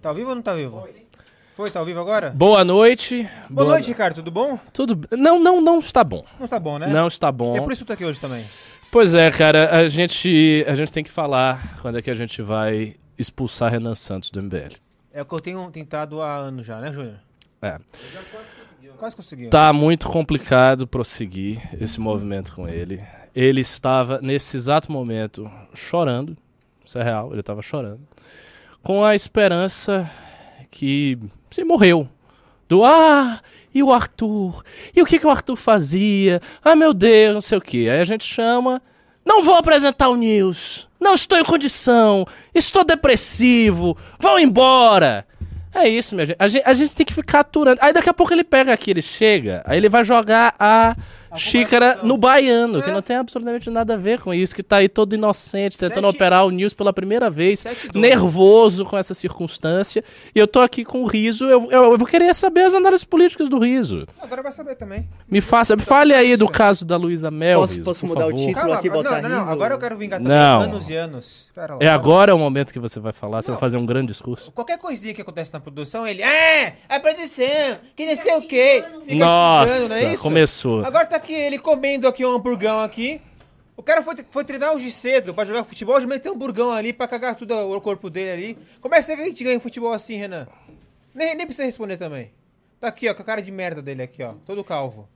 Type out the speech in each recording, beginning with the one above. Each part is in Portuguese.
Tá ao vivo ou não tá ao vivo? Foi, tá ao vivo agora? Boa noite. Boa, noite, Ricardo, tudo bom? Tudo Não, não, não está bom. Não tá bom, né? Não está bom. É por isso que tu tá aqui hoje também. Pois é, cara, a gente, a gente tem que falar quando é que a gente vai expulsar Renan Santos do MBL. É o que eu tenho tentado há anos já, né, Júnior? É. Quase conseguiu. Tá muito complicado prosseguir esse movimento com ele. Ele estava, nesse exato momento, chorando. Isso é real, ele estava chorando. Com a esperança que se morreu. Do ah, e o Arthur? E o que, que o Arthur fazia? Ah, meu Deus, não sei o que. Aí a gente chama. Não vou apresentar o News. Não estou em condição. Estou depressivo. Vão embora. É isso, minha gente. A, gente. a gente tem que ficar aturando. Aí daqui a pouco ele pega aqui, ele chega. Aí ele vai jogar a xícara no baiano, que É. não tem absolutamente nada a ver com isso, que tá aí todo inocente, tentando Sete- operar o News pela primeira vez, nervoso com essa circunstância. E eu tô aqui com o Riso, eu, eu, eu vou querer saber as análises políticas do Riso. Agora vai saber também. Me faça, fale aí do caso da Luísa Mel, Posso- Riso, posso por mudar o favor. título? Calma, aqui, não, botar não, não, riso. agora eu quero vingar também Não. anos e anos. Pera lá. É agora o momento que você vai falar, você vai fazer um grande discurso. Qualquer coisinha que acontece na produção, ele. É! A produção! Que não sei o quê! Fica Nossa, xingando, não é isso? começou. Agora tá aqui ele comendo aqui um hamburgão aqui. O cara foi, foi treinar hoje cedo pra jogar futebol, já meteu um hamburgão ali pra cagar tudo o corpo dele ali. Como é que a gente ganha em futebol assim, Renan? Nem, nem precisa responder também. Tá aqui, ó, com a cara de merda dele aqui, ó. Todo calvo.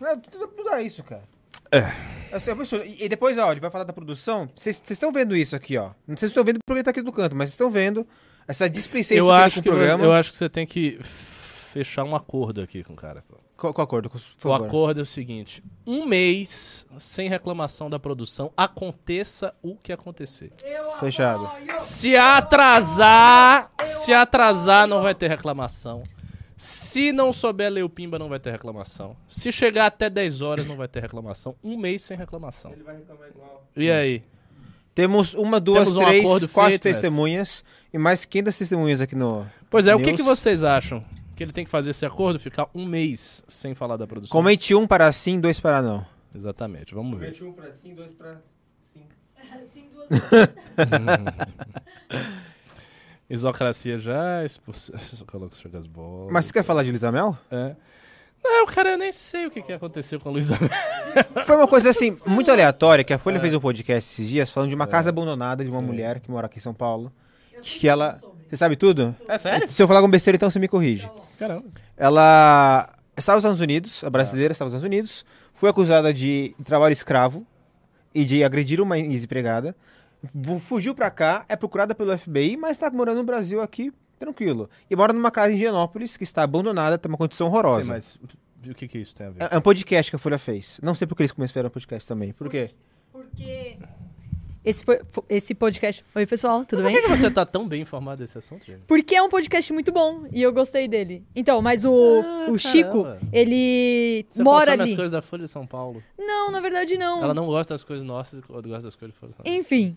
Não, tudo, tudo é isso, cara. É. Assim, e, depois, ó, ele vai falar da produção. Vocês estão vendo isso aqui, ó. Não sei se estão vendo porque ele tá aqui do canto, mas vocês estão vendo essa displicência Eu que acho, que, o programa. eu acho que você tem que fechar um acordo aqui com o cara. Qual, qual acordo? Por O acordo é o seguinte: um mês sem reclamação da produção, aconteça o que acontecer. Fechado. Se atrasar, se atrasar, não vai ter reclamação. Se não souber ler o Pimba, não vai ter reclamação. Se chegar até 10 horas, não vai ter reclamação. Um mês sem reclamação. E aí? Temos uma, duas, Temos um três, quatro feito, testemunhas e mais 500 testemunhas aqui no. Pois é, o que, News. que vocês acham? Que ele tem que fazer esse acordo, ficar um mês sem falar da produção? Comente um para sim, dois para não. Exatamente, vamos ver. um pra sim, dois pra sim. Isocracia já expulsou. Coloca as bolas. Mas você quer falar de Luísa Mel? É. Não, cara, eu nem sei o que, que aconteceu com a Luísa. Foi uma coisa assim, muito aleatória, que a É. Folha fez um podcast esses dias falando de uma casa abandonada de uma mulher que mora aqui em São Paulo. Que ela. Você sabe tudo? É sério? Se eu falar com besteira, então você me corrige. Caramba. Ela estava nos Estados Unidos, a brasileira estava nos Estados Unidos, foi acusada de trabalho escravo e de agredir uma ex-empregada. Fu- Fugiu pra cá, é procurada pelo FBI, mas está morando no Brasil aqui, tranquilo. E mora numa casa em Higienópolis, que está abandonada, tá uma condição horrorosa. Sei, mas o que, que isso tem a ver? É é um podcast que a Folha fez. Não sei porque eles começaram o podcast também. Por quê? Porque esse, esse podcast. Oi, pessoal, tudo Por bem? que, que você tá tão bem informado desse assunto, gente? Porque é um podcast muito bom e eu gostei dele. Então, mas o, Ah, o Chico, caramba. ele Você mora ali. as coisas da Folha de São Paulo. Não, na verdade não. Ela não gosta das coisas nossas, ou gosta das coisas de Folha de São Paulo. Enfim.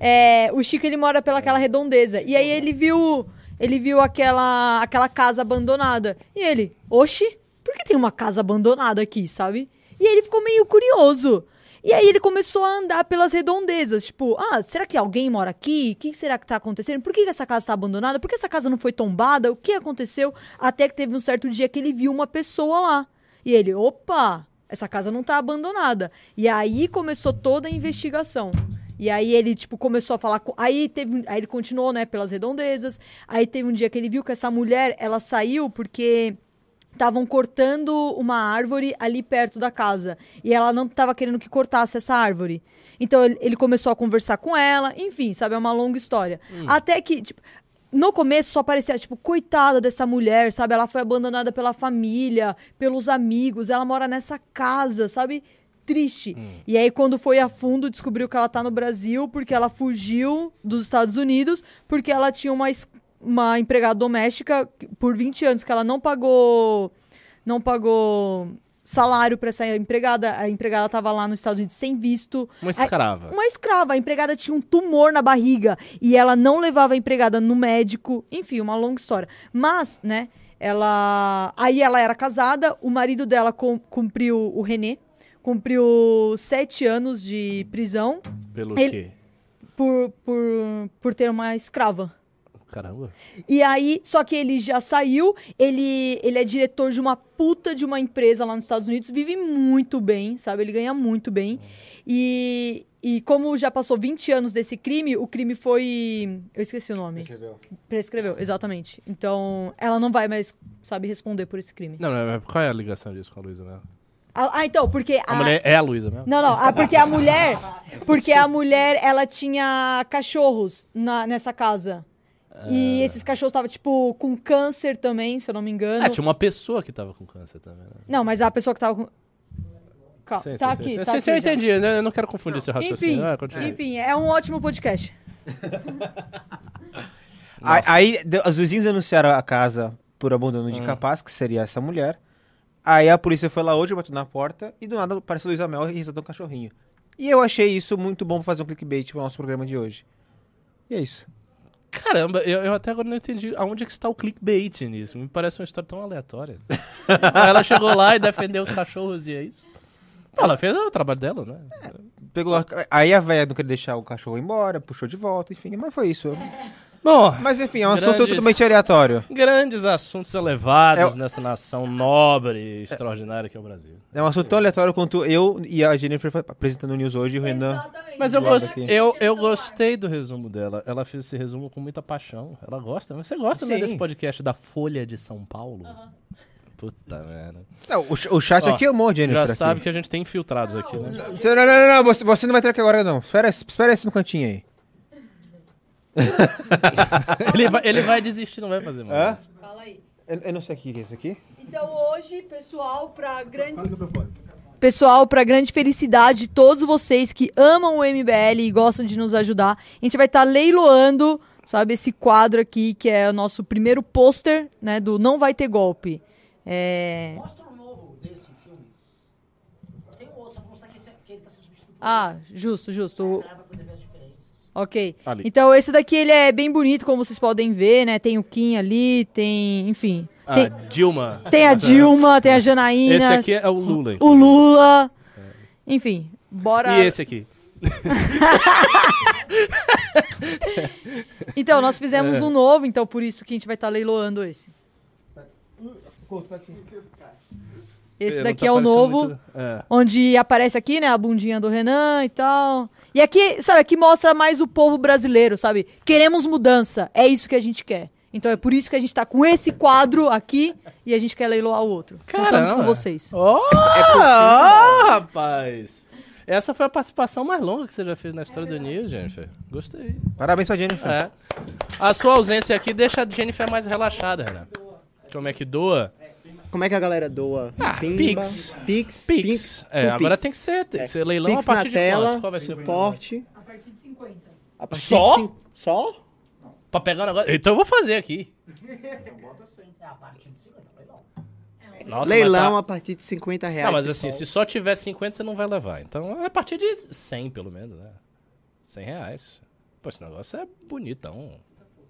É, o Chico ele mora pelaquela redondeza. E aí ele viu. Ele viu aquela, aquela casa abandonada. E ele, oxi, por que tem uma casa abandonada aqui, sabe? E aí ele ficou meio curioso. E aí ele começou a andar pelas redondezas. Tipo, ah, será que alguém mora aqui? O que será que tá acontecendo? Por que essa casa tá abandonada? Por que essa casa não foi tombada? O que aconteceu? Até que teve um certo dia que ele viu uma pessoa lá. E ele, opa, essa casa não tá abandonada. E aí começou toda a investigação. E aí ele, tipo, começou a falar com... Aí teve... Aí ele continuou, né, pelas redondezas. Aí teve um dia que ele viu que essa mulher, ela saiu porque estavam cortando uma árvore ali perto da casa. E ela não estava querendo que cortasse essa árvore. Então ele, começou a conversar com ela. Enfim, sabe, é uma longa história. Até que, tipo... No começo só parecia, tipo, coitada dessa mulher, sabe? Ela foi abandonada pela família, pelos amigos, ela mora nessa casa, sabe? Triste. E aí, quando foi a fundo, descobriu que ela tá no Brasil porque ela fugiu dos Estados Unidos, porque ela tinha uma, uma empregada doméstica por 20 anos que ela não pagou. Não pagou salário pra essa empregada. A empregada tava lá nos Estados Unidos sem visto. Uma escrava. uma escrava. A empregada tinha um tumor na barriga e ela não levava a empregada no médico. Enfim, uma longa história. Mas, né, ela. Aí ela era casada, o marido dela cum- cumpriu o René. Cumpriu sete anos de prisão Pelo Ele- quê? por, por, por ter uma escrava. Caramba. E aí, só que ele já saiu, ele, ele é diretor de uma puta de uma empresa lá nos Estados Unidos, vive muito bem, sabe? Ele ganha muito bem. E, e como já passou 20 anos desse crime, o crime foi. Eu esqueci o nome. Prescreveu, exatamente. Então, ela não vai mais, sabe, responder por esse crime. Não, não, qual é a ligação disso com a Luísa mesmo? Ah, ah, então, porque. A, mulher é a Luísa mesmo? Não, não, ah, porque a mulher. Porque a mulher, ela tinha cachorros na, nessa casa. E esses cachorros estavam, tipo, com câncer também, se eu não me engano. Ah, tinha uma pessoa que tava com câncer também, né? Não, mas a pessoa que tava com. Calma, Sim, tá sim, aqui. sim. tá Sim, aqui sim, eu já. entendi, né? Eu não quero confundir esse Enfim, raciocínio. Ah, continua. enfim, é um ótimo podcast. Aí, os vizinhos denunciaram a casa por abandono de capaz, que seria essa mulher. Aí a polícia foi lá hoje, bateu na porta e do nada apareceu Luísa Mel e risada um cachorrinho. E eu achei isso muito bom pra fazer um clickbait pro nosso programa de hoje. E é isso. Caramba, eu, eu até agora não entendi aonde é que está o clickbait nisso. Me parece uma história tão aleatória. Ela chegou lá e defendeu os cachorros e é isso. Ela fez o trabalho dela, né? Pegou a- Aí a velha não queria deixar o cachorro embora, puxou de volta, enfim, mas foi isso. Bom, Mas enfim, é um assunto Grandes- totalmente aleatório. grandes assuntos elevados É- nessa nação nobre e extraordinária que é o Brasil. É um assunto tão aleatório quanto eu e a Jennifer apresentando o news hoje e o Renan. Mas eu, gost... aqui. eu, eu gostei do resumo dela. Ela fez esse resumo com muita paixão. Ela gosta. Você gosta né, desse podcast da Folha de São Paulo? Puta merda. Não, o, o chat Ó, aqui amou a Jennifer. Já aqui. sabe que a gente tem infiltrados aqui, né? Não, não, não, não, você, você não vai entrar aqui agora, não. Espera, espera esse no cantinho aí. ele, vai, ele vai desistir, não vai fazer mais. Fala aí. Eu, eu não sei o que é isso aqui. Então hoje, pessoal, pra grande. Pessoal, pra grande felicidade de todos vocês que amam o MBL e gostam de nos ajudar, a gente vai estar leiloando, sabe, esse quadro aqui, que é o nosso primeiro pôster, né, do Não Vai Ter Golpe. É... Mostra um novo desse filme. Tem um outro, só pra mostrar que, esse, que ele tá sendo substituído. Ah, justo, justo. O- Ok. Ali. Então esse daqui ele é bem bonito, como vocês podem ver, né? Tem o Kim ali, tem, enfim. Ah, Tem, Dilma. tem a Dilma, tem a Janaína, Esse aqui é o Lula. hein? o Lula. Enfim, bora. E esse aqui? Então, nós fizemos É. um novo, então por isso que a gente vai estar leiloando esse. Esse daqui tá é o novo, muito- É. onde aparece aqui, né, a bundinha do Renan e tal. E aqui, sabe, aqui mostra mais o povo brasileiro, sabe? Queremos mudança, é isso que a gente quer. Então é por isso que a gente tá com esse quadro aqui e a gente quer leiloar o outro. Contamos Caramba. com vocês. Oh, oh, rapaz! Essa foi a participação mais longa que você já fez na história do News, Jennifer. Gostei. Parabéns pra Jennifer. É. A sua ausência aqui deixa a Jennifer mais relaxada, Renan. Como é que doa? Como é que a galera doa? Ah, Pimba, Pix. Pix. Pix. É, com agora Pix. tem que ser, tem que É. ser leilão Pix a partir na de tela, quanto? Qual vai ser o suporte. A partir de 50. A partir Só? de cin- Só? Pra pegar o negócio. Então eu vou fazer aqui. É, a partir de 50, legal. Nossa, Leilão mas a partir de 50 tá... reais. Não, mas assim, pessoal. se só tiver 50, você não vai levar. Então é a partir de 100, pelo menos, né? 100 reais. Pô, esse negócio é bonitão.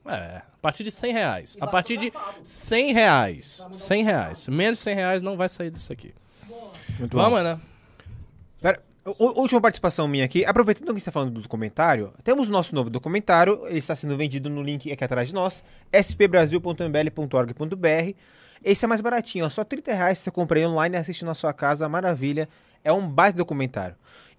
É, a partir de 100 reais. A partir de 100 reais. 100 reais. Menos de 100 reais não vai sair disso aqui. Muito bom. Vamos, né? Pera, última participação minha aqui. Aproveitando que a gente está falando do documentário, temos o nosso novo documentário. Ele está sendo vendido no link aqui atrás de nós: spbrasil.mbl.org.br. Esse é mais baratinho, ó, só 30 reais você compra ele online e assiste na sua casa. Maravilha. É um baita documentário.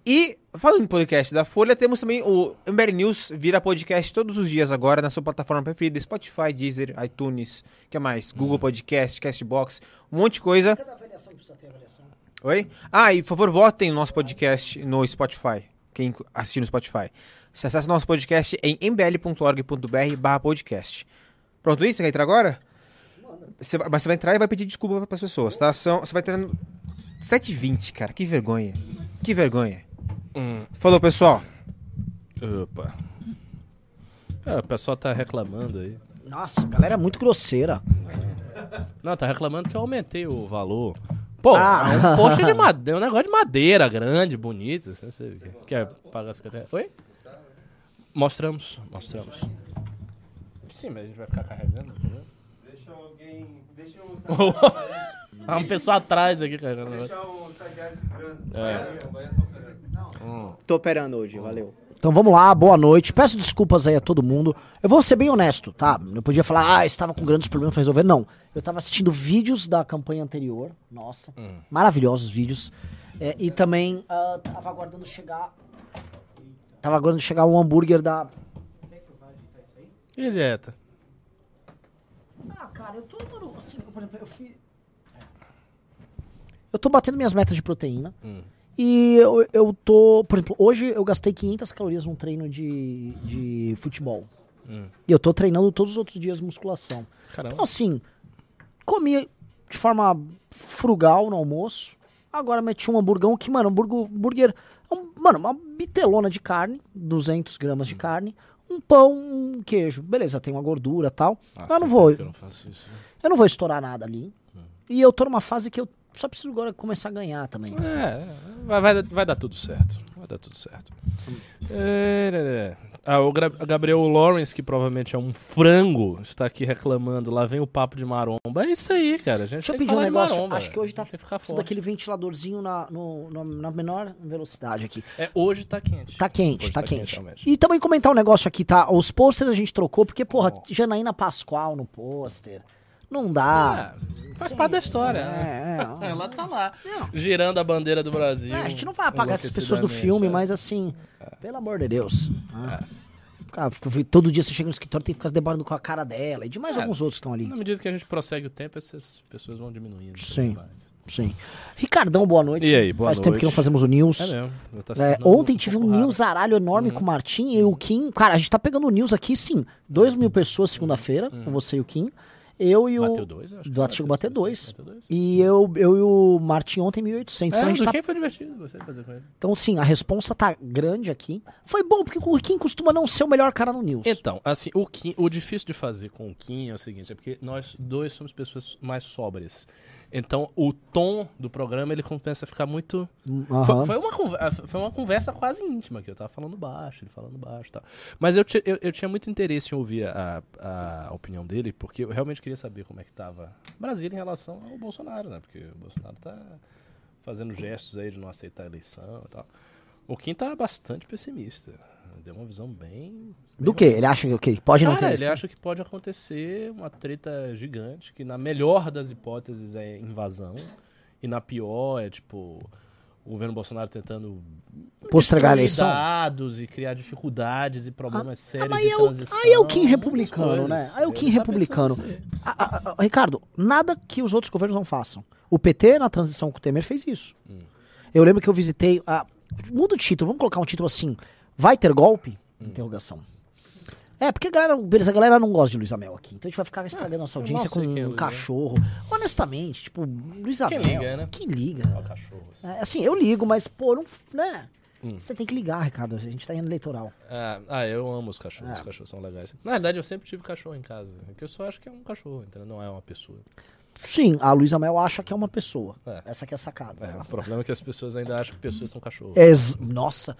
E, falando em podcast da Folha, temos também o MBL News, vira podcast todos os dias agora na sua plataforma preferida: Spotify, Deezer, iTunes, que mais? Google Podcast, Castbox, um monte de coisa. Cada avaliação precisa ter avaliação. Oi? Ah, e por favor, votem no nosso podcast no Spotify. Quem assistir no Spotify. Você acessa nosso podcast em mbl.org.br barra podcast. Pronto isso? Você quer entrar agora? Você vai- mas você vai entrar e vai pedir desculpa para as pessoas, tá? São, você vai entrar no 7h20, cara. Que vergonha. Que vergonha. Falou, pessoal. Opa. É, o pessoal tá reclamando aí. Nossa, a galera é muito grosseira. Não, tá reclamando que eu aumentei o valor. Pô, Ah. é um post de madeira, um negócio de madeira grande, bonito. Você, você quer pagar 50 reais? Oi? Mostramos, mostramos. Sim, mas a gente vai ficar carregando, entendeu? Deixa alguém. Deixa o Há uma pessoa atrás aqui carregando. Deixa o estagiário segurando. É. Tô operando hoje, valeu. Então vamos lá, boa noite. Peço desculpas aí a todo mundo. Eu vou ser bem honesto, tá? Eu podia falar, ah, estava com grandes problemas pra resolver. Não. Eu tava assistindo vídeos da campanha anterior. Nossa. Maravilhosos vídeos. É, e também ah, tava aguardando chegar. Tava aguardando chegar um hambúrguer da. E a dieta? Ah, cara, eu tô, assim, por exemplo, eu fui. Eu tô batendo minhas metas de proteína. E eu, eu tô. Por exemplo, hoje eu gastei 500 calorias num treino de, de futebol. E eu tô treinando todos os outros dias musculação. Caramba. Então, assim, comi de forma frugal no almoço. Agora meti um hamburgão que, mano, hambúrguer. hambúrguer um- mano, uma bitelona de carne, 200 gramas de carne. Um pão, um queijo. Beleza, tem uma gordura e tal. Nossa, mas eu não tem vou. eu não faço isso. Eu não vou estourar nada ali. E eu tô numa fase que eu só preciso agora começar a ganhar também. É, vai, vai, dar- vai dar tudo certo. Vai dar tudo certo. É, é, é. Ah, o Gabriel Lawrence, que provavelmente é um frango, está aqui reclamando. Lá vem o papo de maromba. É isso aí, cara. A gente Deixa eu pedir um negócio. maromba, Acho que hoje tá tem que ficar preciso forte. daquele ventiladorzinho na, no- no- na menor velocidade aqui. É, hoje tá quente. Tá quente, Hoje tá, quente. realmente. e também comentar um negócio aqui, tá? Os posters a gente trocou, porque, porra, Ó. Janaína Pascoal no pôster. Não dá. Ah, faz parte da história. né? É, é. Ela tá lá, girando a bandeira do Brasil. É, a gente não vai apagar essas pessoas do filme, enlouquecidamente, mas assim, pelo amor de Deus. né? Cara, fica- todo dia você chega no escritório tem que ficar se debatendo com a cara dela e de mais É. alguns outros que estão é. ali. Na medida que a gente prossegue o tempo, essas pessoas vão diminuindo. Sim. Sim. Ricardão, boa noite. E aí, boa Faz tempo noite. que não fazemos o news. É tá É, ontem um tive um pouco news raro. aralho enorme com o Martim e o Kim. Cara, a gente tá pegando o news aqui, sim. 2 mil pessoas segunda-feira, com você e o Kim. Eu e o. Bateu dois, eu acho Do chegou a bater dois. Bateu dois. E eu, eu e o Martim ontem 1.800. Então, a É, gente tá foi divertido, de fazer com ele. Então, sim, a responsa tá grande aqui. Foi bom, porque o Kim costuma não ser o melhor cara no news. Então, assim, o, Kim, o difícil de fazer com o Kim é o seguinte, é porque nós dois somos pessoas mais sóbrias. Então, o tom do programa, ele começa a ficar muito... Aham. Foi, foi uma, conver- foi uma conversa quase íntima, que eu tava falando baixo, ele falando baixo e tal. Mas eu, eu, eu tinha muito interesse em ouvir a, a opinião dele, porque eu realmente queria saber como é que tava Brasília em relação ao Bolsonaro, né? Porque o Bolsonaro tá fazendo gestos aí de não aceitar a eleição e tal. O Kim tá bastante pessimista. Deu uma visão bem... Do que? Ele acha que o quê? Pode não ter ele isso? acha que pode acontecer uma treta gigante, que na melhor das hipóteses é invasão, e na pior é tipo o governo Bolsonaro tentando Postergar a eleição? dados e criar dificuldades e problemas sérios mas de aí é o- transição. aí é o Kim republicano, né? Aí é o Kim tá republicano. aí. Ah, ah, ah, Ricardo, nada que os outros governos não façam. O PT, na transição com o Temer, fez isso. Hum. Eu lembro que eu visitei. ah, muda o título, vamos colocar um título assim: Vai ter golpe? Hum. Interrogação. É, porque a galera, beleza, a galera não gosta de Luiz Amel aqui. Então a gente vai ficar estragando nossa audiência com quem é um cachorro. Honestamente, tipo, Luiz Amel. liga, né? Quem liga? O cachorro. assim. É, assim, eu ligo, mas, pô, não. Né? Hum. Você tem que ligar, Ricardo. A gente tá indo eleitoral. Ah, ah, eu amo os cachorros, É. os cachorros são legais. Na verdade, eu sempre tive cachorro em casa, que eu só acho que é um cachorro, entendeu? Não é uma pessoa. Sim, a Luísa Mel acha que é uma pessoa. É. Essa que é a sacada. É, o problema é que as pessoas ainda acham que pessoas são cachorros. Ex- Nossa,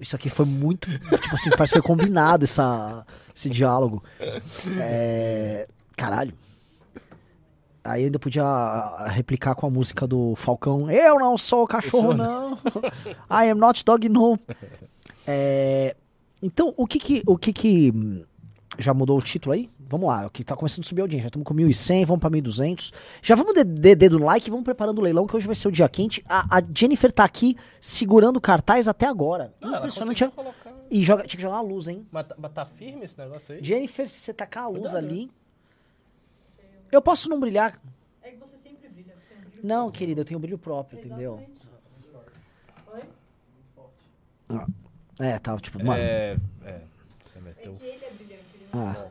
isso aqui foi muito. Tipo assim, parece que foi combinado essa, esse diálogo. É, Caralho. Aí eu ainda podia ah, replicar com a música do Falcão. Eu não sou cachorro, não. I am not dog, no. É, Então, o que que. O que que. Já mudou o título aí? Vamos lá, o que tá começando a subir a audiência. Já estamos com 1.100, vamos pra 1.200. Já vamos de, de dedo no like e vamos preparando o leilão, que hoje vai ser o dia quente. A, a Jennifer tá aqui segurando o cartaz até agora. Ah, Impressionante. conseguiu colocar. E joga, tinha que jogar a luz, hein? Mas, tá- mas tá firme esse negócio aí? Jennifer, se você tacar a luz Cuidado, ali. Eu posso não brilhar. É que você sempre brilha, você tem um brilho. Não, querida, eu tenho brilho próprio, entendeu? É, tá, tipo, mano. É, é. Você meteu é não Ah.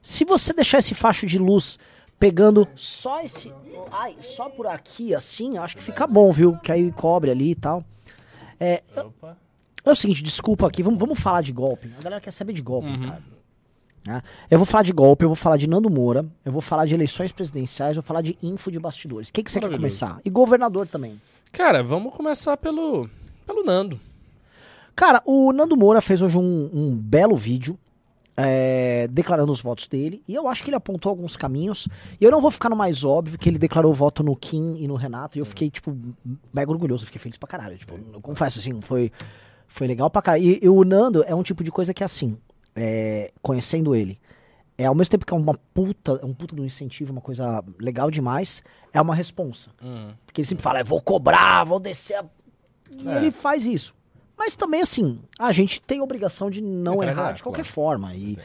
Se você deixar esse facho de luz pegando só esse. Ai, só por aqui, assim, acho que fica bom, viu? Que aí cobre ali e tal. É, Opa. é o seguinte, desculpa aqui, vamos, vamos falar de golpe. A galera quer saber de golpe, Uhum. cara. Né? Eu vou falar de golpe, eu vou falar de Nando Moura, eu vou falar de eleições presidenciais, eu vou falar de info de bastidores. O que, que você quer começar? E governador também. Cara, vamos começar pelo, pelo Nando. Cara, o Nando Moura fez hoje um, um belo vídeo é, declarando os votos dele. E eu acho que ele apontou alguns caminhos. E eu não vou ficar no mais óbvio que ele declarou voto no Kim e no Renato. E eu fiquei, tipo, mega orgulhoso. Eu fiquei feliz pra caralho. Tipo, eu confesso, assim, foi, foi legal pra caralho. E, e o Nando é um tipo de coisa que, assim, é, conhecendo ele, é ao mesmo tempo que é uma puta, é um puta do incentivo, uma coisa legal demais, é uma responsa. Hum. Porque ele sempre fala, "Eu vou cobrar, vou descer. a-" E É. ele faz isso. Mas também, assim, a gente tem a obrigação de não Entregar, errar de qualquer claro. forma. E,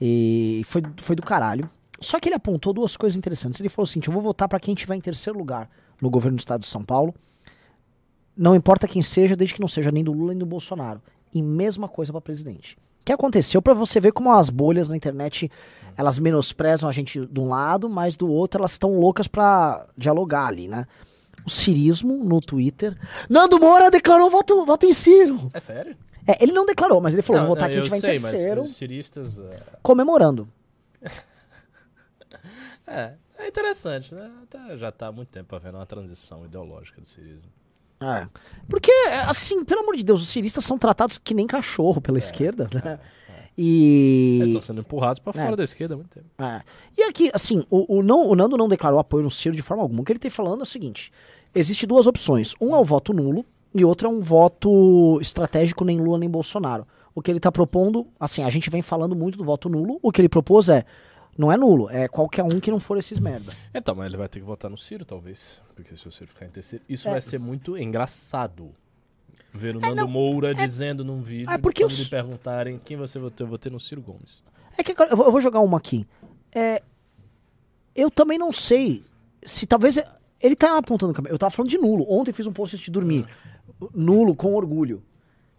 e foi, foi do caralho. Só que ele apontou duas coisas interessantes. Ele falou assim: eu vou votar pra quem tiver em terceiro lugar no governo do estado de São Paulo. Não importa quem seja, desde que não seja nem do Lula nem do Bolsonaro. E mesma coisa pra presidente. O que aconteceu pra você ver como as bolhas na internet elas menosprezam a gente de um lado, mas do outro elas estão loucas pra dialogar ali, né? O cirismo no Twitter. Nando Moura declarou voto, voto em Ciro. É sério? É, ele não declarou, mas ele falou: Não, vou votar não, quem eu tiver em sei, terceiro, Mas ciristas. é, comemorando. É, é interessante, né? Tá- já tá há muito tempo havendo uma transição ideológica do cirismo. É. Porque, assim, pelo amor de Deus, os ciristas são tratados que nem cachorro pela esquerda, né? E. Eles estão sendo empurrados pra fora É. da esquerda há muito tempo. É. E aqui, assim, o, o não, o Nando não declarou apoio no Ciro de forma alguma. O que ele tem falando é o seguinte: existe duas opções. Um é o voto nulo e outro é um voto estratégico nem Lula nem Bolsonaro. O que ele tá propondo, assim, a gente vem falando muito do voto nulo. O que ele propôs é. Não é nulo, é qualquer um que não for esses merda. Então, mas ele vai ter que votar no Ciro, talvez. Porque se o Ciro ficar em terceiro. Isso É. vai ser muito engraçado. Ver o Nando Moura dizendo num vídeo. é porque quando os- lhe perguntarem quem você votou, eu votei no Ciro Gomes. É que agora eu vou, eu jogar uma aqui. É, eu também não sei se talvez. é- Ele tá apontando o caminho. Eu tava falando de nulo. Ontem fiz um post antes de dormir. Nulo com orgulho.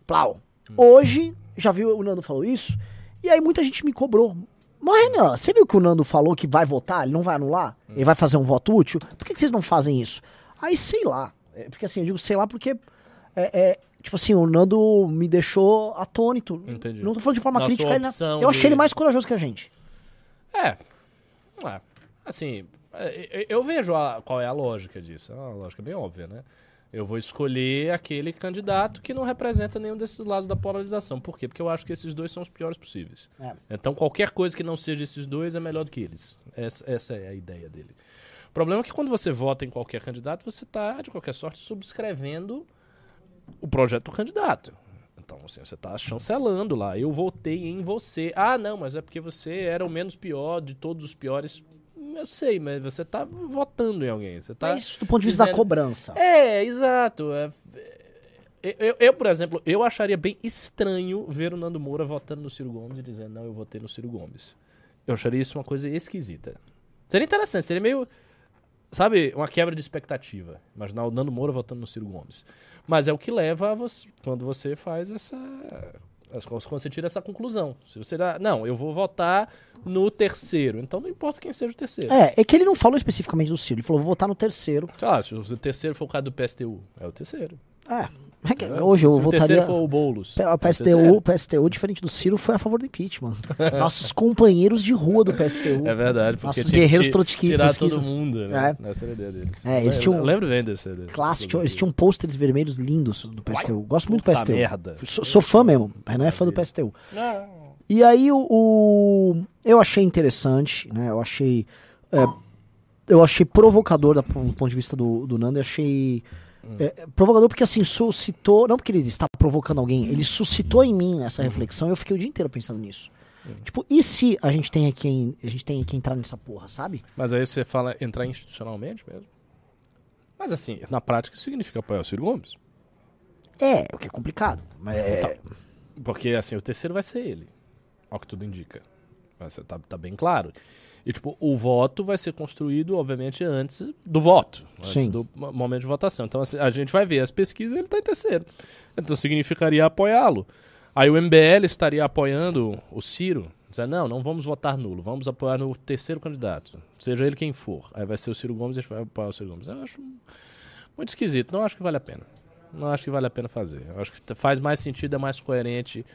Plau. Hoje, já viu o Nando falou isso? E aí muita gente me cobrou. Mas Renan, você viu que o Nando falou que vai votar? Ele não vai anular? Ele vai fazer um voto útil? Por que, que vocês não fazem isso? Aí sei lá. É, porque assim, eu digo sei lá porque. É, é, tipo assim, o Nando me deixou atônito. Entendi. Não tô falando de forma crítica. ele Eu achei de- ele mais corajoso que a gente. É. É. Assim, é, eu vejo a- qual é a lógica disso. É uma lógica bem óbvia, né? Eu vou escolher aquele candidato que não representa nenhum desses lados da polarização. Por quê? Porque eu acho que esses dois são os piores possíveis. É. Então qualquer coisa que não seja esses dois é melhor do que eles. Essa, essa é a ideia dele. O problema é que quando você vota em qualquer candidato, você está, de qualquer sorte, subscrevendo o projeto do candidato. Então, assim, você está chancelando lá. Eu votei em você. Ah, não, mas é porque você era o menos pior de todos os piores. Eu sei, mas você está votando em alguém. Você tá Mas isso do ponto de vista da dizendo- cobrança. É, exato. É- é- eu, eu, por exemplo, eu acharia bem estranho ver o Nando Moura votando no Ciro Gomes e dizendo, não, eu votei no Ciro Gomes. Eu acharia isso uma coisa esquisita. Seria interessante, seria meio, sabe, uma quebra de expectativa. Imaginar o Nando Moura votando no Ciro Gomes. Mas é o que leva a você, quando você faz essa. as- Quando você tira essa conclusão. Se você dá, não, eu vou votar no terceiro. Então não importa quem seja o terceiro. É, é que ele não falou especificamente do Ciro. Ele falou, vou votar no terceiro. Lá, se o terceiro for o cara do PSTU, é o terceiro. É. é que É, hoje eu se o votaria. terceiro for o Boulos. A é o PSTU, o PSTU, diferente do Ciro, foi a favor do impeachment. Nossos companheiros de rua do PSTU. É verdade, porque Nossos guerreiros trotskistas. tirar todo mundo, né? É. Essa era a ideia deles. É, eles Eu tinham- Lembro bem desse. desse Clássico, tinham- eles tinham pôsteres vermelhos lindos do PSTU. Gosto muito do PSTU. merda. Sou, sou fã mesmo, mas não é fã do PSTU. Não. E aí o, o- eu achei interessante, né? Eu achei é, eu achei provocador da- do ponto de vista do, do Nando, eu achei é, provocador porque assim suscitou, não porque ele está provocando alguém, ele suscitou em mim essa reflexão e eu fiquei o dia inteiro pensando nisso. Tipo, e se a gente tem que a gente tem que entrar nessa porra, sabe? Mas aí você fala entrar institucionalmente mesmo? Mas assim, na prática isso significa apoiar o Ciro Gomes. É, o que é complicado. Mas é, Então. Porque assim, o terceiro vai ser ele. Ao que tudo indica. Mas tá, tá bem claro. E tipo, o voto vai ser construído, obviamente, antes do voto. Antes Sim. do mo- momento de votação. Então assim, a gente vai ver as pesquisas ele tá em terceiro. Então significaria apoiá-lo. Aí o MBL estaria apoiando o Ciro. Dizendo, não, não vamos votar nulo, vamos apoiar no terceiro candidato. Seja ele quem for. Aí vai ser o Ciro Gomes e a gente vai apoiar o Ciro Gomes. Eu acho muito esquisito. Não acho que vale a pena. Não acho que vale a pena fazer. Eu acho que faz mais sentido, é mais coerente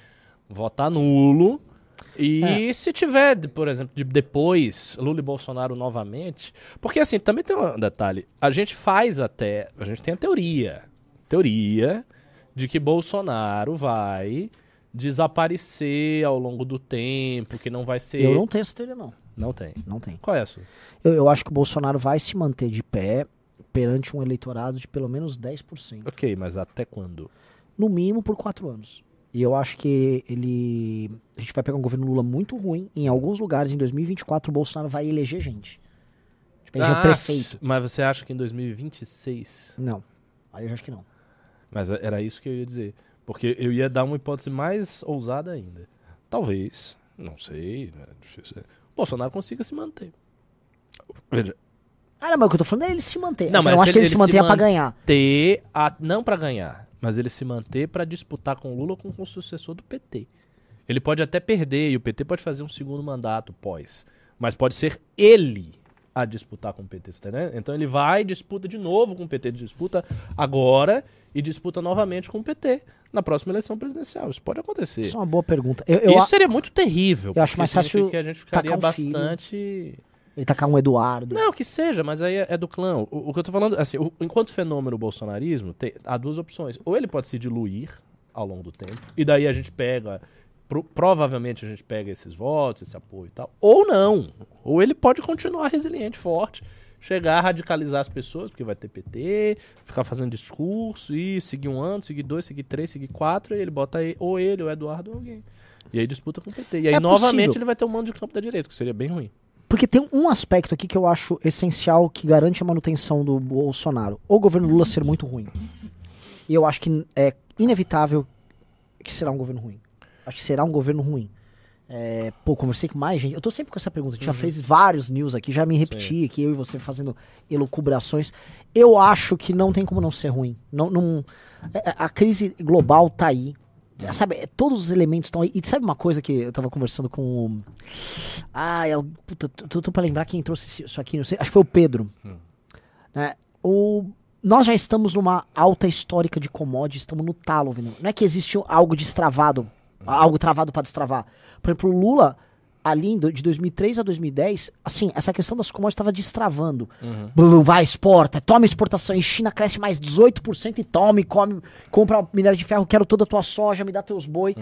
votar nulo. E se tiver, por exemplo, de depois Lula e Bolsonaro novamente. Porque assim, também tem um detalhe. A gente faz até. A gente tem a teoria. Teoria de que Bolsonaro vai desaparecer ao longo do tempo, que não vai ser. Eu não tenho essa teoria, não. Não tem. Não tem. Qual é a sua? Eu, eu acho que o Bolsonaro vai se manter de pé perante um eleitorado de pelo menos 10%. Ok, mas até quando? No mínimo por quatro anos. E eu acho que ele. A gente vai pegar um governo Lula muito ruim. Em alguns lugares, em 2024, o Bolsonaro vai eleger gente. Tipo, eleger o Ah, prefeito. Mas você acha que em 2026? Não. Aí eu acho que não. Mas era isso que eu ia dizer. Porque eu ia dar uma hipótese mais ousada ainda. Talvez, não sei, né, difícil. O Bolsonaro consiga se manter. Veja, Ah, não, mas o que eu tô falando é ele se manter. Não, eu mas não acho ele- que ele, ele se se mantenha pra ganhar. ter a, não pra ganhar, mas ele se manter pra disputar com o Lula ou com, o sucessor do PT. Ele pode até perder e o PT pode fazer um segundo mandato pós, mas pode ser ele a disputar com o PT, você tá entendendo? Então ele vai disputa de novo com o PT, disputa agora e disputa novamente com o PT na próxima eleição presidencial. Isso pode acontecer. Isso é uma boa pergunta. Eu, eu Isso seria muito terrível. eu acho mais fácil que a gente ficaria um filho. Ele tacar um Eduardo. não, que seja, mas aí é, é do clã. O, o que eu tô falando, assim, o- enquanto fenômeno bolsonarismo, tem, há duas opções. Ou ele pode se diluir ao longo do tempo, e daí a gente pega, pro- provavelmente a gente pega esses votos, esse apoio e tal. Ou não. Ou ele pode continuar resiliente, forte, chegar a radicalizar as pessoas, porque vai ter PT, ficar fazendo discurso, e seguir um ano, seguir dois, seguir três, seguir quatro, e ele bota aí, ou ele, ou Eduardo, ou alguém. E aí disputa com o PT. E aí, É novamente, possível. ele vai ter um mando de campo da direita, que seria bem ruim. Porque tem um aspecto aqui que eu acho essencial que garante a manutenção do Bolsonaro. O governo Lula ser muito ruim. E eu acho que é inevitável que será um governo ruim. Acho que será um governo ruim. É, pô, conversei com mais gente. Eu tô sempre com essa pergunta. A gente já fez vários news aqui, já me repeti aqui, eu e você fazendo elucubrações. Eu acho que não tem como não ser ruim. Não, não, é- a crise global tá aí. É, Sabe, é, todos os elementos estão aí. E sabe uma coisa que eu tava conversando com. o- Ah, é, o- puta, tô, tô pra lembrar quem trouxe isso aqui, não sei. Acho que foi o Pedro. Né, o, nós já estamos numa alta histórica de commodities, estamos no talo. Não é que existe algo destravado, algo travado para destravar. Por exemplo, o Lula, ali de 2003 a 2010, assim, essa questão das commodities estava destravando. Blum, vai, exporta, toma exportação. E China cresce mais 18% e tome, come, compra minério de ferro, quero toda a tua soja, me dá teus boi.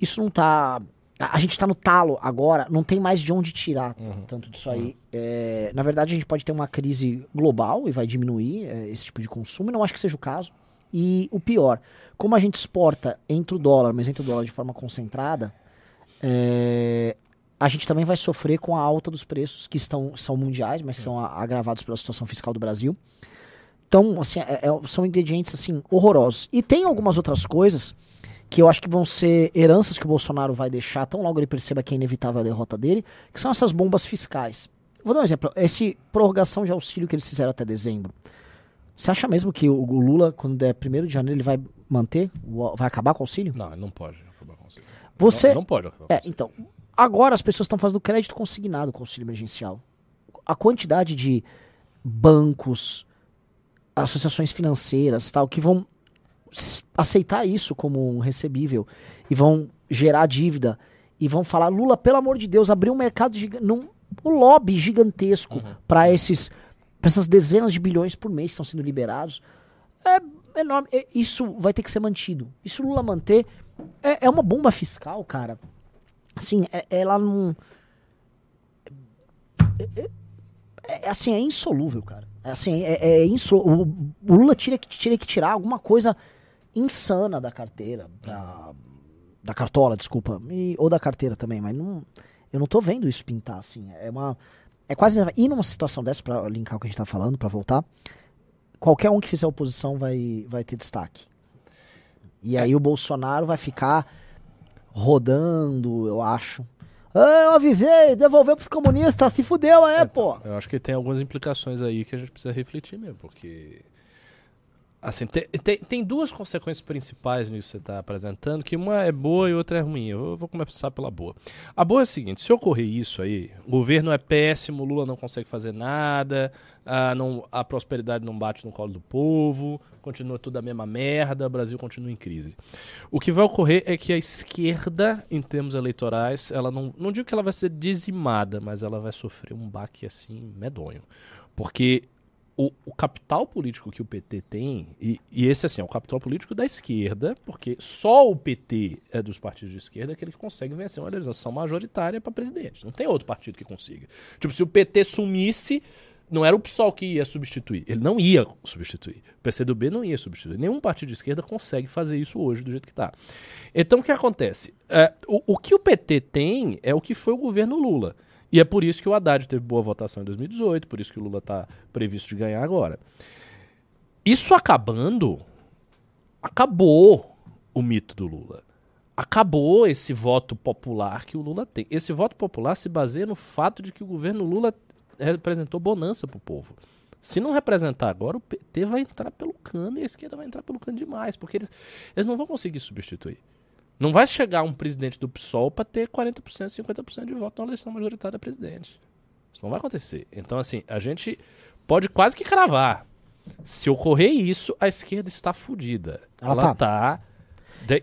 Isso não tá. A a gente tá no talo agora, não tem mais de onde tirar tanto disso aí. É, na verdade, a gente pode ter uma crise global e vai diminuir é, esse tipo de consumo, e não acho que seja o caso. E o pior, como a gente exporta entre o dólar, mas entre o dólar de forma concentrada, é, a gente também vai sofrer com a alta dos preços, que estão, são mundiais, mas são agravados pela situação fiscal do Brasil. Então, assim, é- é- são ingredientes assim horrorosos. E tem algumas outras coisas que eu acho que vão ser heranças que o Bolsonaro vai deixar, tão logo ele perceba que é inevitável a derrota dele, que são essas bombas fiscais. Vou dar um exemplo. Esse prorrogação de auxílio que eles fizeram até dezembro. Você acha mesmo que o, o Lula, quando der 1 de janeiro, ele vai manter? Vai acabar com o auxílio? Não, ele não pode você. Não, não pode É, então. Agora as pessoas estão fazendo crédito consignado com auxílio emergencial. A quantidade de bancos, associações financeiras, tal, que vão aceitar isso como um recebível e vão gerar dívida e vão falar Lula, pelo amor de Deus, abrir um mercado gigante, num um lobby gigantesco para esses pra essas dezenas de bilhões por mês que estão sendo liberados. É enorme. É- Isso vai ter que ser mantido. E se o Lula manter, é, é uma bomba fiscal, cara. Assim, é- ela não. É, é- é- assim, é insolúvel, cara. É, assim, é, insol... o, o Lula tira, que- tira que tirar alguma coisa insana da carteira. Da, cartola, desculpa. E- ou da carteira também, mas não, eu não tô vendo isso pintar, assim. É uma. É quase. E numa situação dessa, pra linkar o que a gente tá falando, pra voltar, qualquer um que fizer oposição vai, vai ter destaque. E aí o Bolsonaro vai ficar rodando, eu acho. Ah, eu avisei, devolveu pros comunistas, se fudeu, é, pô. Eu acho que tem algumas implicações aí que a gente precisa refletir mesmo, porque. Assim, tem, tem, tem duas consequências principais nisso que você está apresentando, que uma é boa e outra é ruim. Eu vou começar pela boa. A boa é a seguinte: se ocorrer isso aí, o governo é péssimo, Lula não consegue fazer nada, a, não, a prosperidade não bate no colo do povo, continua tudo a mesma merda, o Brasil continua em crise. O que vai ocorrer é que a esquerda, em termos eleitorais, ela não, não digo que ela vai ser dizimada, mas ela vai sofrer um baque assim medonho. Porque o, o capital político que o PT tem, e, e esse assim, é o capital político da esquerda, porque só o PT é dos partidos de esquerda aquele que consegue vencer uma legislação majoritária para presidente. Não tem outro partido que consiga. Tipo, se o PT sumisse, não era o PSOL que ia substituir. Ele não ia substituir. O PCdoB não ia substituir. Nenhum partido de esquerda consegue fazer isso hoje do jeito que está. Então o que acontece? É, o, o que o PT tem é o que foi o governo Lula. E é por isso que o Haddad teve boa votação em 2018, por isso que o Lula está previsto de ganhar agora. Isso acabando, acabou o mito do Lula. Acabou esse voto popular que o Lula tem. Esse voto popular se baseia no fato de que o governo Lula representou bonança pro povo. Se não representar agora, o PT vai entrar pelo cano e a esquerda vai entrar pelo cano demais, porque eles, eles não vão conseguir substituir. Não vai chegar um presidente do PSOL para ter 40%, 50% de voto na eleição majoritária presidente. Isso não vai acontecer. Então, assim, a gente pode quase que cravar. Se ocorrer isso, a esquerda está fodida. Ela Ela, tá. tá.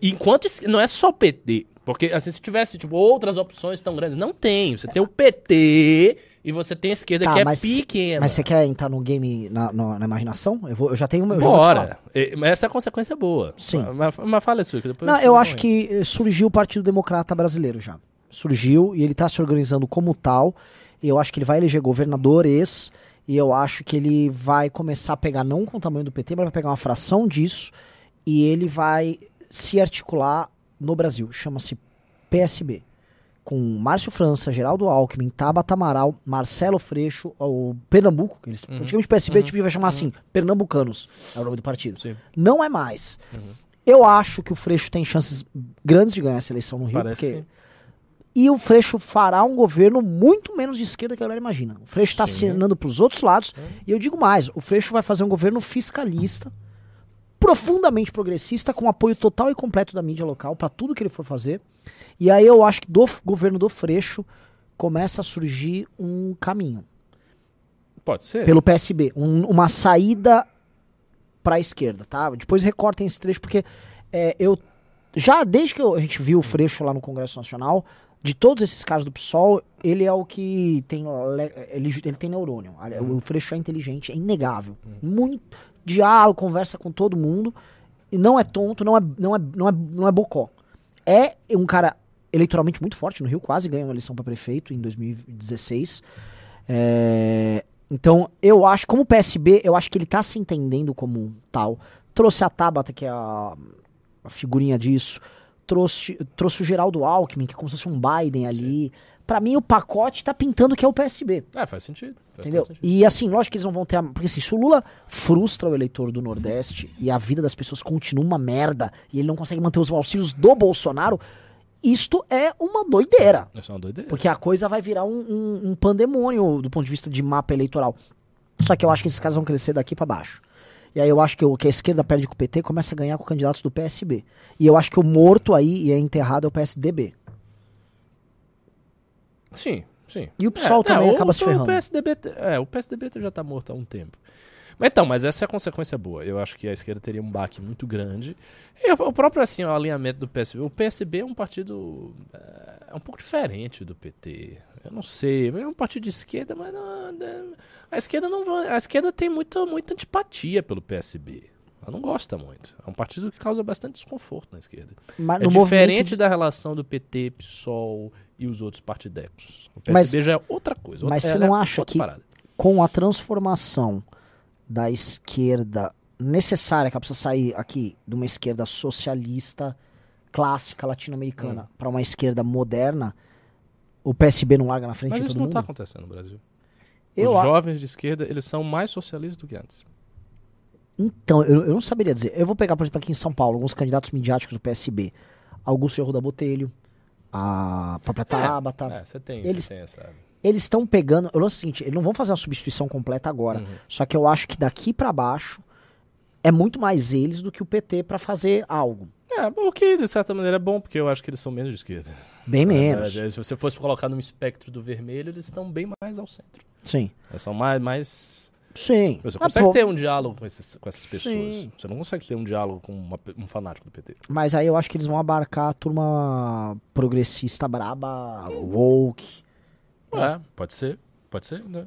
Enquanto não é só o PT, porque assim se tivesse tipo outras opções tão grandes, não tem. Você tem o PT e você tem a esquerda Tá, que é mas- pequena. Mas você quer entrar no game na, no- na imaginação? Eu, vou, eu já tenho o meu. eu. Bora. Essa é a consequência boa. Sim. Mas, mas fala isso, que depois Não, eu vai acho que eh, surgiu o Partido Democrata Brasileiro já. Surgiu e ele tá se organizando como tal. Eu acho que ele vai eleger governadores. E eu acho que ele vai começar a pegar, não com o tamanho do PT, mas vai pegar uma fração disso. E ele vai se articular no Brasil. Chama-se PSB. Com Márcio França, Geraldo Alckmin, Tabata Amaral, Marcelo Freixo, o Pernambuco. Que eles, Uhum. Antigamente PSB tipo, vai chamar assim, Pernambucanos. É o nome do partido. Sim. Uhum. Não é mais. Eu acho que o Freixo tem chances grandes de ganhar essa eleição no Rio. Parece porque... sim. E o Freixo fará um governo muito menos de esquerda que a galera imagina. O Freixo está Sim. acenando para os outros lados. E eu digo mais: o Freixo vai fazer um governo fiscalista, profundamente progressista, com apoio total e completo da mídia local para tudo que ele for fazer. E aí eu acho que do governo do Freixo começa a surgir um caminho Pode ser. pelo PSB, um- uma saída para a esquerda, tá? Depois recortem esse trecho porque é, eu já desde que eu- a gente viu o Freixo lá no Congresso Nacional, de todos esses caras do PSOL, ele é o que tem le- ele, ele tem neurônio. Ali- O Freixo é inteligente, é inegável. Muito diálogo, conversa com todo mundo e não é tonto, não é não é não é, não é bocó. É um cara eleitoralmente muito forte no Rio, quase ganhou uma eleição para prefeito em 2016. É, então, eu acho, como PSB, eu acho que ele tá se entendendo como tal. Trouxe a Tabata, que é a, a figurinha disso. Trouxe, trouxe o Geraldo Alckmin, que é como se fosse um Biden ali. Pra mim, o pacote tá pintando que é o PSB. É, faz sentido. Faz Entendeu? sentido. E assim, lógico que eles não vão ter. A... Porque assim, se o Lula frustra o eleitor do Nordeste e a vida das pessoas continua uma merda e ele não consegue manter os auxílios do Bolsonaro, isto é uma doideira. Isso é uma doideira. Porque a coisa vai virar um, um- um pandemônio do ponto de vista de mapa eleitoral. Só que eu acho que esses caras vão crescer daqui pra baixo. E aí eu acho que o que a esquerda perde com o PT começa a ganhar com candidatos do PSB. E eu acho que o morto aí e é enterrado é o PSDB. Sim, sim. E o PSOL também o- acaba se o ferrando. PSDB, t- é, o PSDB já tá morto há um tempo. Mas então, mas essa é a consequência boa. Eu acho que a esquerda teria um baque muito grande. E o próprio assim, o alinhamento do PSB. O PSB é um partido é, é um pouco diferente do PT. Eu não sei, é um partido de esquerda, mas não, a esquerda não a esquerda tem muita muita antipatia pelo PSB. Ela não gosta muito. É um partido que causa bastante desconforto na esquerda. Mas É diferente movimento da relação do PT, PSOL e os outros partidecos. O Mas- PSB já é outra coisa. mas outra- você não é acha que- parada. com a transformação da esquerda necessária, que ela precisa sair aqui de uma esquerda socialista clássica latino-americana Hum. pra uma esquerda moderna, o PSB não larga na frente Mas de isso todo não mundo? está acontecendo no Brasil. Eu Os a- jovens de esquerda, eles são mais socialistas do que antes. Então, eu, eu não saberia dizer. Eu vou pegar, por exemplo, aqui em São Paulo, alguns candidatos midiáticos do PSB. Augusto Arruda Botelho, a própria Tabata. É, você tem, Eles- você tem essa... Eles estão pegando. Eu não sei o seguinte, eles não vão fazer uma substituição completa agora. Uhum. Só que eu acho que daqui pra baixo é muito mais eles do que o PT pra fazer algo. É, o que de certa maneira é bom, porque eu acho que eles são menos de esquerda. Bem menos. verdade, Se você fosse colocar num espectro do vermelho, eles estão bem mais ao centro. Sim. Eles são mais... mais... Sim. Você Ah, consegue pô, ter um diálogo com, esses, com essas pessoas. Sim. Você não consegue ter um diálogo com uma um fanático do PT. Mas aí eu acho que eles vão abarcar a turma progressista braba, woke. É, pode ser. Pode ser, né?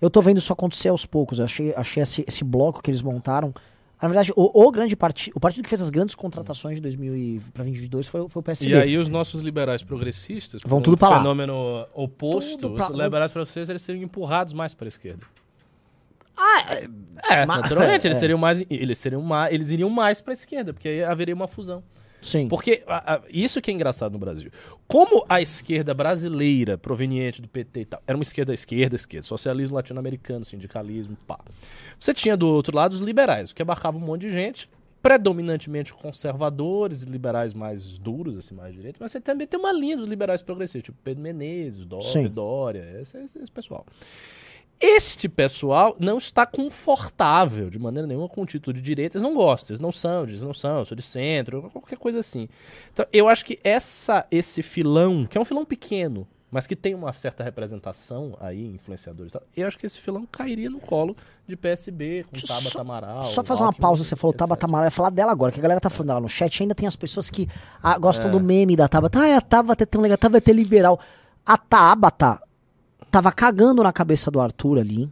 Eu tô vendo isso acontecer aos poucos. Eu achei, achei esse, esse bloco que eles montaram. Na verdade, o, o grande partido, o partido que fez as grandes contratações de 2000 e, pra 2022 foi, o- foi o PSB. E aí os nossos liberais progressistas, Vão tudo um lá. fenômeno oposto, pra- os liberais franceses eles seriam empurrados mais para a esquerda. Ah, é, É, Ma- naturalmente, é, eles é. seriam mais eles seriam mais, eles iriam mais para a esquerda, porque aí haveria uma fusão. Sim. Porque a- a- isso que é engraçado no Brasil. Como a esquerda brasileira, proveniente do PT e tal, era uma esquerda, esquerda, esquerda, socialismo latino-americano, sindicalismo, pá. Você tinha do outro lado os liberais, que abarcava um monte de gente, predominantemente conservadores e liberais mais duros, assim, mais direitos, mas você também tem uma linha dos liberais progressistas, tipo Pedro Menezes, Dória, Sim. Dória esse, esse- esse pessoal. Este pessoal não está confortável de maneira nenhuma com o título de direita. Eles não gostam, eles não são, eles não são, eu sou de centro, qualquer coisa assim. Então, eu acho que essa, esse filão, que é um filão pequeno, mas que tem uma certa representação aí, influenciadores e tal, eu acho que esse filão cairia no colo de PSB, com Tabata só- Amaral. Só fazer uma Alckmin, pausa, você falou. Tabata Amaral, eu ia falar dela agora, que a galera tá falando dela no chat, ainda tem as pessoas que ah, gostam É. do meme da Tabata. Ah, a Tabata é tão legal, a Tabata é liberal. A Tabata tava cagando na cabeça do Arthur ali,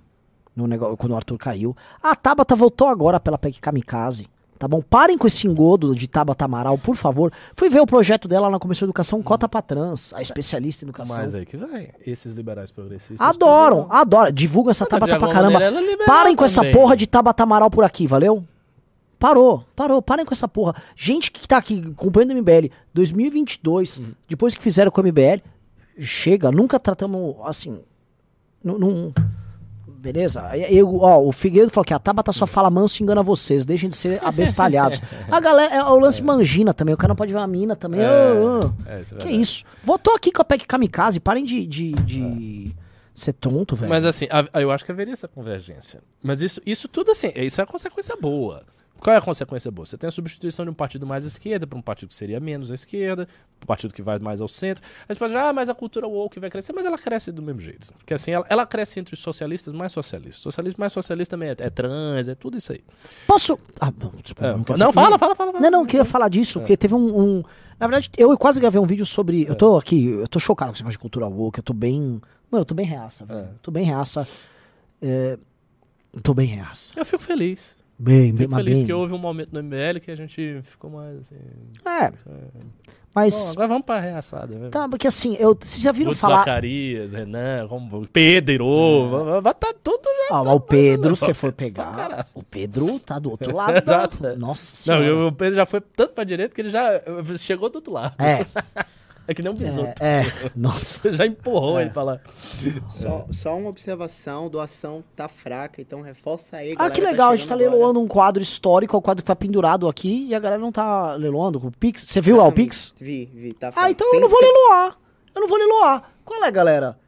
no negócio, quando o Arthur caiu. A Tabata voltou agora pela PEC Kamikaze. Tá bom? Parem com esse engodo de Tabata Amaral, por favor. Fui ver o projeto dela na Comissão de Educação Cota pra Trans, a especialista em educação. Mas aí que vai. Esses liberais progressistas. Adoram, adoram. Divulgam essa Mas Tabata pra caramba. Parem com essa porra de Tabata Amaral por aqui, valeu? Parou, parou, parem com essa porra. Gente que tá aqui acompanhando o MBL 2022, Uhum. depois que fizeram com o MBL, chega, nunca tratamos assim. Não. não- Beleza? Eu, ó, o Figueiredo falou que a Tabata só fala manso e engana vocês, deixem de ser abestalhados. A galera, é o lance mangina também, o cara não pode ver uma mina também. É, ô, ô. é, isso é que verdade. isso? Votou aqui com a PEC Kamikaze, parem de, de, de ser tonto, velho. Mas assim, a- eu acho que haveria essa convergência. Mas isso, isso tudo assim, isso é a consequência boa. Qual é a consequência boa? Você tem a substituição de um partido mais à esquerda para um partido que seria menos à esquerda, um partido que vai mais ao centro. Aí você pode dizer, ah, mas a cultura woke vai crescer, mas ela cresce do mesmo jeito. Porque assim, ela, ela cresce entre os socialistas mais socialistas. Socialismo mais socialista também é, é trans, é tudo isso aí. Posso. Ah, não, desculpa. É, não, não, fala, fala, fala. fala. Não, não, eu queria falar disso, porque teve um, um- Na verdade, eu quase gravei um vídeo sobre. Eu tô aqui, eu tô chocado com esse negócio de cultura woke, eu tô bem. Mano, eu tô bem reaça, velho. É. Tô bem reaça. É, tô bem reaça. Eu fico feliz. Bem, bem, Fico feliz bem. que houve um momento no MBL que a gente ficou mais assim. É. Bom, Mas. agora vamos pra reaçada. né? Tá, porque assim, eu, vocês já viram Lúcio falar. Zacarias, Renan, como- Pedro, vai- vai tá tudo já. Ah, mas o Pedro, se for pegar. O Pedro tá do outro lado. da-. Nossa Não, senhora. e o Pedro já foi tanto pra direita que ele já eh, chegou do outro lado. É, É que nem um bisoto. é, é. Nossa. Já empurrou É. ele pra lá. Só, só uma observação, doação tá fraca, então reforça aí. Ah, que legal, a gente tá leiloando um quadro histórico, o quadro que tá pendurado aqui, e a galera não tá leiloando com o Pix. Você viu lá o Pix? Vi, vi, tá Ah, fraco. então eu não vou leiloar. Eu não vou leiloar. Qual é, galera?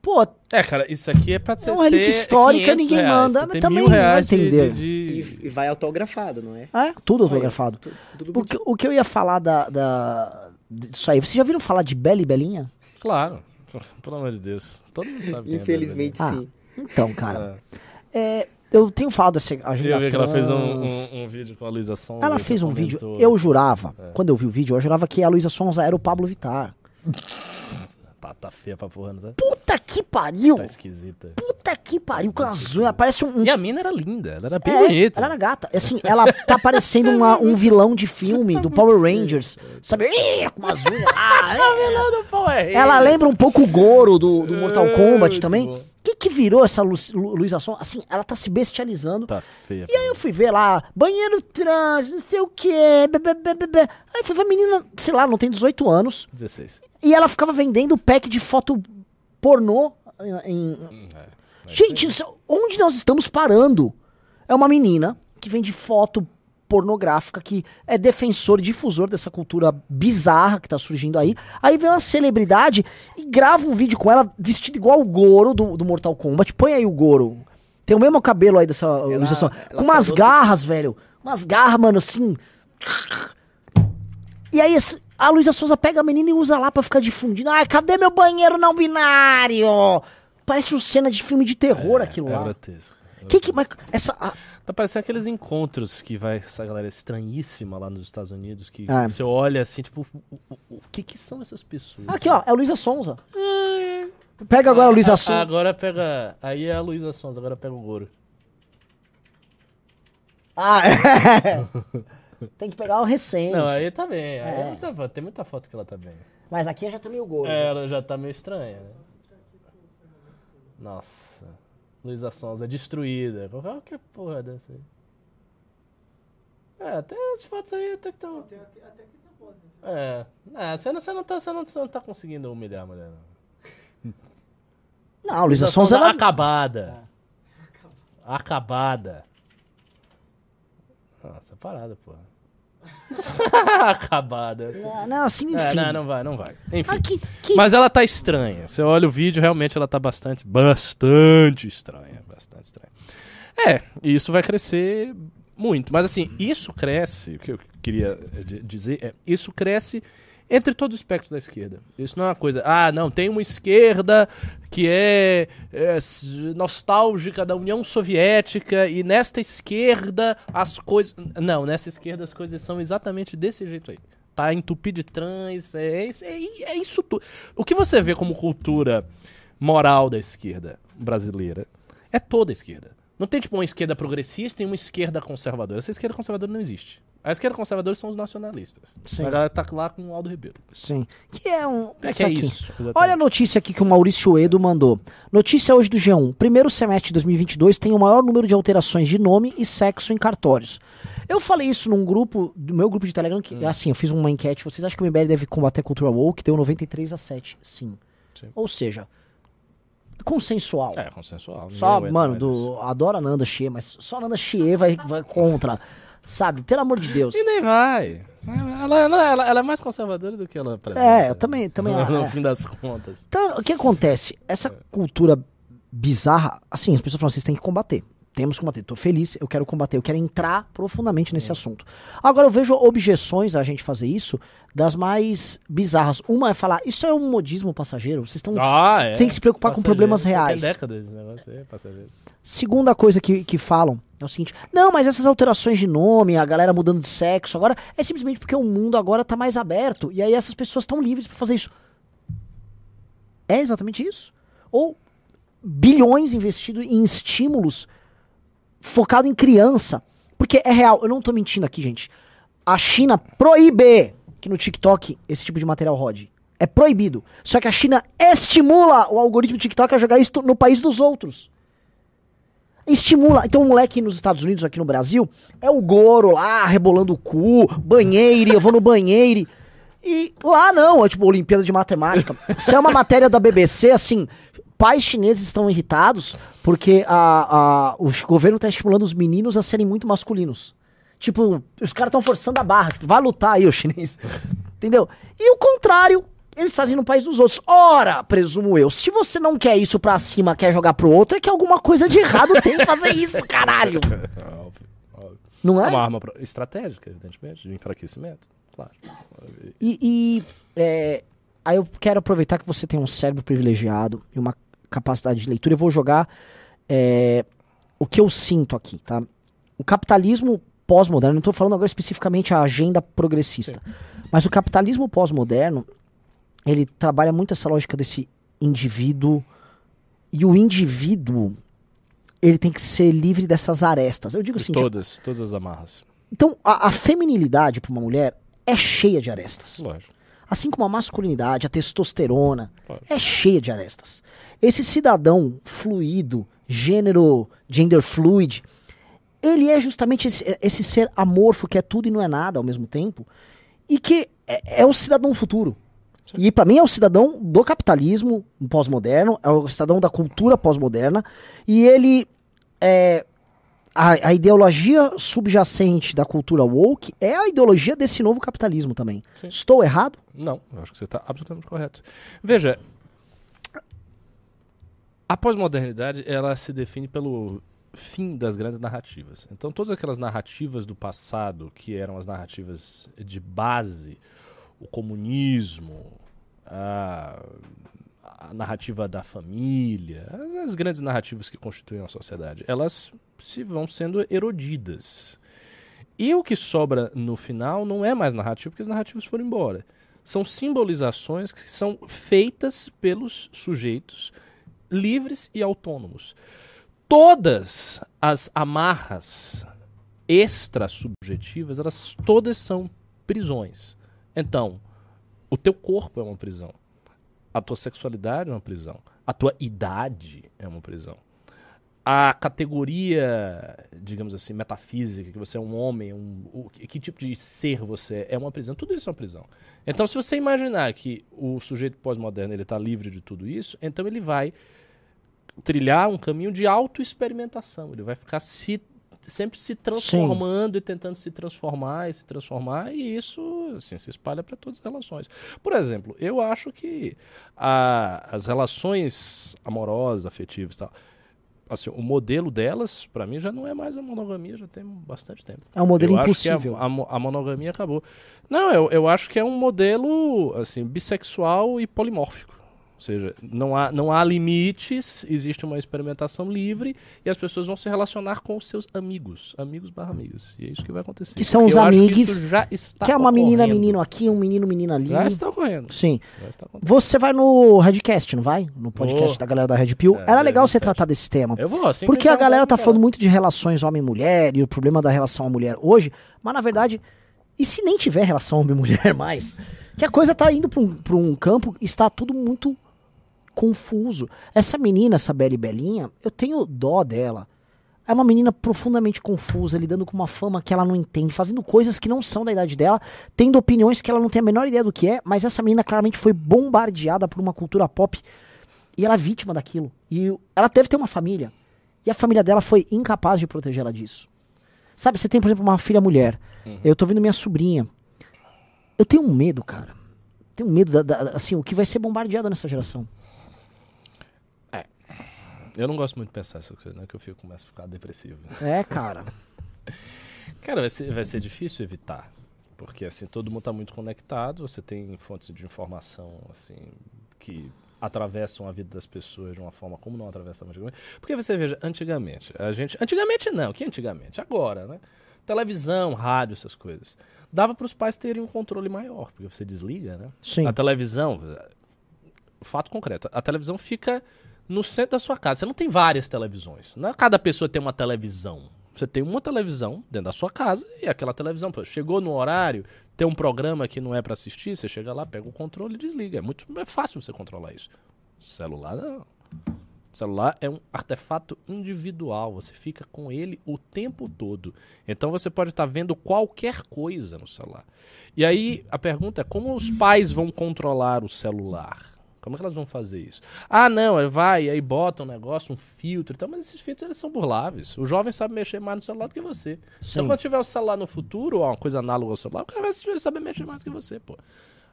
Pô, É, cara, isso aqui é pra você É uma relíquia ter histórica, 500 ninguém reais. manda, Você mas também mil vai reais de- entender. de- E, e vai autografado, não é? é, tudo autografado. tu- Tudo O bonitinho. que, o que eu ia falar da, da, disso aí, vocês já viram falar de Bela e Belinha? Claro. Pelo amor de Deus. Todo mundo sabe quem é Infelizmente, Ah, sim. Então, cara, é, eu tenho falado dessa agenda Eu vi que ela fez um, trans. um, um vídeo com a Luísa Sonza. Ela fez um vídeo, comentou. eu jurava, quando eu vi o vídeo, eu jurava que a Luísa Sonza era o Pablo Vittar. Pá, tá feia pra porra, não tá? Puta que pariu! Tá esquisita. Puta que pariu, com as unhas, parece um... E a mina era linda, ela era bem É, bonita. Ela era gata. Assim, ela tá parecendo uma- um vilão de filme do Power Rangers. Sabe? Ih, com umas unhas. Ah, é. Ela lembra um pouco o Goro do, do Mortal Kombat também. O que que virou essa Lu, Lu, Luísa Sonza? Assim, ela tá se bestializando. Tá feia. E aí eu fui ver lá, banheiro trans, não sei o quê. bê, bê, bê. Aí foi ver a menina, sei lá, não tem 18 anos. 16. E ela ficava vendendo pack de foto pornô em, em- Gente, isso- onde nós estamos parando? É uma menina que vende foto pornográfica, que é defensor, difusor dessa cultura bizarra que tá surgindo aí. Aí vem uma celebridade e grava um vídeo com ela vestido igual o Goro do, do Mortal Kombat. Põe aí o Goro. Tem o mesmo cabelo aí dessa Sonza. ela Com umas garras, velho. Umas garras, mano, assim. E aí esse- a Luísa Souza pega a menina e usa lá pra ficar difundindo. Ai, cadê meu banheiro não binário? Parece uma cena de filme de terror aquilo É lá. grotesco. Que que, mas essa, a- Tá parecendo aqueles encontros que vai essa galera estranhíssima lá nos Estados Unidos, que Ah. você olha assim, tipo, o, o- o que que são essas pessoas? aqui ó, é a Luísa Sonza. Pega agora o Luiz Ah, Assunção. Agora pega. Aí é a Luísa Sons, agora pega o Goro. Ah, é. Tem que pegar o recente. Não, aí tá bem. Aí É. tá- tem muita foto que ela tá bem. Mas aqui eu já tomei o gol. É, ela já tá meio estranha, né? Nossa. Luísa Sons é destruída. Qual que é porra dessa aí? É, até as fotos aí até que estão. É. É, você não, você, não tá, você, não, você não tá conseguindo humilhar a mulher, não. Não, Luísa Sonza, ela... acabada. Acabada. Nossa, parada, porra. acabada. Não, não, assim, É, enfim. não, não vai, não vai. Enfim. Aqui, que... Mas ela tá estranha. Você olha o vídeo, realmente ela tá bastante, bastante estranha. Bastante estranha. É, e isso vai crescer muito. Mas assim, isso cresce, o que eu queria eh, di- dizer é, isso cresce entre todo o espectro da esquerda. Isso não é uma coisa, ah, não, tem uma esquerda que é, é, nostálgica da União Soviética e nesta esquerda as coisas. Não, nessa esquerda as coisas são exatamente desse jeito aí. Tá entupido de trans, é, é, é, é isso tudo. O que você vê como cultura moral da esquerda brasileira é toda a esquerda. Não tem tipo uma esquerda progressista e uma esquerda conservadora. Essa esquerda conservadora não existe. A esquerda conservadora são os nacionalistas. Sim. A galera tá lá com o Aldo Ribeiro. Sim. Que é um... É que isso é isso. exatamente. Olha a notícia aqui que o Maurício Edo mandou. Notícia hoje do G1. Primeiro semestre de 2022 tem o maior número de alterações de nome e sexo em cartórios. Eu falei isso num grupo, do meu grupo de Telegram, que assim, eu fiz uma enquete. Vocês acham que o MBL deve combater a cultura woke? Deu 93 a 7. Sim. Sim. Ou seja, consensual. É, consensual. Só, mano, do, adoro a Nanda Xie, mas só a Nanda Xie vai, vai contra. Sabe? Pelo amor de Deus. E nem vai. Ela, ela, ela, ela é mais conservadora do que ela apresenta. É, eu também, também no é. fim das contas. Então, o que acontece? Essa cultura bizarra, assim, as pessoas falam, vocês têm que combater. Temos que combater. Tô feliz, eu quero combater, eu quero entrar profundamente nesse assunto. Agora, eu vejo objeções a gente fazer isso das mais bizarras. Uma é falar, isso é um modismo passageiro, vocês estão. Ah, é. tem que se preocupar com problemas Passageiro. reais. Tem décadas esse negócio aí, passageiro. Segunda coisa que, que falam é o seguinte: não, mas essas alterações de nome, a galera mudando de sexo, agora é simplesmente porque o mundo agora tá mais aberto e aí essas pessoas estão livres pra fazer isso. É exatamente isso? Ou bilhões investidos em estímulos focado em criança? Porque é real, eu não tô mentindo aqui, gente. A China proíbe que no TikTok esse tipo de material rode. É proibido. Só que a China estimula o algoritmo TikTok a jogar isso no país dos outros estimula. Então, um moleque nos Estados Unidos, aqui no Brasil, é o Goro lá, rebolando o cu, banheiro, eu vou no banheiro. E lá não, é tipo Olimpíada de Matemática. Isso é uma matéria da BBC, assim, pais chineses estão irritados porque a, a, o governo está estimulando os meninos a serem muito masculinos. Tipo, os caras estão forçando a barra, tipo, vai lutar aí, o chinês. Entendeu? E o contrário, eles fazem no país dos outros. Ora, presumo eu, se você não quer isso pra cima, quer jogar pro outro, é que alguma coisa de errado tem em fazer isso, caralho. Óbvio, óbvio. Não É é? uma arma estratégica, evidentemente, de enfraquecimento. Claro. E, e, é, aí eu quero aproveitar que você tem um cérebro privilegiado e uma capacidade de leitura. Eu vou jogar é, o que eu sinto aqui, tá? O capitalismo pós-moderno, não estou falando agora especificamente a agenda progressista, mas o capitalismo pós-moderno, ele trabalha muito essa lógica desse indivíduo e o indivíduo ele tem que ser livre dessas arestas. Eu digo De assim, todas, todas as amarras. então a, a feminilidade para uma mulher é cheia de arestas. Lógico. Assim como a masculinidade, a testosterona, Claro. é cheia de arestas. Esse cidadão fluido, gênero, gender fluid, ele é justamente esse, esse ser amorfo que é tudo e não é nada ao mesmo tempo, e que é, é o cidadão futuro. E pra mim é o cidadão do capitalismo pós-moderno, é o cidadão da cultura pós-moderna, e ele é, a, a ideologia subjacente da cultura woke é a ideologia desse novo capitalismo também. Sim. Estou errado? Não, eu acho que você está absolutamente correto. Veja, a pós-modernidade ela se define pelo fim das grandes narrativas. Então, todas aquelas narrativas do passado, que eram as narrativas de base, o comunismo, a, a narrativa da família, as, as grandes narrativas que constituem a sociedade, elas se vão sendo erodidas. E o que sobra no final não é mais narrativo, porque as narrativas foram embora. São simbolizações que são feitas pelos sujeitos livres e autônomos. Todas as amarras extrasubjetivas, elas todas são prisões. Então, o teu corpo é uma prisão. A tua sexualidade é uma prisão. A tua idade é uma prisão. A categoria, digamos assim, metafísica, que você é um homem, um, o, que, tipo de ser você é, é uma prisão. Tudo isso é uma prisão. Então, se você imaginar que o sujeito pós-moderno está livre de tudo isso, então ele vai trilhar um caminho de autoexperimentação. Ele vai ficar se sempre se transformando e tentando se transformar e se transformar, e isso assim, se espalha para todas as relações. Por exemplo, eu acho que a, as relações amorosas, afetivas e tal, assim, o modelo delas, para mim, já não é mais a monogamia, já tem bastante tempo. É um modelo eu impossível. a, a a monogamia acabou. Não, eu, eu acho que é um modelo assim, bissexual e polimórfico. Ou seja, não há, não há limites, existe uma experimentação livre e as pessoas vão se relacionar com os seus amigos, amigos barra amigas. E é isso que vai acontecer. Que são os acho que já está que é uma menina, ocorrendo. menino aqui, um menino, menina ali. Já está ocorrendo. Sim. Está. Você vai no Redcast, não vai? No podcast Vou. da galera da Red Pill. É, Era legal você tratar desse tema. Eu vou, assim que Porque a galera tá falando muito de relações homem-mulher e o problema da relação à mulher hoje, mas na verdade, e se nem tiver relação homem-mulher mais? Que a coisa tá indo pra um, pra um campo, está tudo muito confuso. Essa menina, essa Bela e Belinha, eu tenho dó dela. É uma menina profundamente confusa, lidando com uma fama que ela não entende, fazendo coisas que não são da idade dela, tendo opiniões que ela não tem a menor ideia do que é, mas essa menina claramente foi bombardeada por uma cultura pop e ela é vítima daquilo. E ela deve ter uma família. E a família dela foi incapaz de proteger ela disso. Sabe, você tem, por exemplo, uma filha mulher. Eu tô vendo minha sobrinha. Eu tenho um medo, cara. Tenho medo da, da- assim, o que vai ser bombardeado nessa geração. Eu não gosto muito de pensar essas coisas, né? Que eu fico, começo a ficar depressivo. É, cara. Cara, vai ser, vai ser difícil evitar. Porque, assim, todo mundo está muito conectado, você tem fontes de informação, assim, que atravessam a vida das pessoas de uma forma como não atravessavam antigamente. Porque você veja, antigamente, a gente... Antigamente não, que antigamente? Agora, né? Televisão, rádio, essas coisas. Dava para os pais terem um controle maior, porque você desliga, né? Sim. A televisão, fato concreto, a televisão fica no centro da sua casa. Você não tem várias televisões. Não é cada pessoa tem uma televisão. Você tem uma televisão dentro da sua casa e aquela televisão, pô, chegou no horário, tem um programa que não é pra assistir, você chega lá, pega o controle e desliga. É muito é fácil você controlar isso. Celular não. Celular é um artefato individual, você fica com ele o tempo todo. Então você pode estar vendo qualquer coisa no celular. E aí a pergunta é como os pais vão controlar o celular? Como é que elas vão fazer isso? Ah, não, vai, aí bota um negócio, um filtro e tal, mas esses filtros eles são burláveis. O jovem sabe mexer mais no celular do que você. Sim. Então quando tiver o celular no futuro, ou uma coisa análoga ao celular, o cara vai saber mexer mais do que você, pô.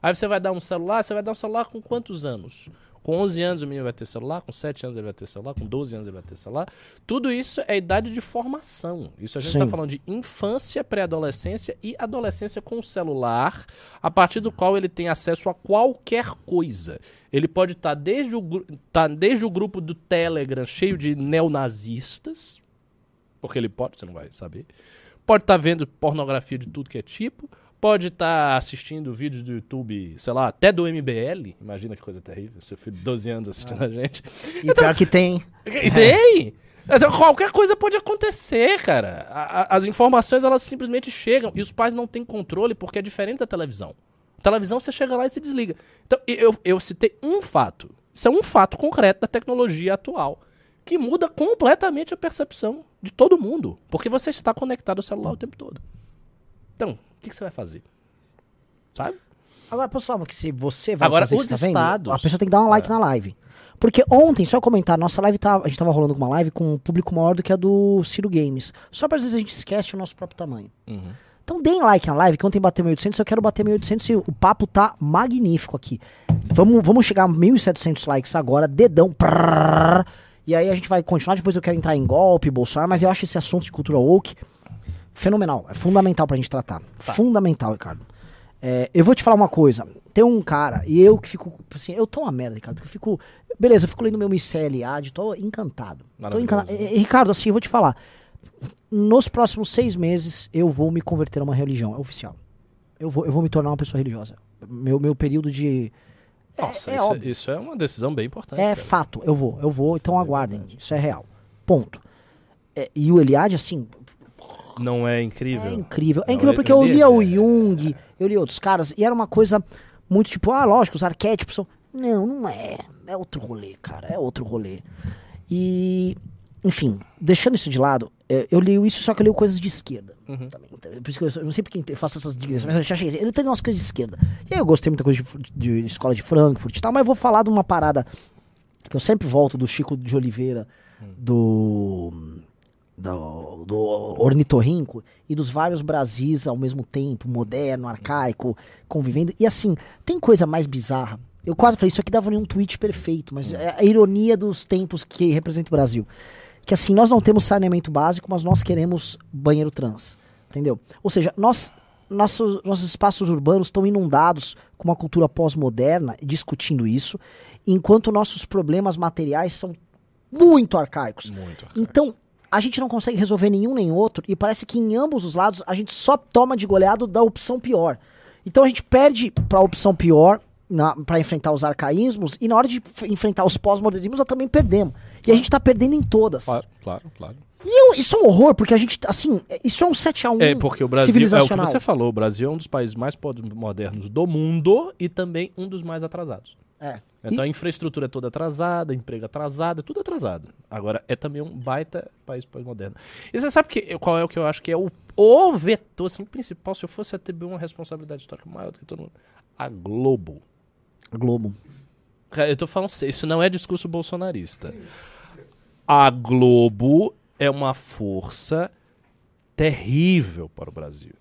Aí você vai dar um celular, você vai dar um celular com quantos anos? Com 11 anos o menino vai ter celular, com 7 anos ele vai ter celular, com 12 anos ele vai ter celular. Tudo isso é idade de formação. Isso a gente está falando de infância, pré-adolescência e adolescência com celular, a partir do qual ele tem acesso a qualquer coisa. Ele pode estar desde, o tá desde o grupo do Telegram cheio de neonazistas, porque ele pode, você não vai saber. Pode estar vendo pornografia de tudo que é tipo. Pode estar assistindo vídeos do YouTube, sei lá, até do MBL. Imagina que coisa terrível. Seu filho de 12 anos assistindo a gente. E pior que tem. E tem! Mas Qualquer coisa pode acontecer, cara. A- a- as informações, elas simplesmente chegam. E os pais não têm controle porque é diferente da televisão. Televisão, você chega lá e se desliga. Então, eu, eu citei um fato. Isso é um fato concreto da tecnologia atual. Que muda completamente a percepção de todo mundo. Porque você está conectado ao celular o tempo todo. Então, que, que você vai fazer? Sabe? Agora, posso falar uma que se você vai Agora, fazer os tá vendo, estados- a pessoa tem que dar um like na live. Porque ontem, só comentar, nossa live tá, a gente tava rolando uma live com um público maior do que a do Ciro Games. Só pra às vezes a gente esquece o nosso próprio tamanho. Então deem like na live, que ontem bateu 1.800, eu quero bater 1.800 e o papo tá magnífico aqui. Vamos, vamos chegar a 1.700 likes agora, dedão. prrr, e aí a gente vai continuar, depois eu quero entrar em golpe, Bolsonaro, mas eu acho esse assunto de cultura woke fenomenal, é fundamental pra gente tratar. Fundamental, Ricardo. É, eu vou te falar uma coisa. Tem um cara, e eu que fico. Assim, eu tô uma merda, Ricardo, porque eu fico. Beleza, eu fico lendo meu MCLA, de tô encantado. Tô encantado. É, é, Ricardo, assim, eu vou te falar. Nos próximos seis meses eu vou me converter a uma religião, é oficial. Eu vou, eu vou me tornar uma pessoa religiosa. Meu, meu período de. Nossa, é isso, óbvio. isso é uma decisão bem importante. É cara. fato, eu vou, eu vou, então é aguardem. verdade. Isso é real. Ponto. É, e o Eliade, assim, Não é incrível? é incrível. É Não, incrível porque eu lia o Jung, eu li outros caras, e era uma coisa muito tipo, ah, lógico, os arquétipos são. Não, não é. É outro rolê, cara. É outro rolê. E, enfim, deixando isso de lado, é, eu li isso, só que eu li coisas de esquerda. Uhum. Também. Por isso que eu, eu não sei porque eu faço essas digressões, mas eu já achei. Eu tenho umas coisas de esquerda. E aí eu gostei muita coisa de, de escola de Frankfurt e tal, mas eu vou falar de uma parada que eu sempre volto do Chico de Oliveira, do. Do, do ornitorrinco e dos vários Brasis ao mesmo tempo, moderno, arcaico, convivendo. E assim, tem coisa mais bizarra. Eu quase falei, isso aqui dava um tweet perfeito, mas é a ironia dos tempos que representa o Brasil. Que assim, nós não temos saneamento básico, mas nós queremos banheiro trans. Entendeu? Ou seja, nós, nossos, nossos espaços urbanos estão inundados com uma cultura pós-moderna discutindo isso, enquanto nossos problemas materiais são muito arcaicos. Muito. arcaico. Então, a gente não consegue resolver nenhum nem outro, e parece que em ambos os lados a gente só toma de goleado da opção pior. Então a gente perde pra opção pior para enfrentar os arcaísmos, e na hora de enfrentar os pós-modernismos nós também perdemos. E a gente tá perdendo em todas. Claro, claro, claro. E eu- isso é um horror, porque a gente, assim, isso é um 7x1 É, porque o Brasil, é o que você falou, o Brasil é um dos países mais modernos do mundo e também um dos mais atrasados. É. Então a infraestrutura é toda atrasada, emprego atrasado, é tudo atrasado. Agora, é também um baita país pós-moderno. E você sabe que, qual é o que eu acho que é o, o vetor assim, principal, se eu fosse atribuir uma responsabilidade histórica maior do que todo mundo? A Globo. Globo. Cara, Eu tô falando sério, isso não é discurso bolsonarista. A Globo é uma força terrível para o Brasil.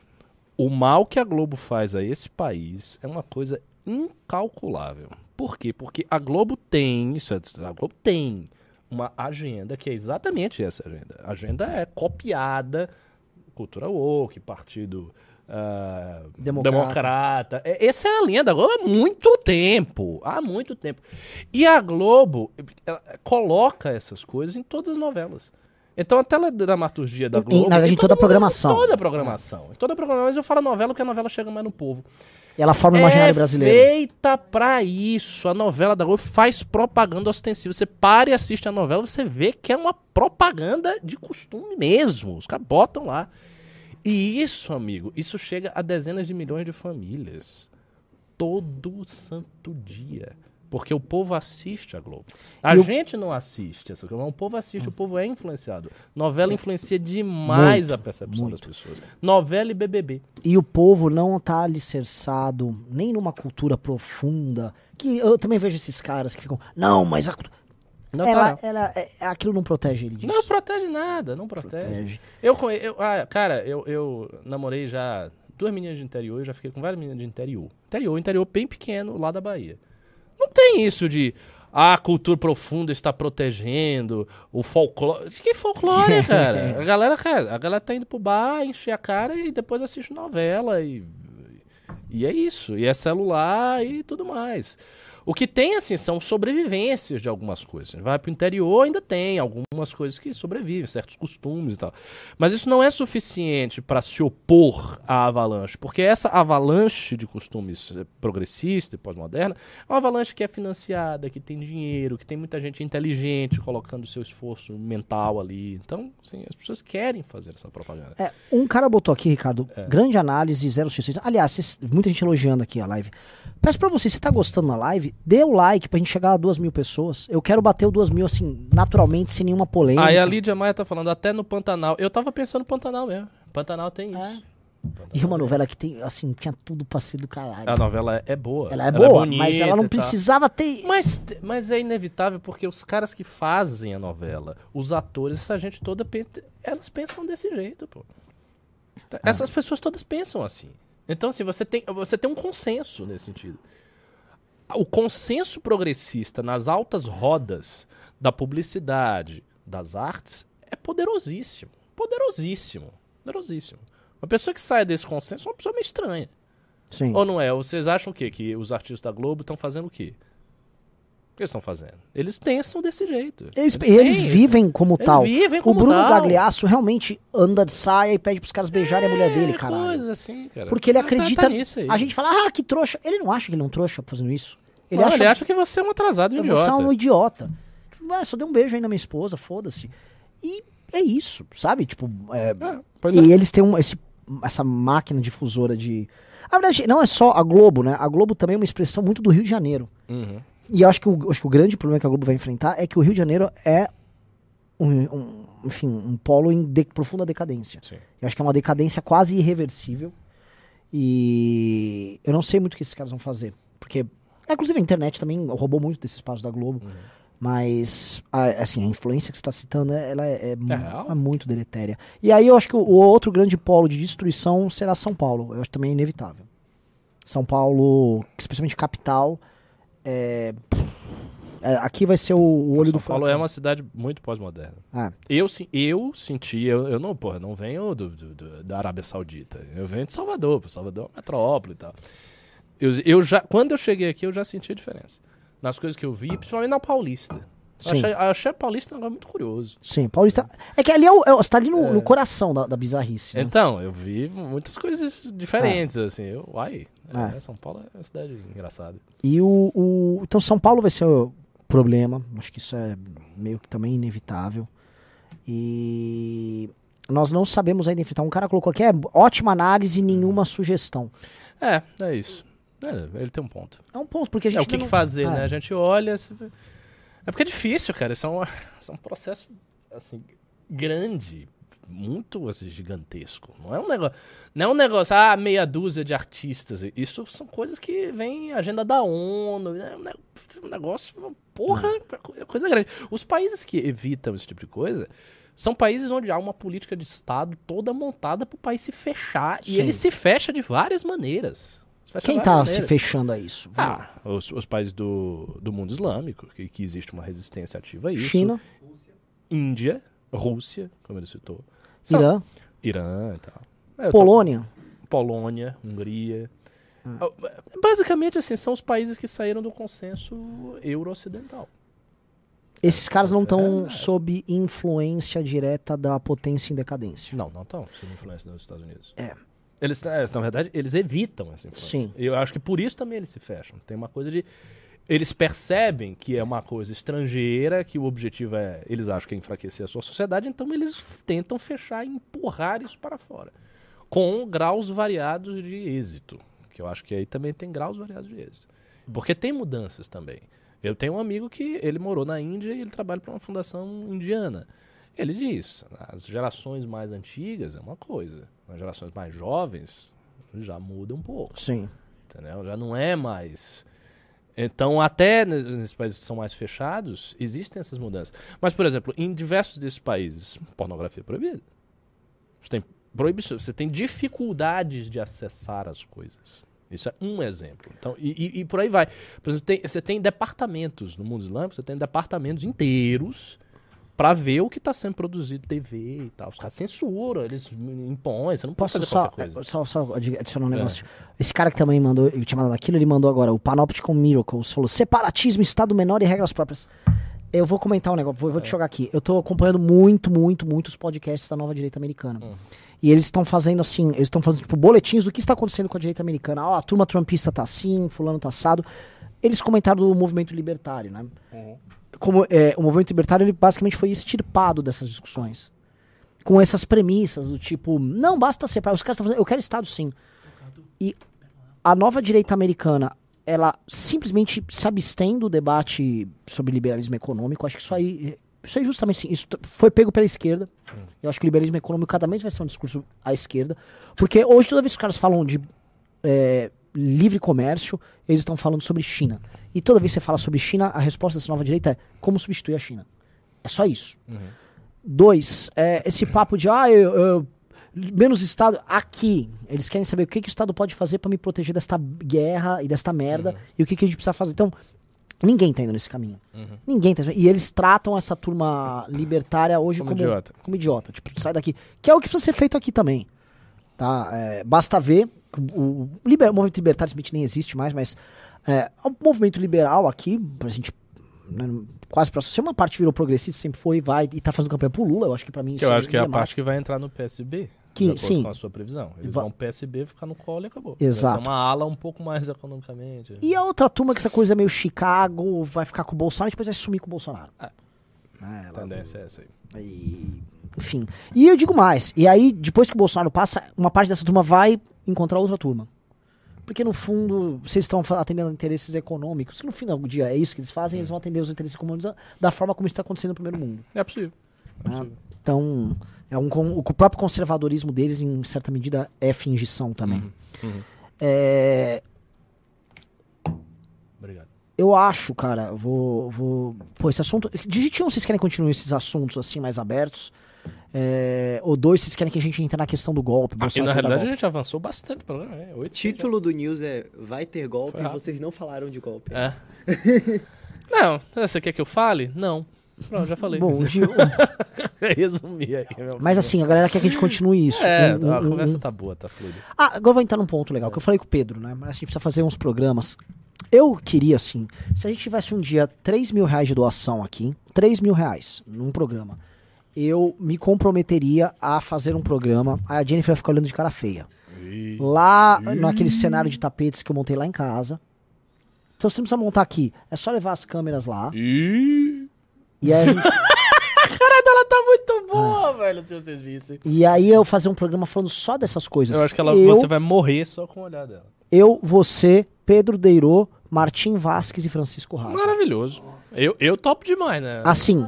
O mal que a Globo faz a esse país é uma coisa incalculável. Por quê? Porque a Globo tem, isso é- a Globo tem uma agenda que é exatamente essa agenda. A agenda é copiada, cultura woke, partido ah, Democrata. democrata. É, Essa é a linha da Globo há muito tempo. Há muito tempo. E a Globo coloca essas coisas em todas as novelas. Então a teledramaturgia da Em- Globo. na verdade, em toda a programação. Toda a programação. Em toda a programação. Mas eu falo novela porque a novela chega mais no povo. E ela forma o imaginário é brasileiro. feita pra isso. A novela da Globo faz propaganda ostensiva. Você para e assiste a novela, você vê que é uma propaganda de costume mesmo. Os caras botam lá. E isso, amigo, isso chega a dezenas de milhões de famílias. Todo santo dia. Porque o povo assiste a Globo. A E o- gente não assiste essa coisa, mas o povo assiste, o povo é influenciado. Novela influencia demais a percepção das pessoas. Novela e BBB. E o povo não tá alicerçado nem numa cultura profunda. Que eu também vejo esses caras que ficam, não, mas a cultu-" Não ela, tá, não. ela, é- aquilo não protege ele disso. Não protege nada, não protege. Protege. Eu, eu ah, cara, eu, eu namorei já duas meninas de interior, eu já fiquei com várias meninas de interior. Interior, interior bem pequeno, lá da Bahia. Não tem isso de ah, a cultura profunda está protegendo o folclore. Que folclore, cara? A galera, cara, a galera tá indo pro bar, encher a cara e depois assiste novela e e é isso, e é celular e tudo mais. O que tem, assim, são sobrevivências de algumas coisas. Vai pro interior, ainda tem algumas coisas que sobrevivem, certos costumes e tal. Mas isso não é suficiente para se opor à avalanche, porque essa avalanche de costumes eh, progressista e pós-moderna é uma avalanche que é financiada, que tem dinheiro, que tem muita gente inteligente colocando seu esforço mental ali. Então, assim, as pessoas querem fazer essa propaganda. É, um cara botou aqui, Ricardo, É. grande análise, zero x Aliás, cês- muita gente elogiando aqui a live. Peço pra você, se tá gostando da live, dê o like pra gente chegar a duas mil pessoas. Eu quero bater o duas mil, assim, naturalmente, sem nenhuma polêmica. Aí a Lídia Maia tá falando até no Pantanal. Eu tava pensando no Pantanal mesmo. Pantanal tem isso. E uma novela que tem, assim, tinha tudo pra ser do caralho. A novela é boa. Ela é boa, bonita mas ela não precisava ter. Mas, mas é inevitável porque os caras que fazem a novela, os atores, essa gente toda, elas pensam desse jeito, pô. Essas pessoas todas pensam assim. Então, assim, você tem, você tem um consenso nesse sentido. O consenso progressista nas altas rodas da publicidade, das artes, é poderosíssimo. Poderosíssimo. Poderosíssimo. Uma pessoa que sai desse consenso é uma pessoa meio estranha. Sim. Ou não é? Vocês acham o quê? Que os artistas da Globo estão fazendo o quê? Que eles estão fazendo? Eles pensam desse jeito. Eles, eles isso. vivem como Eles tal. vivem O como Bruno tal. Gagliasso realmente anda de saia e pede pros caras beijarem a mulher dele, É, caralho. assim, cara. Porque ele Tá- tá acredita. nisso aí. a gente fala, ah, que trouxa. Ele não acha que ele é um trouxa fazendo isso. Ele Não, acha, ele acha que você é um atrasado e um você idiota. é um idiota. Tipo, "Ah, só dei um beijo aí na minha esposa, foda-se. E é isso, sabe? Tipo, é, É, e é. eles têm um, esse, essa máquina difusora de. Na verdade, não é só a Globo, né? A Globo também é uma expressão muito do Rio de Janeiro. Uhum. E eu acho que, o, acho que o grande problema que a Globo vai enfrentar é que o Rio de Janeiro é um, um- enfim, um polo em de- profunda decadência. Sim. Eu acho que é uma decadência quase irreversível. E eu não sei muito o que esses caras vão fazer. Porque, é, inclusive, a internet também roubou muito desse espaço da Globo. Uhum. Mas, a, assim, a influência que você está citando, é- ela é, é real? é muito deletéria. E aí eu acho que o, o outro grande polo de destruição será São Paulo. Eu acho também inevitável. São Paulo, especialmente capital, é, é, aqui vai ser o, o olho do São Paulo furacão. é uma cidade muito pós-moderna. Ah, Eu, eu senti, eu, eu não, porra, não venho do, do- do- da Arábia Saudita. Eu venho de Salvador, pô. Salvador é uma metrópole e tal. Eu, eu já, quando eu cheguei aqui, eu já senti a diferença. Nas coisas que eu vi, principalmente na Paulista. Sim. achei, eu achei a Paulista um negócio muito curioso. sim, Paulista. É que ali é, o, é, você tá ali no, no coração da, da bizarrice. né? Então, eu vi muitas coisas diferentes, assim. Eu, uai, é, É. São Paulo é uma cidade engraçada. E o, o- Então, São Paulo vai ser o problema. Acho que isso é meio que também inevitável. E. Nós não sabemos ainda enfrentar. Um cara colocou aqui, é ótima análise e nenhuma sugestão. É, é isso. É, ele tem um ponto. É um ponto, porque a gente. É o que, ainda que não- fazer, É. né? A gente olha. se É porque é difícil, cara. Isso é um, isso é um processo assim, grande, muito assim, gigantesco. Não é um negócio. Não é um negócio, ah, meia dúzia de artistas. Isso são coisas que vem agenda da ONU. né? Um ne- negócio, porra, é coisa grande. Os países que evitam esse tipo de coisa. São países onde há uma política de Estado toda montada para o país se fechar. E Sim. ele se fecha de várias maneiras. Quem várias tá se fechando a isso? Ah, os, os países do, do mundo islâmico, que, que existe uma resistência ativa a isso. China, Índia, Rússia, como ele citou. São- Irã, Irã e tal. É, eu tô- Polônia. Polônia, Hungria. Ah, Basicamente, assim, são os países que saíram do consenso euro-ocidental. Esses caras não é estão realidade. sob influência direta da potência em decadência. Não, não estão sob influência dos Estados Unidos. É. Eles, é, na verdade, eles evitam essa influência. Sim. Eu acho que por isso também eles se fecham. Tem uma coisa de. Eles percebem que é uma coisa estrangeira, que o objetivo é. Eles acham que é enfraquecer a sua sociedade, então eles tentam fechar e empurrar isso para fora. Com graus variados de êxito. Que eu acho que aí também tem graus variados de êxito. Porque tem mudanças também. Eu tenho um amigo que ele morou na Índia e ele trabalha para uma fundação indiana. Ele diz, as gerações mais antigas é uma coisa, as gerações mais jovens já muda um pouco, Sim. entendeu? Já não é mais. Então, até ne- nesses países que são mais fechados, existem essas mudanças. Mas, por exemplo, em diversos desses países, pornografia é proibida. Você tem proibição, você tem dificuldades de acessar as coisas. Isso é um exemplo. Então, e, e- e por aí vai. Por exemplo, tem- você tem departamentos no mundo islâmico, você tem departamentos inteiros pra ver o que está sendo produzido TV e tal. Os caras censuram, eles impõem, você não pode Posso fazer só, coisa. só, só adi- adicionar um É. negócio? Esse cara que também mandou, eu tinha mandado aquilo, ele mandou agora, o Panopticon Miracles, falou separatismo, Estado menor e regras próprias. Eu vou comentar um negócio, vou, vou te jogar aqui. Eu tô acompanhando muito, muito, muito os podcasts da nova direita americana. E eles estão fazendo assim, eles estão fazendo tipo boletins do que está acontecendo com a direita americana. Ó, a turma trumpista tá assim, fulano tá assado. Eles comentaram do movimento libertário, né? Como é, o movimento libertário ele basicamente foi extirpado dessas discussões. Com essas premissas do tipo, não basta separar, os caras estão fazendo, eu quero Estado sim. E a nova direita americana, ela simplesmente se abstém do debate sobre liberalismo econômico. Acho que isso aí, isso aí justamente sim, isso foi pego pela esquerda. Eu acho que o liberalismo econômico cada vez vai ser um discurso à esquerda. Porque hoje, toda vez que os caras falam de é, livre comércio, eles estão falando sobre China. E toda vez que você fala sobre China, a resposta dessa nova direita é como substituir a China. É só isso. Dois, é, esse papo de ah, eu, eu- menos Estado. Aqui, eles querem saber o que, que o Estado pode fazer para me proteger desta guerra e desta merda e o que, que a gente precisa fazer. Então, ninguém tá indo nesse caminho. Ninguém tá E eles tratam essa turma libertária hoje Como como, idiota. como idiota. Tipo, sai daqui. Que é o que precisa ser feito aqui também. Tá? É, basta ver. O, liber- o movimento libertário Smith nem existe mais, mas é, o movimento liberal aqui, pra gente né, quase próximo. Se uma parte virou progressista, sempre foi, vai e tá fazendo campanha pro Lula, eu acho que pra mim Que eu acho que é a parte que vai entrar no PSB. Que- sim. com a sua previsão. Eles Va- vão PSB ficar no colo e acabou. Exato. Vai ser uma ala um pouco mais economicamente. E a outra turma que essa coisa é meio Chicago, vai ficar com o Bolsonaro e depois vai sumir com o Bolsonaro. Ah. É, A ela- tendência é essa aí. E, enfim. E eu digo mais. E aí, depois que o Bolsonaro passa, uma parte dessa turma vai encontrar outra turma. Porque no fundo, se eles estão atendendo a interesses econômicos, que no final do dia é isso que eles fazem, eles vão atender os interesses econômicos da, forma como isso está acontecendo no primeiro mundo. É possível. É né? possível. Então, é um, o próprio conservadorismo deles, em certa medida, é fingição também. uhum. É, Obrigado. eu acho, cara, vou, vou. Pô, esse assunto. Digite um, vocês querem continuar esses assuntos assim mais abertos. É, ou dois, vocês querem que a gente entre na questão do golpe. E Bolsonaro na realidade a gente avançou bastante o programa, né? O título do news é Vai ter golpe e vocês não falaram de golpe. É. Não, você quer que eu fale? Não. Pronto, já falei. Bom, de- resumir aí. meu mas assim, a galera quer que a gente continue isso. É, Um- um- a conversa um- tá boa, tá fluida. Ah, agora eu vou entrar num ponto legal, que eu falei com o Pedro, né? Mas a gente precisa fazer uns programas. Eu queria, assim, se a gente tivesse um dia 3 mil reais de doação aqui, 3 mil reais num programa, eu me comprometeria a fazer um programa. A Jennifer vai ficar olhando de cara feia. Lá, naquele cenário de tapetes que eu montei lá em casa. Então você não precisa montar aqui. É só levar as câmeras lá. Ih. E aí, a gente- Ela tá muito boa, velho, se vocês vissem. e aí eu fazer um programa falando só dessas coisas. Eu acho que ela, eu, você vai morrer só com o olhar dela. eu, você, Pedro Deirô, Martim Vasques e Francisco Raso. Maravilhoso. Eu, eu topo demais, né? Assim,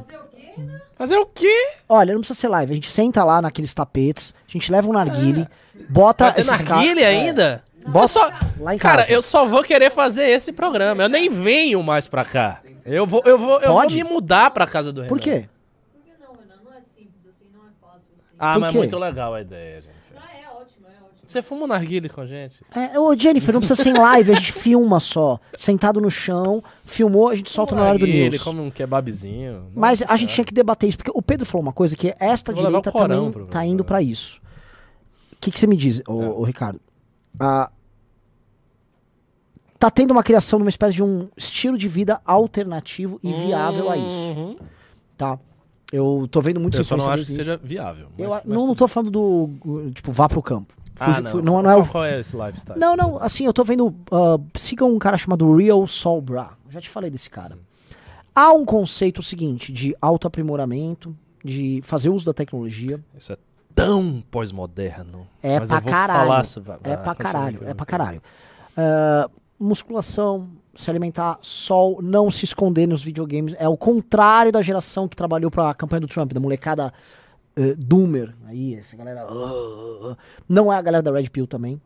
Fazer o quê? olha, não precisa ser live. A gente senta lá naqueles tapetes, a gente leva um narguile, bota Vai ter esses caras. narguilha ainda? Bota Eu só- lá em Cara, casa. eu só vou querer fazer esse programa. Eu nem venho mais pra cá. Eu vou, eu vou, eu vou Pode? me mudar pra casa do Renan. Por quê? Por que não, Renan? Não é simples assim, não é fácil assim. Ah, Por mas quê? é muito legal a ideia, gente. Ah, é ótimo, é ótimo. Você fuma um narguile com a gente? É, ô Jennifer, não precisa ser em live, a gente filma só. Sentado no chão, filmou, a gente solta no horário do Narguile, news. come um kebabzinho. Mas a gente tinha que debater isso, porque o Pedro falou uma coisa que esta direita também pro- tá indo pra isso. O que, que você me diz, ô, É. ô, Ricardo? Ah, tá tendo uma criação de uma espécie de um estilo de vida alternativo e viável a isso, Uhum. tá? Eu tô vendo muitos Eu só não acho que nisso. seja viável. Eu, mas- não, não tô falando do, tipo, vá pro campo. Ah, Fugi- não. fu- não, não é o Qual é esse lifestyle? não, não, assim, eu tô vendo. ah, sigam um cara chamado Real Sol Bra. Já te falei desse cara. Há um conceito seguinte de autoaprimoramento, de fazer uso da tecnologia. Isso é tão pós-moderno. É Mas pra caralho. falar sobre- É pra caralho, é pra caralho. Ah, musculação, se alimentar, sol, não se esconder nos videogames. É o contrário da geração que trabalhou pra campanha do Trump, da molecada eh, doomer. Aí, essa galera. ah, não é a galera da Red Pill também.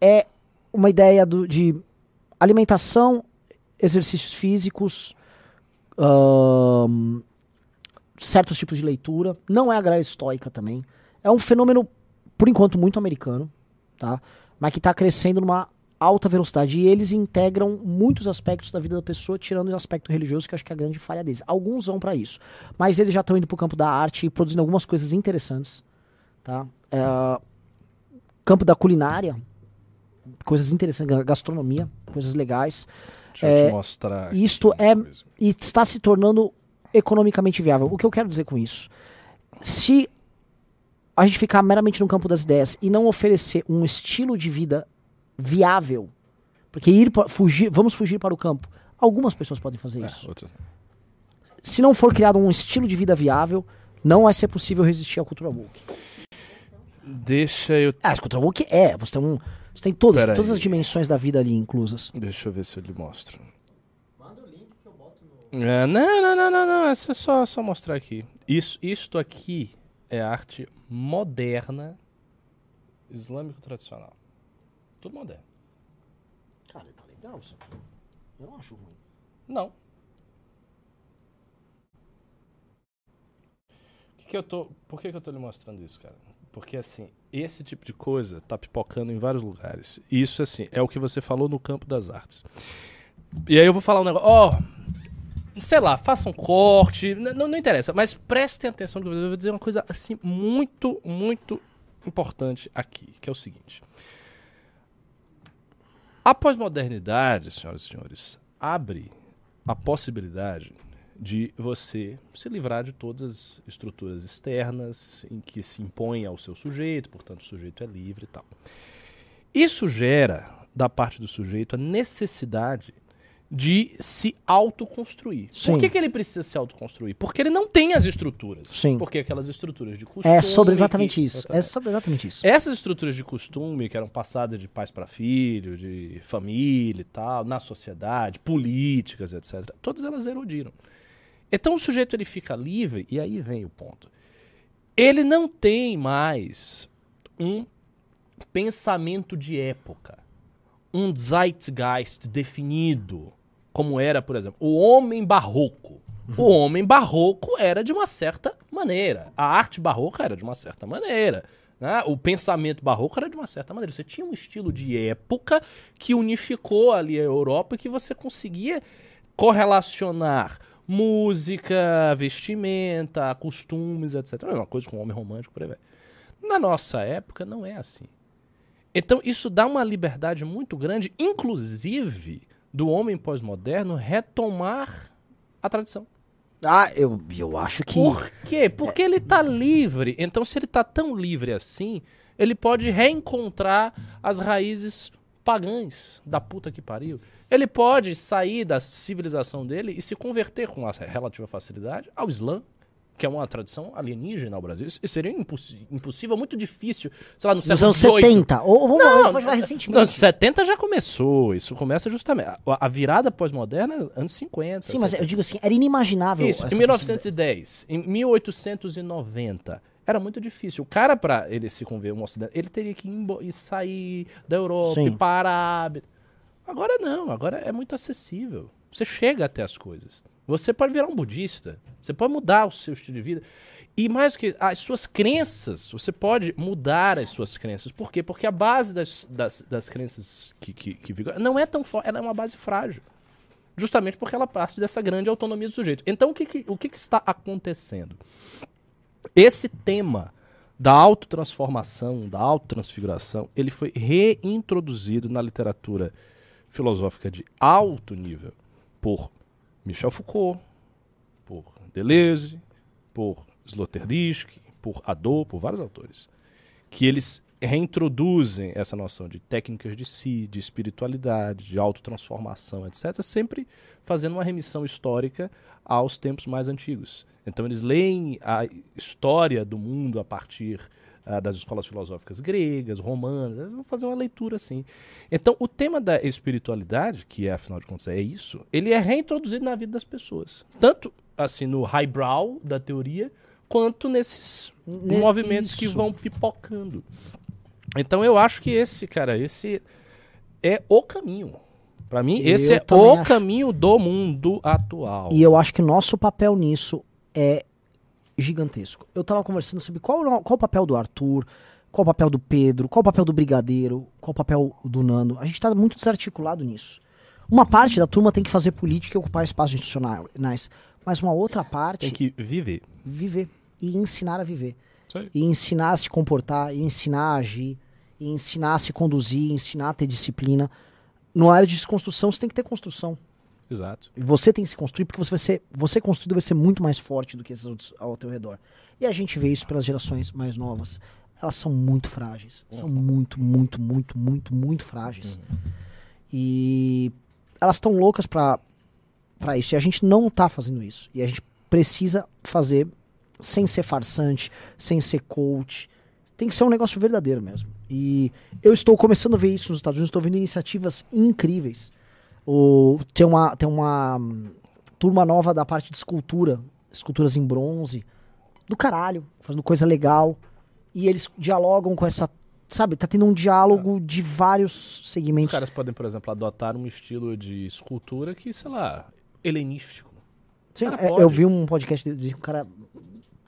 É uma ideia do- de alimentação, exercícios físicos, certos tipos de leitura. Não é a galera estoica também. É um fenômeno, por enquanto, muito americano, tá? Mas que está crescendo numa alta velocidade. E eles integram muitos aspectos da vida da pessoa, tirando o aspecto religioso, que eu acho que é a grande falha deles. Alguns vão para isso. Mas eles já estão indo pro campo da arte e produzindo algumas coisas interessantes, tá? É, campo da culinária, coisas interessantes, ga- gastronomia, coisas legais. Deixa eu É, te mostrar. isto é- coisa. E está se tornando economicamente viável. O que eu quero dizer com isso? Se a gente ficar meramente no campo das ideias e não oferecer um estilo de vida viável, porque ir pa- fugir, vamos fugir para o campo. Algumas pessoas podem fazer É, isso. outras. Se não for criado um estilo de vida viável, não vai ser possível resistir à cultura woke. Deixa eu. Ah, a cultura woke é, você tem um, você tem todas, Pera todas aí. as dimensões da vida ali inclusas. Deixa eu ver se eu lhe mostro. É, não, não, não, não, não. É só- só, só mostrar aqui. Isso, isto aqui é arte moderna, islâmico tradicional. Tudo moderno. Cara, tá legal isso aqui. Eu não acho ruim. Não. Que que eu tô, por que, que eu tô lhe mostrando isso, cara? Porque assim, esse tipo de coisa tá pipocando em vários lugares. Isso assim, é o que você falou no campo das artes. E aí eu vou falar um negócio, ó, sei lá, faça um corte, não, não interessa, mas prestem atenção que eu vou dizer uma coisa assim muito, muito importante aqui, que é o seguinte. A pós-modernidade, senhoras e senhores, abre a possibilidade de você se livrar de todas as estruturas externas em que se impõe ao seu sujeito, portanto o sujeito é livre e tal. Isso gera, da parte do sujeito, a necessidade de se autoconstruir. Sim. Por que, que ele precisa se autoconstruir? Porque ele não tem as estruturas. Sim. Porque aquelas estruturas de costume... É sobre exatamente que- isso. É sobre exatamente isso. essas estruturas de costume que eram passadas de pais para filho, de família e tal, na sociedade, políticas, etc., todas elas erodiram. Então o sujeito ele fica livre, e aí vem o ponto. Ele não tem mais um pensamento de época, um zeitgeist definido, como era, por exemplo, o homem barroco. O homem barroco era de uma certa maneira. A arte barroca era de uma certa maneira. né? O pensamento barroco era de uma certa maneira. Você tinha um estilo de época que unificou ali a Europa e que você conseguia correlacionar música, vestimenta, costumes, etc. A mesma coisa com o homem romântico, por aí vai. Na nossa época não é assim. Então isso dá uma liberdade muito grande, inclusive do homem pós-moderno retomar a tradição. Ah, eu, eu acho que. Por quê? Porque ele tá livre. Então, se ele tá tão livre assim, ele pode reencontrar as raízes pagãs da puta que pariu. Ele pode sair da civilização dele e se converter com uma relativa facilidade ao Islã, que é uma tradição alienígena ao Brasil. Isso seria impossível, muito difícil, sei lá, no Nos século anos XVIII. 70. Ou, vamos Não, pode vai Nos recentemente. anos 70 já começou. Isso começa justamente. A, virada pós-moderna anos 50. Sim, mas 60. eu digo assim, era inimaginável. Isso, em 1910, em 1890. Era muito difícil. O cara, pra ele se converter um ocidente, ele teria que ir, e sair da Europa, Sim. ir para a. Agora não, agora é muito acessível. Você chega até as coisas. Você pode virar um budista. Você pode mudar o seu estilo de vida. E mais do que as suas crenças, você pode mudar as suas crenças. Por quê? Porque a base das, das, das crenças que, que, que não é tão forte, ela é uma base frágil. Justamente porque ela parte dessa grande autonomia do sujeito. Então, o que, que- o que, que está acontecendo? Esse tema da autotransformação, da autotransfiguração, ele foi reintroduzido na literatura filosófica de alto nível por Michel Foucault, por Deleuze, por Sloterdijk, por Adorno, por vários autores, que eles reintroduzem essa noção de técnicas de si, de espiritualidade, de autotransformação, etc., sempre fazendo uma remissão histórica aos tempos mais antigos. Então eles leem a história do mundo a partir ah, das escolas filosóficas gregas, romanas, vão fazer uma leitura assim. Então o tema da espiritualidade, que é afinal de contas é isso, ele é reintroduzido na vida das pessoas. Tanto assim no highbrow da teoria, quanto nesses Ne- movimentos que isso. vão pipocando. Então eu acho que esse, cara, esse é o caminho. Pra mim, Eu esse é o acho. caminho do mundo atual. E eu acho que nosso papel nisso é gigantesco. Eu tava conversando sobre qual, qual o papel do Arthur, qual o papel do Pedro, qual o papel do Brigadeiro, qual o papel do Nando. A gente tá muito desarticulado nisso. Uma parte da turma tem que fazer política e ocupar espaços institucionais, mas uma outra parte Tem que viver. viver e ensinar a viver. E ensinar a se comportar, e ensinar a agir, e ensinar a se conduzir, e ensinar a ter disciplina. No área de desconstrução, você tem que ter construção. Exato. E Você tem que se construir porque você vai ser, você construído vai ser muito mais forte do que esses outros ao teu redor. E a gente vê isso pelas gerações mais novas. Elas são muito frágeis. São muito, muito, muito, muito, muito frágeis. E elas estão loucas pra para isso. E a gente não tá fazendo isso. E a gente precisa fazer sem ser farsante, sem ser coach. Tem que ser um negócio verdadeiro mesmo. E eu estou começando a ver isso nos Estados Unidos, estou vendo iniciativas incríveis. O, tem uma, tem uma hum, turma nova da parte de escultura, esculturas em bronze, do caralho, fazendo coisa legal. E eles dialogam com essa. Sabe, tá tendo um diálogo de vários Os segmentos. caras podem, por exemplo, adotar um estilo de escultura que, sei lá, helenístico. Sim, é, eu vi um podcast de, de um cara.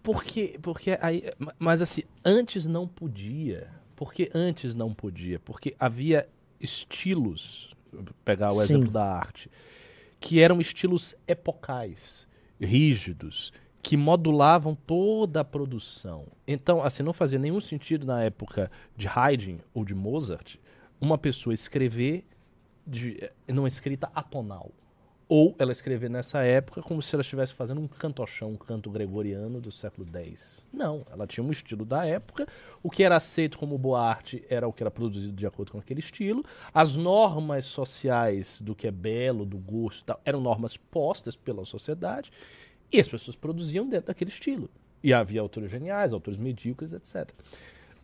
Porque, porque aí. ma- Mas assim, antes não podia. Porque antes não podia. Porque havia estilos. Pegar o Sim. exemplo da arte. Que eram estilos epocais, rígidos, que modulavam toda a produção. Então, assim, não fazia nenhum sentido na época de Haydn ou de Mozart uma pessoa escrever de, numa escrita atonal. Ou ela escrever nessa época como se ela estivesse fazendo um cantochão, um canto gregoriano do século X. Não, ela tinha um estilo da época. O que era aceito como boa arte era o que era produzido de acordo com aquele estilo. As normas sociais do que é belo, do gosto e tal, eram normas postas pela sociedade. E as pessoas produziam dentro daquele estilo. E havia autores geniais, autores medíocres, etc.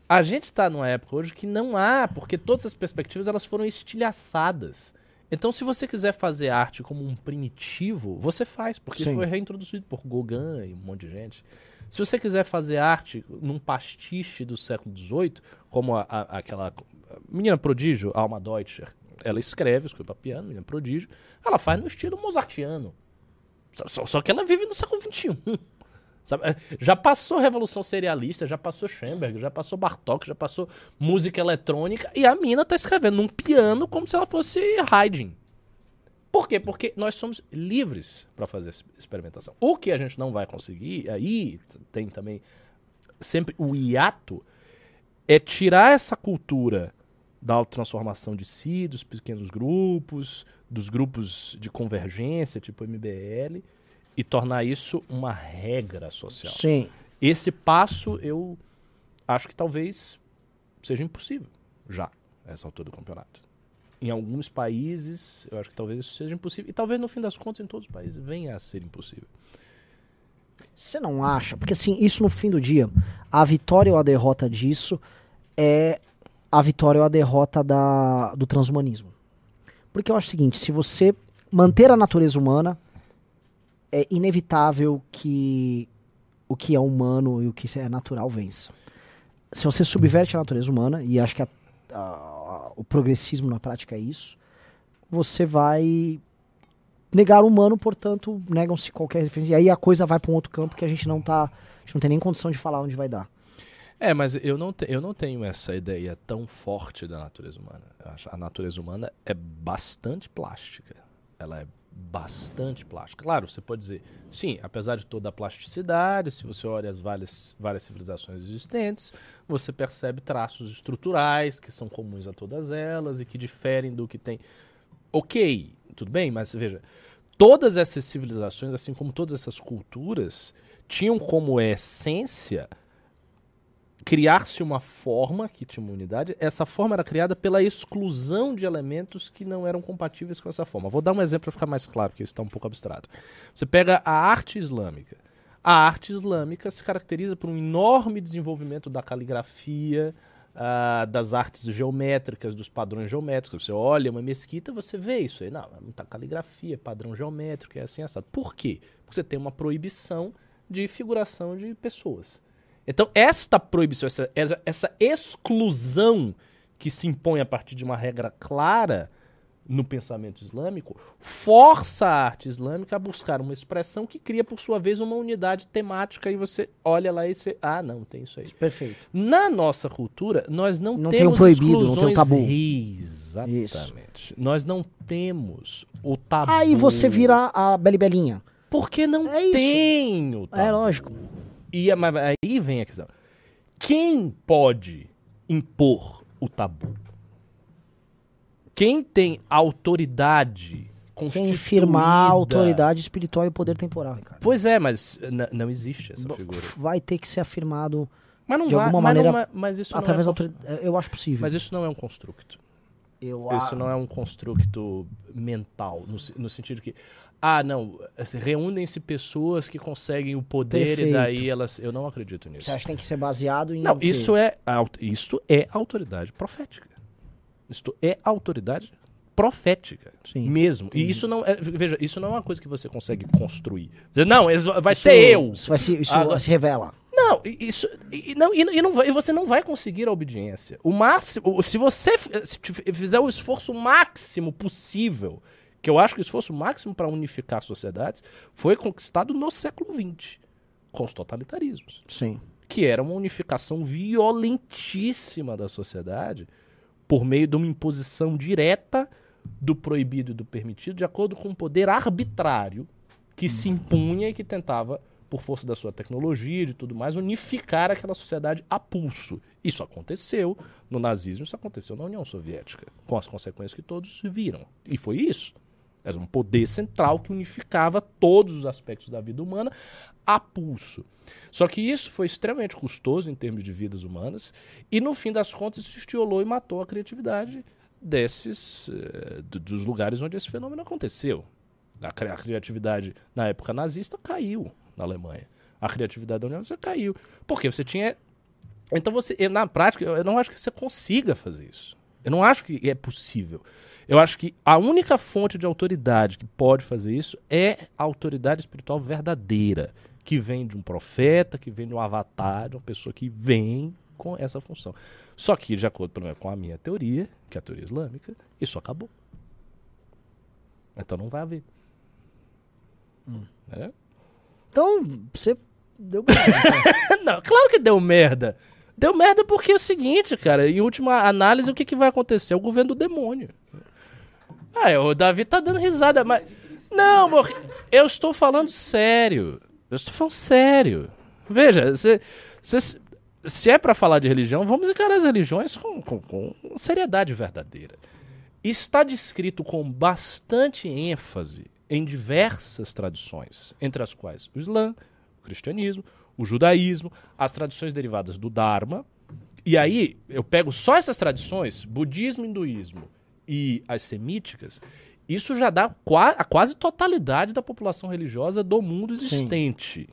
A gente está numa época hoje que não há, porque todas as perspectivas elas foram estilhaçadas. Então, se você quiser fazer arte como um primitivo, você faz, porque Sim. foi reintroduzido por Gauguin e um monte de gente. Se você quiser fazer arte num pastiche do século XVIII, como a- a- aquela menina prodígio, Alma Deutscher, ela escreve, escreve para piano, menina prodígio, ela faz no estilo mozartiano. Só, só- só que ela vive no século XXI. Sabe? É, Já passou Revolução Serialista, já passou Schoenberg, já passou Bartók, já passou música eletrônica, e a mina tá escrevendo num piano como se ela fosse Haydn. Por quê? Porque nós somos livres para fazer essa experimentação. O que a gente não vai conseguir, aí tem também sempre o hiato, é tirar essa cultura da autotransformação de si, dos pequenos grupos, dos grupos de convergência, tipo MBL, e tornar isso uma regra social. Sim. Esse passo eu acho que talvez seja impossível já, essa altura do campeonato. Em alguns países, eu acho que talvez isso seja impossível. E talvez, no fim das contas, em todos os países, venha a ser impossível. Você não acha? Porque assim, isso no fim do dia, a vitória ou a derrota disso é a vitória ou a derrota da, do transhumanismo. Porque eu acho o seguinte, se você manter a natureza humana, é inevitável que o que é humano e o que é natural vença. Se você subverte a natureza humana, e acho que a- a- o progressismo na prática é isso, você vai negar o humano, portanto, negam-se qualquer referência. E aí a coisa vai para um outro campo que a gente não tá. A gente não tem nem condição de falar onde vai dar. É, mas eu não, te- eu não tenho essa ideia tão forte da natureza humana. A natureza humana é bastante plástica. Ela é bastante plástica. Claro, você pode dizer, sim, apesar de toda a plasticidade, se você olha as várias, várias civilizações existentes, você percebe traços estruturais que são comuns a todas elas e que diferem do que tem. Ok, tudo bem, mas veja, todas essas civilizações, assim como todas essas culturas, tinham como essência criar-se uma forma que tinha uma unidade. Essa forma era criada pela exclusão de elementos que não eram compatíveis com essa forma. Vou dar um exemplo para ficar mais claro, porque isso está um pouco abstrato. Você pega a arte islâmica. A arte islâmica se caracteriza por um enorme desenvolvimento da caligrafia, ah, das artes geométricas, dos padrões geométricos. Você olha uma mesquita, você vê isso aí. Não, é muita caligrafia, padrão geométrico, é assim, assado. Por quê? Porque você tem uma proibição de figuração de pessoas. Então, esta proibição, essa, essa, exclusão que se impõe a partir de uma regra clara no pensamento islâmico, força a arte islâmica a buscar uma expressão que cria, por sua vez, uma unidade temática e você olha lá e você. Ah, não, tem isso aí. Perfeito. Na nossa cultura, nós não, Não tem temos o proibido, não tem o exclusões- tabu. Exatamente. Nós não temos o tabu. Aí você vira a Beli Belinha. Porque não É isso. tem o tabu. É lógico. E a- mas aí vem a questão. Quem pode impor o tabu? Quem tem autoridade Quem firmar a autoridade espiritual e o poder temporal, Ricardo. Pois é, mas não existe essa figura. Vai ter que ser afirmado Mas não de vai, alguma mas não maneira, é- mas isso através não da é cons- autoridade. Eu acho possível. Mas isso não é um construto. eu Isso não é um construto mental, no, no sentido que, ah, não, assim, reúnem-se pessoas que conseguem o poder Perfeito. e daí elas. Eu não acredito nisso. Você acha que tem que ser baseado em. Não, isso é, isto é autoridade profética. Isto é autoridade profética. Sim, mesmo. E isso não é, veja, isso não é uma coisa que você consegue construir. Não, vai Isso- ser eu. Isso, vai se, isso Agora- se revela. Não, isso e, não, e, não vai- e você não vai conseguir a obediência. O máximo, se você se fizer o esforço máximo possível, que eu acho que o esforço máximo para unificar sociedades foi conquistado no século XX, com os totalitarismos Sim. que era uma unificação violentíssima da sociedade por meio de uma imposição direta do proibido e do permitido, de acordo com um poder arbitrário que se impunha e que tentava, por força da sua tecnologia e de tudo mais, unificar aquela sociedade a pulso. Isso aconteceu no nazismo, isso aconteceu na União Soviética, com as consequências que todos viram. E foi isso. Era um poder central que unificava todos os aspectos da vida humana a pulso. Só que isso foi extremamente custoso em termos de vidas humanas e, no fim das contas, isso estiolou e matou a criatividade desses eh, do- dos lugares onde esse fenômeno aconteceu. A, cri- a criatividade na época nazista caiu na Alemanha. A criatividade da União Soviética caiu. Porque você tinha. Então você. e Na prática, eu não acho que você consiga fazer isso. Eu não acho que é possível. Eu acho que a única fonte de autoridade que pode fazer isso é a autoridade espiritual verdadeira, que vem de um profeta, que vem de um avatar, de uma pessoa que vem com essa função. Só que, de acordo menos, com a minha teoria, que é a teoria islâmica, isso acabou. Então não vai haver. É? Então, você deu merda. Não, claro que deu merda. Deu merda porque é o seguinte, cara, em última análise, o que, que vai acontecer? É o governo do demônio. Ah, é, o Davi tá dando risada, mas. Não, amor, eu estou falando sério. Eu estou falando sério. Veja, se, se, se é pra falar de religião, vamos encarar as religiões com, com, com seriedade verdadeira. Está descrito com bastante ênfase em diversas tradições, entre as quais o Islã, o cristianismo, o judaísmo, as tradições derivadas do Dharma. E aí, eu pego só essas tradições, budismo, hinduísmo e as semíticas, isso já dá a quase totalidade da população religiosa do mundo existente.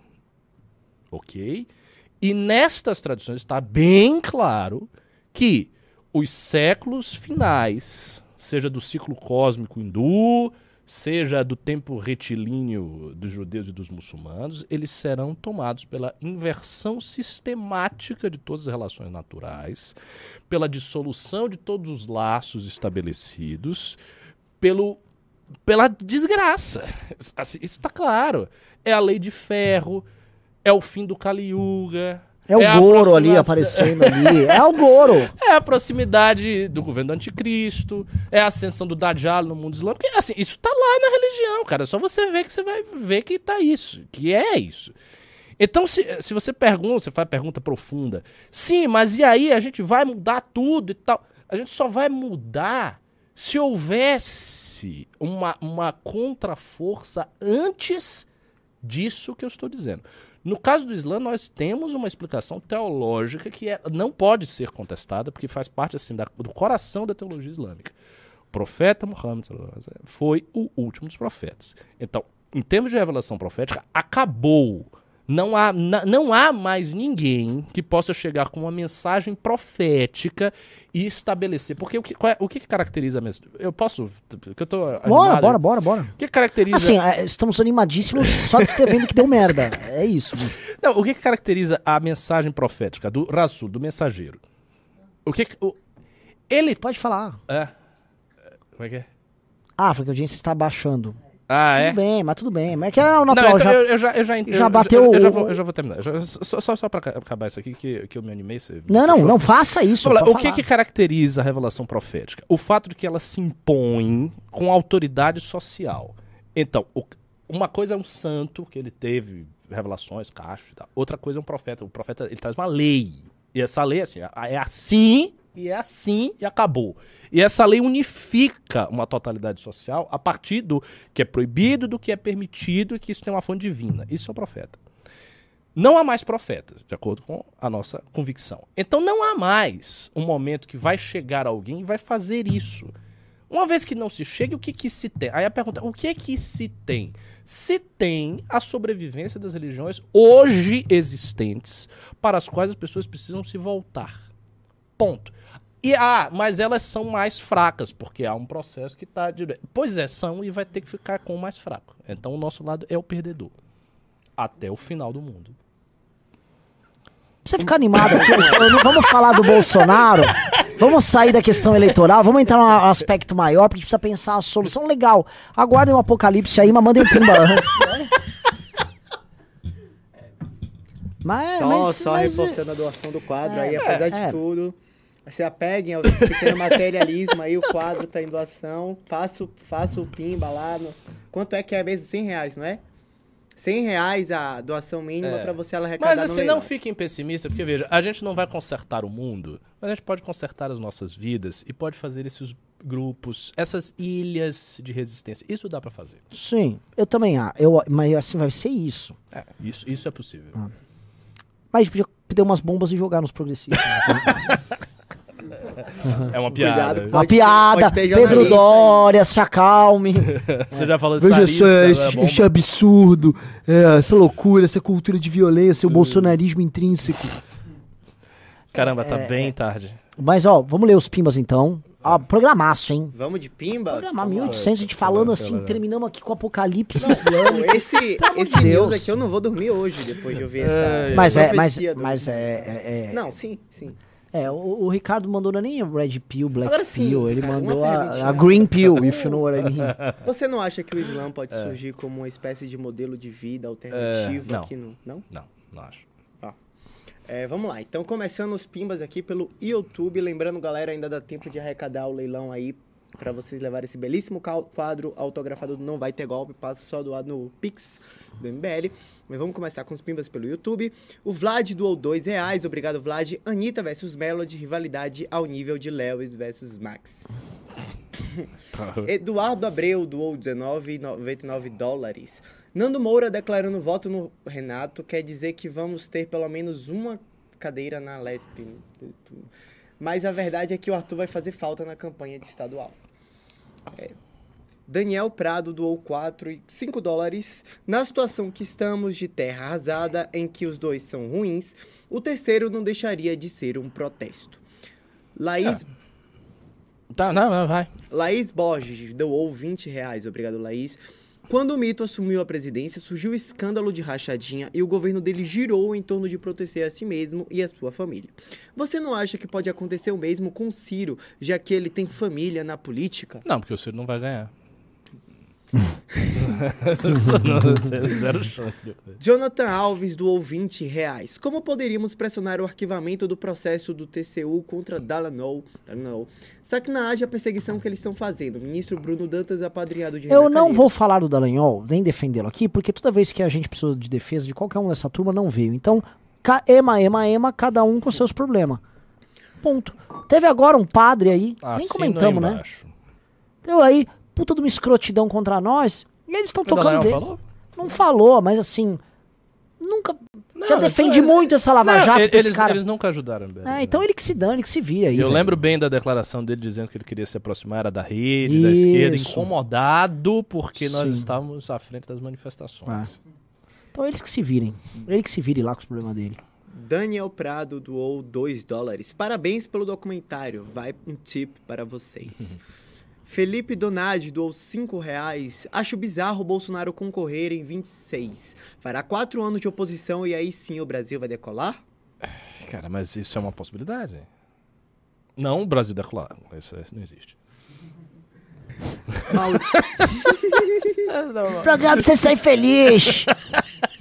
Ok? E nestas tradições está bem claro que os séculos finais, seja do ciclo cósmico hindu, seja do tempo retilíneo dos judeus e dos muçulmanos, eles serão tomados pela inversão sistemática de todas as relações naturais, pela dissolução de todos os laços estabelecidos, pelo pela desgraça. Isso está claro. É a lei de ferro, é o fim do Kali Yuga. É o a Goro ali aparecendo ali. É o Goro. é a proximidade do governo do anticristo, é a ascensão do Dajjal no mundo islâmico. Assim, isso tá lá na religião, cara. É só você ver que você vai ver que tá isso, que é isso. Então, se, se você pergunta, você faz pergunta profunda, sim, mas e aí a gente vai mudar tudo e tal? A gente só vai mudar se houvesse uma, uma contraforça antes disso que eu estou dizendo. No caso do Islã, nós temos uma explicação teológica que é- não pode ser contestada, porque faz parte assim, da- do coração da teologia islâmica. O profeta Muhammad foi o último dos profetas. Então, em termos de revelação profética, acabou. Não há, não há mais ninguém que possa chegar com uma mensagem profética e estabelecer. Porque o que, é- o que que caracteriza a mensagem? Eu posso. Porque eu tô Bora, animado. bora, bora, bora. O que caracteriza. Assim, é, estamos animadíssimos só descrevendo que deu merda. É isso. Não, o que, que caracteriza a mensagem profética do Rasul, do mensageiro? O que. que- o, ele. Pode falar. É. Como é que é? Ah, porque a audiência está baixando. Ah, Tudo bem, mas tudo bem. Mas que era o Não, natural. então já... eu, eu já, eu já, ent- já eu- bateu eu, eu já vou, eu já vou terminar. Só, só, só pra ca- acabar isso aqui que, que eu me animei. Você Não, não, não faça isso. Lá, o que, que caracteriza a revelação profética? O fato de que ela se impõe com autoridade social. Então, o- uma coisa é um santo, que ele teve revelações, cacho e tal. Outra coisa é um profeta. O profeta, ele traz uma lei. E essa lei, assim, é assim, e é assim, e acabou. E essa lei unifica uma totalidade social a partir do que é proibido, do que é permitido, e que isso tem uma fonte divina. Isso é o profeta. Não há mais profetas, de acordo com a nossa convicção. Então não há mais um momento que vai chegar alguém e vai fazer isso. Uma vez que não se chega, o que, que se tem? Aí a pergunta, o que é que se tem? Se tem a sobrevivência das religiões hoje existentes, para as quais as pessoas precisam se voltar. Ponto. E ah, mas elas são mais fracas, porque há um processo que está. Pois é, são e vai ter que ficar com o mais fraco. Então o nosso lado é o perdedor. Até o final do mundo. Pra você ficar animado aqui, vamos falar do Bolsonaro. Vamos sair da questão eleitoral, vamos entrar num aspecto maior, porque a gente precisa pensar uma solução legal. Aguardem o apocalipse aí, mas mandem pimba antes. Mas, Só, mas, só mas, reforçando a doação do quadro aí, apesar é. de tudo. Se apeguem ao pequeno materialismo aí, o quadro tá em doação. Faça, o- faça o pimba lá. No... Quanto é que é mesmo? 100 reais, não é? 100 reais a doação mínima É. pra você arrecadar Mas assim, não fiquem pessimistas, porque veja, a gente não vai consertar o mundo, mas a gente pode consertar as nossas vidas e pode fazer esses grupos, essas ilhas de resistência. Isso dá pra fazer. Sim, eu também ah, eu Mas assim, vai ser isso. É, isso, isso é possível. Mas a gente podia pedir umas bombas e jogar nos progressistas. É uma piada. Cuidado, Uma piada, Pedro Dória, se acalme. Você já falou Veja Sarissa, só, né, esse, absurdo, é, essa loucura, essa cultura de violência, o bolsonarismo intrínseco. Caramba, tá bem tarde. Mas, ó, vamos ler os pimbas então. Ah, programaço, hein? Vamos de pimba? Programar Vamos lá. 1800, a gente falando assim, terminamos aqui com o apocalipse islâmico. Esse, esse Deus. aqui eu não vou dormir hoje, depois de ouvir essa Mas é, mas, mas é, é, é, Não, sim, sim. É, o, o Ricardo mandou não é nem Red Pill, Black Agora sim, Pill, ele cara, mandou a, a Green Pill, if you know what I mean. Você não acha que o Islã pode surgir como uma espécie de modelo de vida alternativo É, não. aqui no... Não? Não, não acho. É, vamos lá. Então, começando os pimbas aqui pelo YouTube. Lembrando, galera, ainda dá tempo de arrecadar o leilão aí para vocês levarem esse belíssimo quadro autografado do Não Vai Ter Golpe. Passa só doar no Pix do MBL. Mas vamos começar com os pimbas pelo YouTube. O Vlad doou dois reais. Obrigado, Vlad. Anitta versus Melody. Rivalidade ao nível de Lewis versus Max. Eduardo Abreu doou 19,99 dólares. Nando Moura declarando voto no Renato quer dizer que vamos ter pelo menos uma cadeira na LESP. Mas a verdade é que o Arthur vai fazer falta na campanha de estadual. É. Daniel Prado doou 4 e 5 dólares. Na situação que estamos de terra arrasada, em que os dois são ruins, o terceiro não deixaria de ser um protesto. Laís Tá, não, não, vai. Laís Borges doou 20 reais, obrigado Laís. Quando o Mito assumiu a presidência, surgiu o escândalo de rachadinha e o governo dele girou em torno de proteger a si mesmo e a sua família. Você não acha que pode acontecer o mesmo com o Ciro, já que ele tem família na política? Não, porque o Ciro não vai ganhar. Zero chance. Jonathan Alves doou 20 reais. Como poderíamos pressionar o arquivamento do processo do TCU contra Dalanou? Dalanou. Sacanagem a perseguição que eles estão fazendo. Ministro Bruno Dantas apadrinhado de Eu Renan não vou Calheiros. falar do Dallagnol, nem defendê-lo aqui, porque toda vez que a gente precisou de defesa de qualquer um dessa turma, não veio. Então, ca- ema, ema, ema, cada um com seus problemas. Ponto. Teve agora um padre aí, nem Assina comentamos, né? embaixo. Então aí, puta de uma escrotidão contra nós, e eles estão tocando deles. falou? Não falou, mas assim, nunca... já Não, defendi então, muito essa Lava Não, Jato eles, esse cara. eles nunca ajudaram o É, então ele que se dane, que se vira aí. Eu velho. lembro bem da declaração dele dizendo que ele queria se aproximar era da rede, da esquerda, Isso. incomodado porque nós Sim. estávamos à frente das manifestações. Então eles que se virem. Ele que se vire lá com os problemas dele. Daniel Prado doou 2 dólares. Parabéns pelo documentário. Vai um tip para vocês. Felipe Donadi doou 5 reais. Acho bizarro o Bolsonaro concorrer em 26. Fará 4 anos de oposição e aí sim o Brasil vai decolar? Cara, mas isso é uma possibilidade. Não o Brasil decolar. Isso, isso não existe. Programa pra você sair feliz.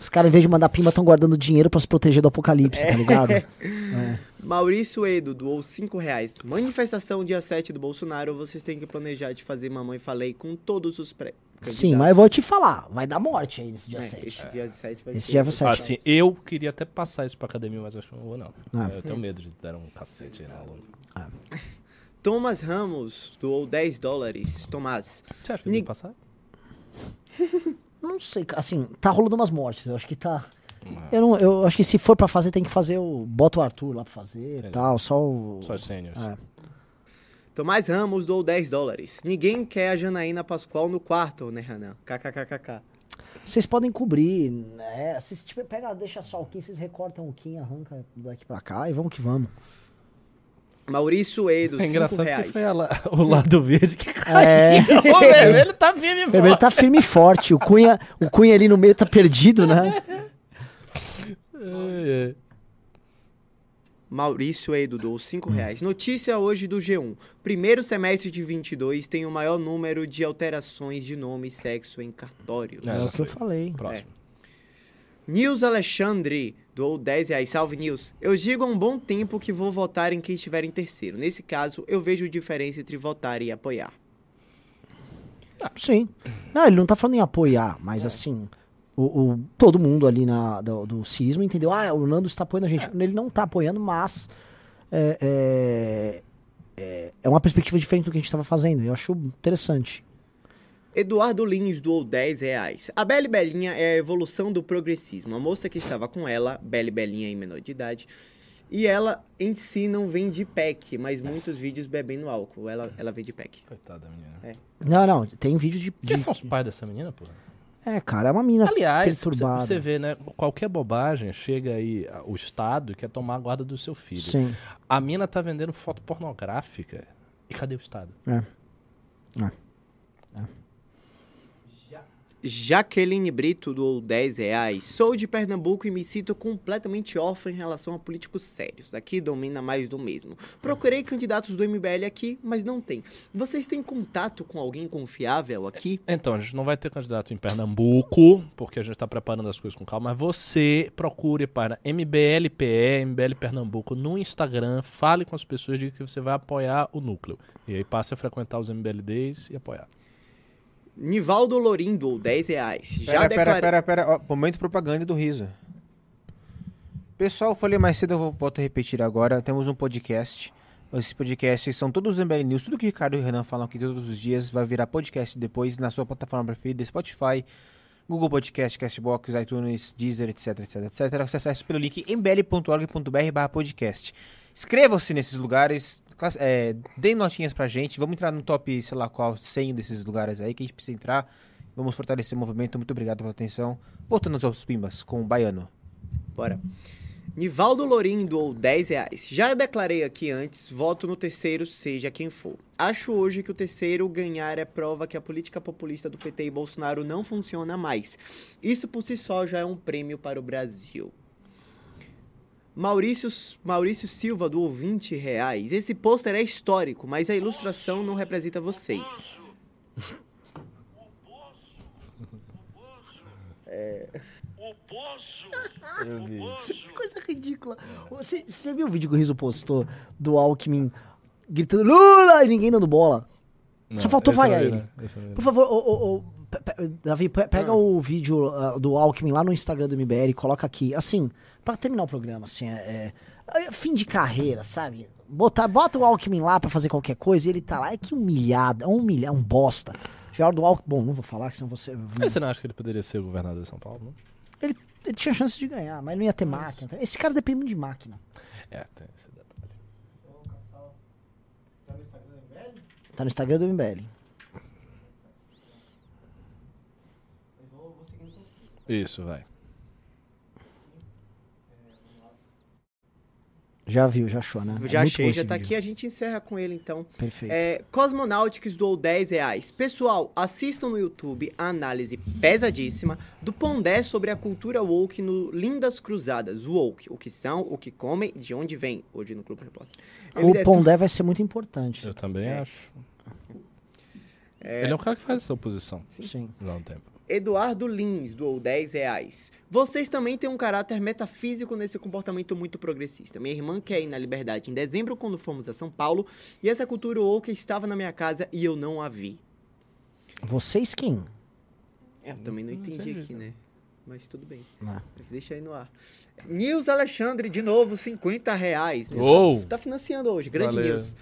Os caras, em vez de mandar pimba, estão guardando dinheiro pra se proteger do apocalipse, tá ligado? Maurício Edo doou 5 reais. Manifestação dia 7 do Bolsonaro. Vocês têm que planejar de fazer Mamãe Falei com todos os pré Sim, mas eu vou te falar, vai dar morte aí nesse dia É, 7. esse dia 7 vai Esse ser. dia vai ser- Sete. Assim, eu queria até passar isso pra academia, mas acho que não vou, não. Ah. Eu tenho medo de dar um cacete aí no aluno. Thomas Ramos doou 10 dólares. Tomás. Você acha que eu Ni- vou passar? Não sei, assim, tá rolando umas mortes. Eu acho que tá. Eu, não, eu acho que se for pra fazer, tem que fazer o. Bota o Arthur lá pra fazer e tal, só o. Só os sêniores. É. Tomás Ramos doou 10 dólares. Ninguém quer a Janaína Pascoal no quarto, né, Renan? KKKKK. Vocês podem cobrir, né? Vocês tipo, pega, deixa só o Kim, vocês recortam o Kim, arranca daqui pra cá e vamos que vamos. Maurício Edo, É 5 engraçado reais. que foi la- o lado verde que caiu. É. O vermelho tá firme e O vermelho forte. tá firme e forte. O Cunha, o Cunha ali no meio tá perdido, né? É, é. Maurício Edo doou 5 reais. Notícia hoje do G1. Primeiro semestre de 22 tem o maior número de alterações de nome e sexo em cartórios. É, É o que eu falei. Próximo. Nils Alexandre doou 10 reais. Salve, Nils. Eu digo há um bom tempo que vou votar em quem estiver em terceiro. Nesse caso, eu vejo diferença entre votar e apoiar. Sim. Não, ele não tá falando em apoiar, mas assim, o, o- todo mundo ali na, do, do cisma entendeu? Ah, o Nando está apoiando a gente. Ele não tá apoiando, mas é, é, é, é uma perspectiva diferente do que a gente tava fazendo. Eu acho interessante. Eduardo Lins doou 10 reais. A Belle Belinha é a evolução do progressismo. A moça que estava com ela, Belle Belinha em menor de idade, e ela em si não vende pack, mas muitos vídeos bebendo álcool. Ela, ela vende pack. Coitada da menina. É. Não, não, tem vídeo de. Quem de- são os pais dessa menina, pô? É, cara, é uma mina Aliás, você, perturbada. você vê, né? Qualquer bobagem, chega aí a- o Estado e quer tomar a guarda do seu filho. Sim. A mina tá vendendo foto pornográfica. E cadê o Estado? Jaqueline Brito doou 10 reais. Sou de Pernambuco e me sinto completamente órfã em relação a políticos sérios. Aqui domina mais do mesmo. Procurei candidatos do MBL aqui, mas não tem. Vocês têm contato com alguém confiável aqui? Então, a gente não vai ter candidato em Pernambuco, porque a gente tá preparando as coisas com calma, mas você procure para MBLPE, MBL Pernambuco no Instagram, fale com as pessoas, diga que você vai apoiar o núcleo. E aí passe a frequentar os MBLDs e apoiar. Nivaldo Lorim doou 10 reais. Já Pera, declarei... pera, pera, pera. Ó, momento propaganda do riso. Pessoal, eu falei mais cedo, eu volto a repetir agora. Temos um podcast. Esses podcasts são todos os MBL News. Tudo que o Ricardo e o Renan falam aqui todos os dias vai virar podcast depois na sua plataforma preferida, Spotify, Google Podcast, Castbox, iTunes, Deezer, etc, etc, etc. Você acessa pelo link mbl.org.br podcast. Inscrevam-se nesses lugares, é, deem notinhas pra gente. Vamos entrar no top, sei lá qual, 100 desses lugares aí que a gente precisa entrar. Vamos fortalecer o movimento. Muito obrigado pela atenção. Voltando aos pimbas com o Baiano. Bora. Nivaldo Lorim doou 10 reais. Já declarei aqui antes, voto no terceiro, seja quem for. Acho hoje que o terceiro ganhar é prova que a política populista do PT e Bolsonaro não funciona mais. Isso por si só já é um prêmio para o Brasil. Maurício, Maurício Silva doou 20 reais. Esse pôster é histórico, mas a ilustração não representa vocês. Que coisa ridícula. Você, você viu o vídeo que o Riso postou do Alckmin gritando Lula e ninguém dando bola? Só faltou eu vaiar ele. né? Vi. Por favor, ô, ô, ô, pe- pe- Davi, pe- pega o vídeo ah, do Alckmin lá no Instagram do MBL e coloca aqui. Assim, pra terminar o programa, assim, é, é- é fim de carreira, sabe? Botar, bota o Alckmin lá pra fazer qualquer coisa e ele tá lá. É que humilhado, é um humilhar, um bosta. Já do Alckmin. Bom, não vou falar, que senão você. Mas você não acha que ele poderia ser o governador de São Paulo? Não? Ele, ele tinha chance de ganhar, mas não ia ter máquina. Esse cara depende muito de máquina. É, tem esse detalhe. Tá no Instagram do MBL. Isso, vai. Já viu, já achou, né? É Já muito achei, já tá vídeo. aqui, a gente encerra com ele então. Perfeito. É, Cosmonautics doou 10 reais. Pessoal, assistam no YouTube a análise pesadíssima do Pondé sobre a cultura woke no Lindas Cruzadas. Woke, o que são, o que comem, de onde vem, hoje no Clube Repórter. O deve- Pondé vai ser muito importante. Eu também É. acho. Ele é um cara que faz essa oposição Sim. já há um tempo. Eduardo Lins doou 10 reais. Vocês também têm um caráter metafísico nesse comportamento muito progressista. Minha irmã quer ir na Liberdade em dezembro, quando fomos a São Paulo, e essa cultura woke estava na minha casa e eu não a vi. Vocês quem? Eu também não entendi entendi. aqui, né? Mas tudo bem. Ah. Deixa aí no ar. Nils Alexandre, de novo, 50 reais. Uou! Tá financiando hoje, grande Valeu. Nils.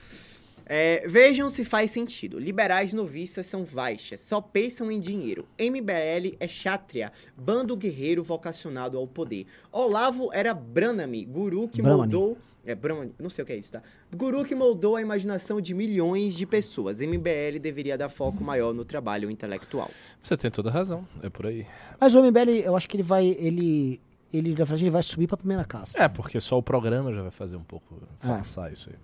É, vejam se faz sentido. Liberais novistas são vaixas, só pensam em dinheiro. MBL é chátria, bando guerreiro vocacionado ao poder. Olavo era Branami, guru que Brahmani. moldou. É, Brahmani, não sei o que é isso, tá? Guru que moldou a imaginação de milhões de pessoas. MBL deveria dar foco maior no trabalho intelectual. Você tem toda a razão, é por aí. Mas o MBL, eu acho que ele vai. Ele. Ele, na verdade, ele vai subir pra primeira casa. É, porque só o programa já vai fazer um pouco forçar isso aí.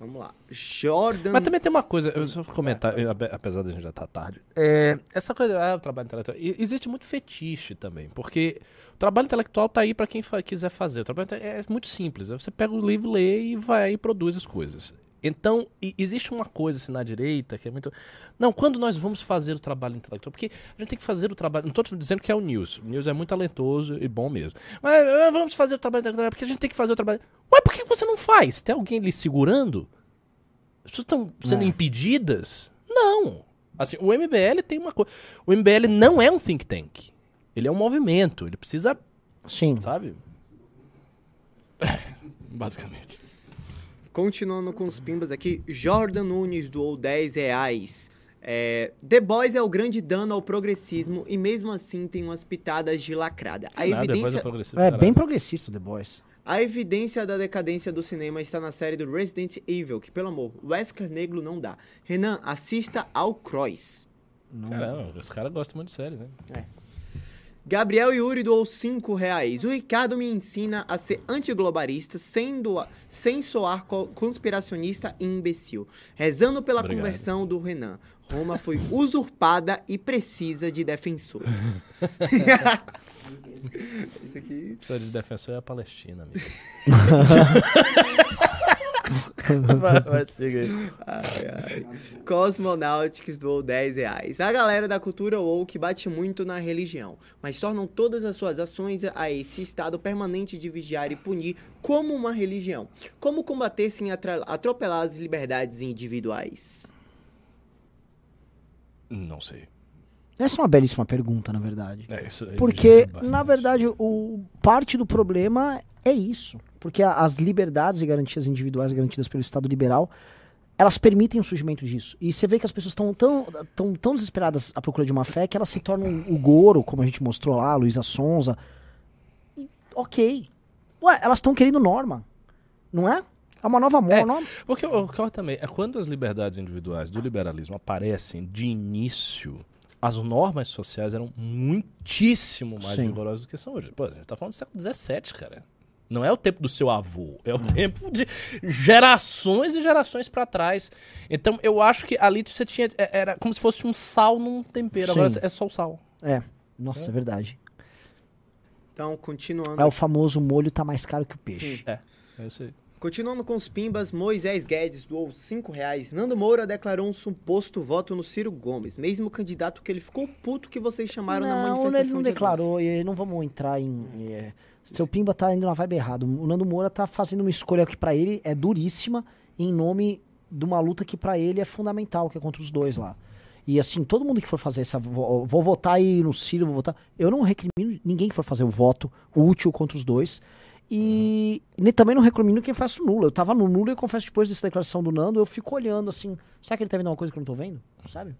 Vamos lá. Jordan. Mas também tem uma coisa, eu só vou comentar, eu, ape- apesar da gente já estar tarde. É, essa coisa, ah, o trabalho intelectual. Existe muito fetiche também, porque o trabalho intelectual tá aí para quem fa- quiser fazer. O trabalho é muito simples. Você pega o livro, lê e vai e produz as coisas. Então, existe uma coisa assim na direita que é muito. Não, quando nós vamos fazer o trabalho intelectual? Porque a gente tem que fazer o trabalho. Não estou dizendo que é o News. O News é muito talentoso e bom mesmo. Mas ah, vamos fazer o trabalho intelectual porque a gente tem que fazer o trabalho. Ué, por que você não faz? Tem alguém lhe segurando? As pessoas estão sendo É. impedidas? Não. Assim, o MBL tem uma coisa. O MBL não é um think tank. Ele é um movimento. Ele precisa, Sim. sabe? Basicamente. Continuando com os pimbas aqui, Jordan Nunes doou 10 reais. É, The Boys é o grande dano ao progressismo e mesmo assim tem umas pitadas de lacrada. A Nada, é evidência. É caralho. bem progressista o The Boys. a evidência da decadência do cinema está na série do Resident Evil, que pelo amor, Wesker Negro não dá. Renan, assista ao Cross. Caramba, esse cara gosta muito de séries, hein? Gabriel Yuri doou 5 reais. O Ricardo me ensina a ser antiglobalista sem, doa- sem soar co- conspiracionista e imbecil. Rezando pela Obrigado. conversão do Renan. Roma foi usurpada e precisa de defensores. Isso aqui. Precisa de defensor é a Palestina, amigo. vai, vai, siga aí. Ai, ai. Cosmonautics doou 10 reais. A galera da cultura woke bate muito na religião, mas tornam todas as suas ações a esse estado permanente de vigiar e punir como uma religião. Como combater sem atropelar as liberdades individuais? Não sei. Essa é uma belíssima pergunta, na verdade. É, isso exige Porque, na verdade, o parte do problema é isso. Porque as liberdades e garantias individuais garantidas pelo Estado liberal, elas permitem o surgimento disso. E você vê que as pessoas estão tão, tão, tão desesperadas à procura de uma fé que elas se tornam o Goro, como a gente mostrou lá, a Luísa Sonza. E, ok. Ué, elas estão querendo norma. Não é? É uma nova mo- É. norma. Porque o ocorre também é quando as liberdades individuais do liberalismo aparecem de início, as normas sociais eram muitíssimo mais Sim. rigorosas do que são hoje. Pô, a gente tá falando do século XVII, cara. Não é o tempo do seu avô, é o tempo de gerações e gerações pra trás. Então eu acho que ali você tinha. é- Era como se fosse um sal num tempero. Sim. Agora é só o sal. É. Nossa, é verdade. Então, continuando. É o famoso molho tá mais caro que o peixe. É. É isso aí. Continuando com os pimbas, Moisés Guedes doou 5 reais. Nando Moura declarou um suposto voto no Ciro Gomes, mesmo candidato que ele ficou puto que vocês chamaram na Não, manifestação ele não de declarou, e não vamos entrar em. é, seu Pimba tá indo na vibe errada. O Nando Moura tá fazendo uma escolha que pra ele é duríssima, em nome de uma luta que pra ele é fundamental, que é contra os dois lá. E assim, todo mundo que for fazer essa. Vou, vou votar aí no Ciro, vou votar. Eu não recrimino ninguém que for fazer o voto útil contra os dois. E nem, também não recrimino quem faz o nulo. Eu tava no nulo e confesso, depois dessa declaração do Nando, eu fico olhando assim. Será que ele tá vendo uma coisa que eu não tô vendo? Sabe?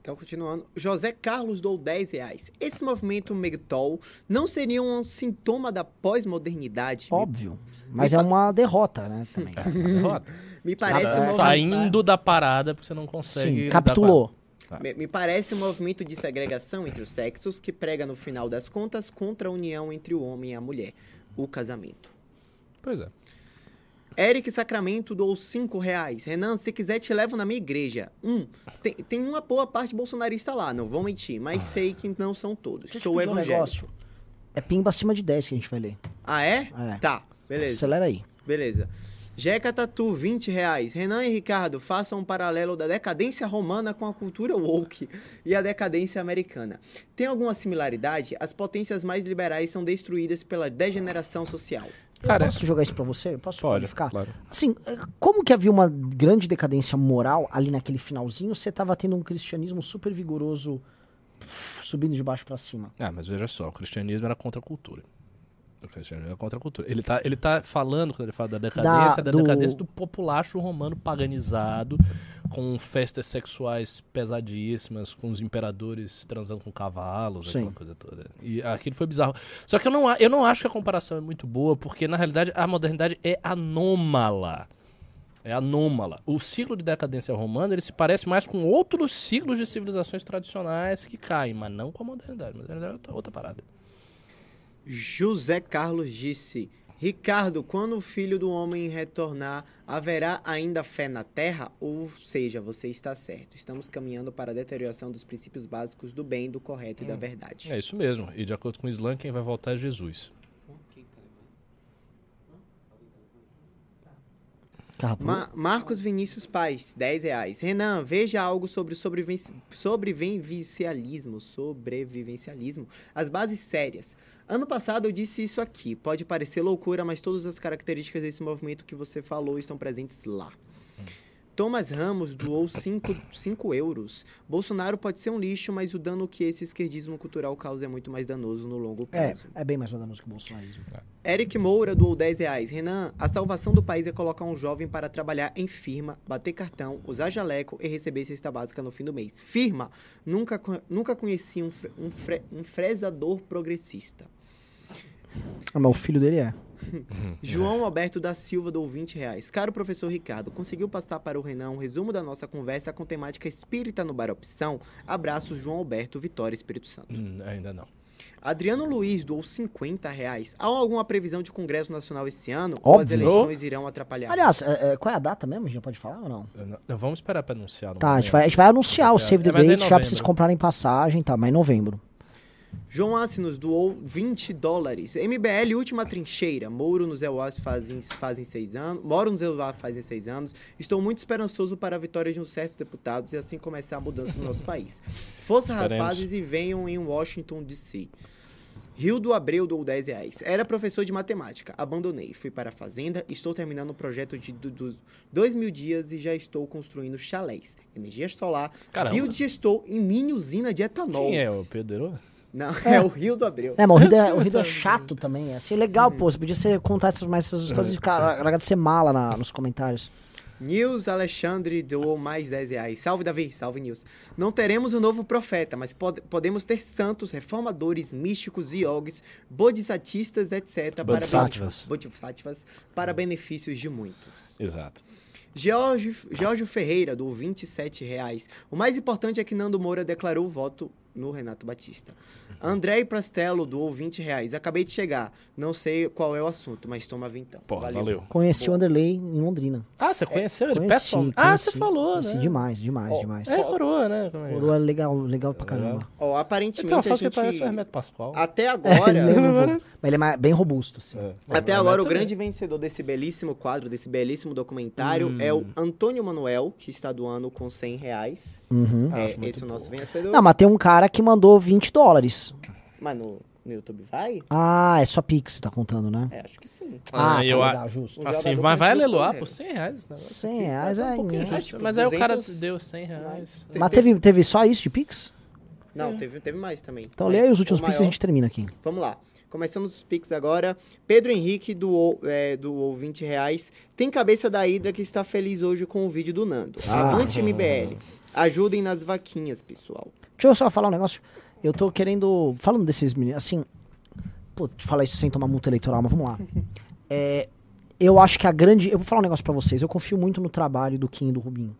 Então, continuando. José Carlos doou 10 reais. Esse movimento Megtol não seria um sintoma da pós-modernidade? Óbvio. Mas me é pa- uma derrota, né? Também. É, uma derrota. Me Você parece, tá um movimento- saindo da parada porque você não consegue. Sim, capitulou. me, me parece um movimento de segregação entre os sexos que prega, no final das contas, contra a união entre o homem e a mulher, o casamento. Pois é. Eric Sacramento doou 5 reais. Renan, se quiser te levo na minha igreja. Um, tem, tem uma boa parte bolsonarista lá, não vou mentir, mas sei que não são todos. Deixa eu te Sou pedir um evangélico. negócio. É pimba acima de 10 que a gente vai ler. Ah, é? É. Tá, beleza. Acelera aí. Beleza. Jeca Tatu, 20 reais. Renan e Ricardo, façam um paralelo da decadência romana com a cultura woke e a decadência americana. Tem alguma similaridade? As potências mais liberais são destruídas pela degeneração social. Cara, eu posso jogar isso pra você? Eu posso Pode, qualificar? claro. Assim, como que havia uma grande decadência moral ali naquele finalzinho, você tava tendo um cristianismo super vigoroso subindo de baixo pra cima? Ah, mas veja só, o cristianismo era contra a cultura. O cristianismo era contra a cultura. Ele tá, ele tá falando, quando ele fala da decadência, da, do- decadência do populacho romano paganizado, com festas sexuais pesadíssimas, com os imperadores transando com cavalos, Sim. aquela coisa toda. E aquilo foi bizarro. Só que eu não, eu não acho que a comparação é muito boa, porque na realidade a modernidade é anômala. É anômala. O ciclo de decadência romana ele se parece mais com outros ciclos de civilizações tradicionais que caem, mas não com a modernidade. A modernidade é outra, outra parada. José Carlos disse: Ricardo, quando o filho do homem retornar, haverá ainda fé na terra? Ou seja, você está certo. Estamos caminhando para a deterioração dos princípios básicos do bem, do correto e da verdade. É isso mesmo. E de acordo com o Islã, quem vai voltar é Jesus. Ma- Marcos Vinícius Paz, 10 reais. Renan, veja algo sobre sobrevivencialismo. Sobrevivencialismo. As bases sérias. Ano passado eu disse isso aqui. Pode parecer loucura, mas todas as características desse movimento que você falou estão presentes lá. Thomas Ramos doou 5 euros. Bolsonaro pode ser um lixo, mas o dano que esse esquerdismo cultural causa é muito mais danoso no longo É, prazo. é bem mais danoso que o bolsonarismo. Eric Moura doou 10 reais. Renan, a salvação do país é colocar um jovem para trabalhar em firma, bater cartão, usar jaleco e receber cesta básica no fim do mês. Firma, nunca, nunca conheci um, fre- um, fre- um fresador progressista. Ah, mas o filho dele é. João Alberto da Silva doou 20 reais. Caro professor Ricardo, conseguiu passar para o Renan um resumo da nossa conversa com temática espírita no Bar Opção? Abraços, João Alberto, Vitória, Espírito Santo. Hum, ainda não. Adriano Luiz doou 50 reais. Há alguma previsão de Congresso Nacional esse ano? Ou as Óbvio. eleições irão atrapalhar? Aliás, é, é, qual é a data mesmo? A gente já pode falar ou não? Não- não, Vamos esperar pra anunciar. Tá, a gente, vai, a gente vai anunciar o É, Save the é, mas é Date, já pra vocês comprarem passagem, tá? Mas em novembro. João Assinos doou 20 dólares. MBL, última trincheira. Moro nos EUAs fazem, fazem seis anos. Moro nos EUAs fazem seis anos. Estou muito esperançoso para a vitória de um certo deputados e assim começar a mudança no nosso país. Força, Esperemos. rapazes, e venham em Washington, D.C. Rio do Abreu doou 10 reais. Era professor de matemática. Abandonei. Fui para a fazenda. Estou terminando o projeto de do- dos dois mil dias e já estou construindo chalés. Energia solar. Caramba. Biodigestor e mini usina de etanol. Quem é o Pedro? Não, é o Rio do Abreu. É, mas o Rio, é, o Rio é chato também. É assim, legal, pô. Você podia ser, contar essas, mais essas histórias e ficar largar de ser mala na- nos comentários. Nils Alexandre doou mais 10 reais. Salve, Davi. Salve, Nils. Não teremos um novo profeta, mas pod- podemos ter santos, reformadores, místicos, iogues, bodhisattistas, etc. para Bodhisattvas. ben- bodhisattvas, para benefícios de muitos. Exato. George, Jorge Ferreira, doou 27 reais. O mais importante é que Nando Moura declarou o voto no Renato Batista. André Prastello doou 20 reais. Acabei de chegar. Não sei qual é o assunto, mas toma vintão. Pô, valeu. Conheci o Anderley em Londrina. Ah, você conheceu ele Conheci? Ah, conheci, você falou, conheci né? demais, demais, Ó, demais. É coroa, né? Como é? Coroa legal, legal pra caramba. Ó, aparentemente Então, a que gente... parece o Hermeto Pascoal. Até É, agora... um parece? Mas ele é bem robusto, assim. É. Até agora, o grande vencedor desse belíssimo quadro, desse belíssimo documentário, Hum. é o Antônio Manuel, que está doando com 100 reais. Uhum. É, esse é o nosso vencedor. Não, mas tem um cara que mandou 20 dólares. Mas no, no YouTube vai? Ah, é só Pix, tá contando, né? É, acho que sim. Ah, tá eu a- legal, justo. Um Assim, mas vai aleluar correndo. por 100 reais. Né? 100 reais é... Um pouquinho né? justo. tipo, mas aí o cara 200 deu 100 reais. Mas teve, teve só isso de Pix? Não, teve, teve mais também. Então Mas lê aí os últimos o Pix e a gente termina aqui. Vamos lá. Começando os Pix agora. Pedro Henrique doou, é, doou 20 reais. Tem cabeça da Hidra que está feliz hoje com o vídeo do Nando. Ah. Avante MBL. Ajudem nas vaquinhas, pessoal. Deixa eu só falar um negócio. Eu tô querendo. Falando desses meninos, assim. Pô, te falar isso sem tomar multa eleitoral, mas vamos lá. É, eu acho que a grande. Eu vou falar um negócio pra vocês. Eu confio muito no trabalho do Kim e do Rubinho.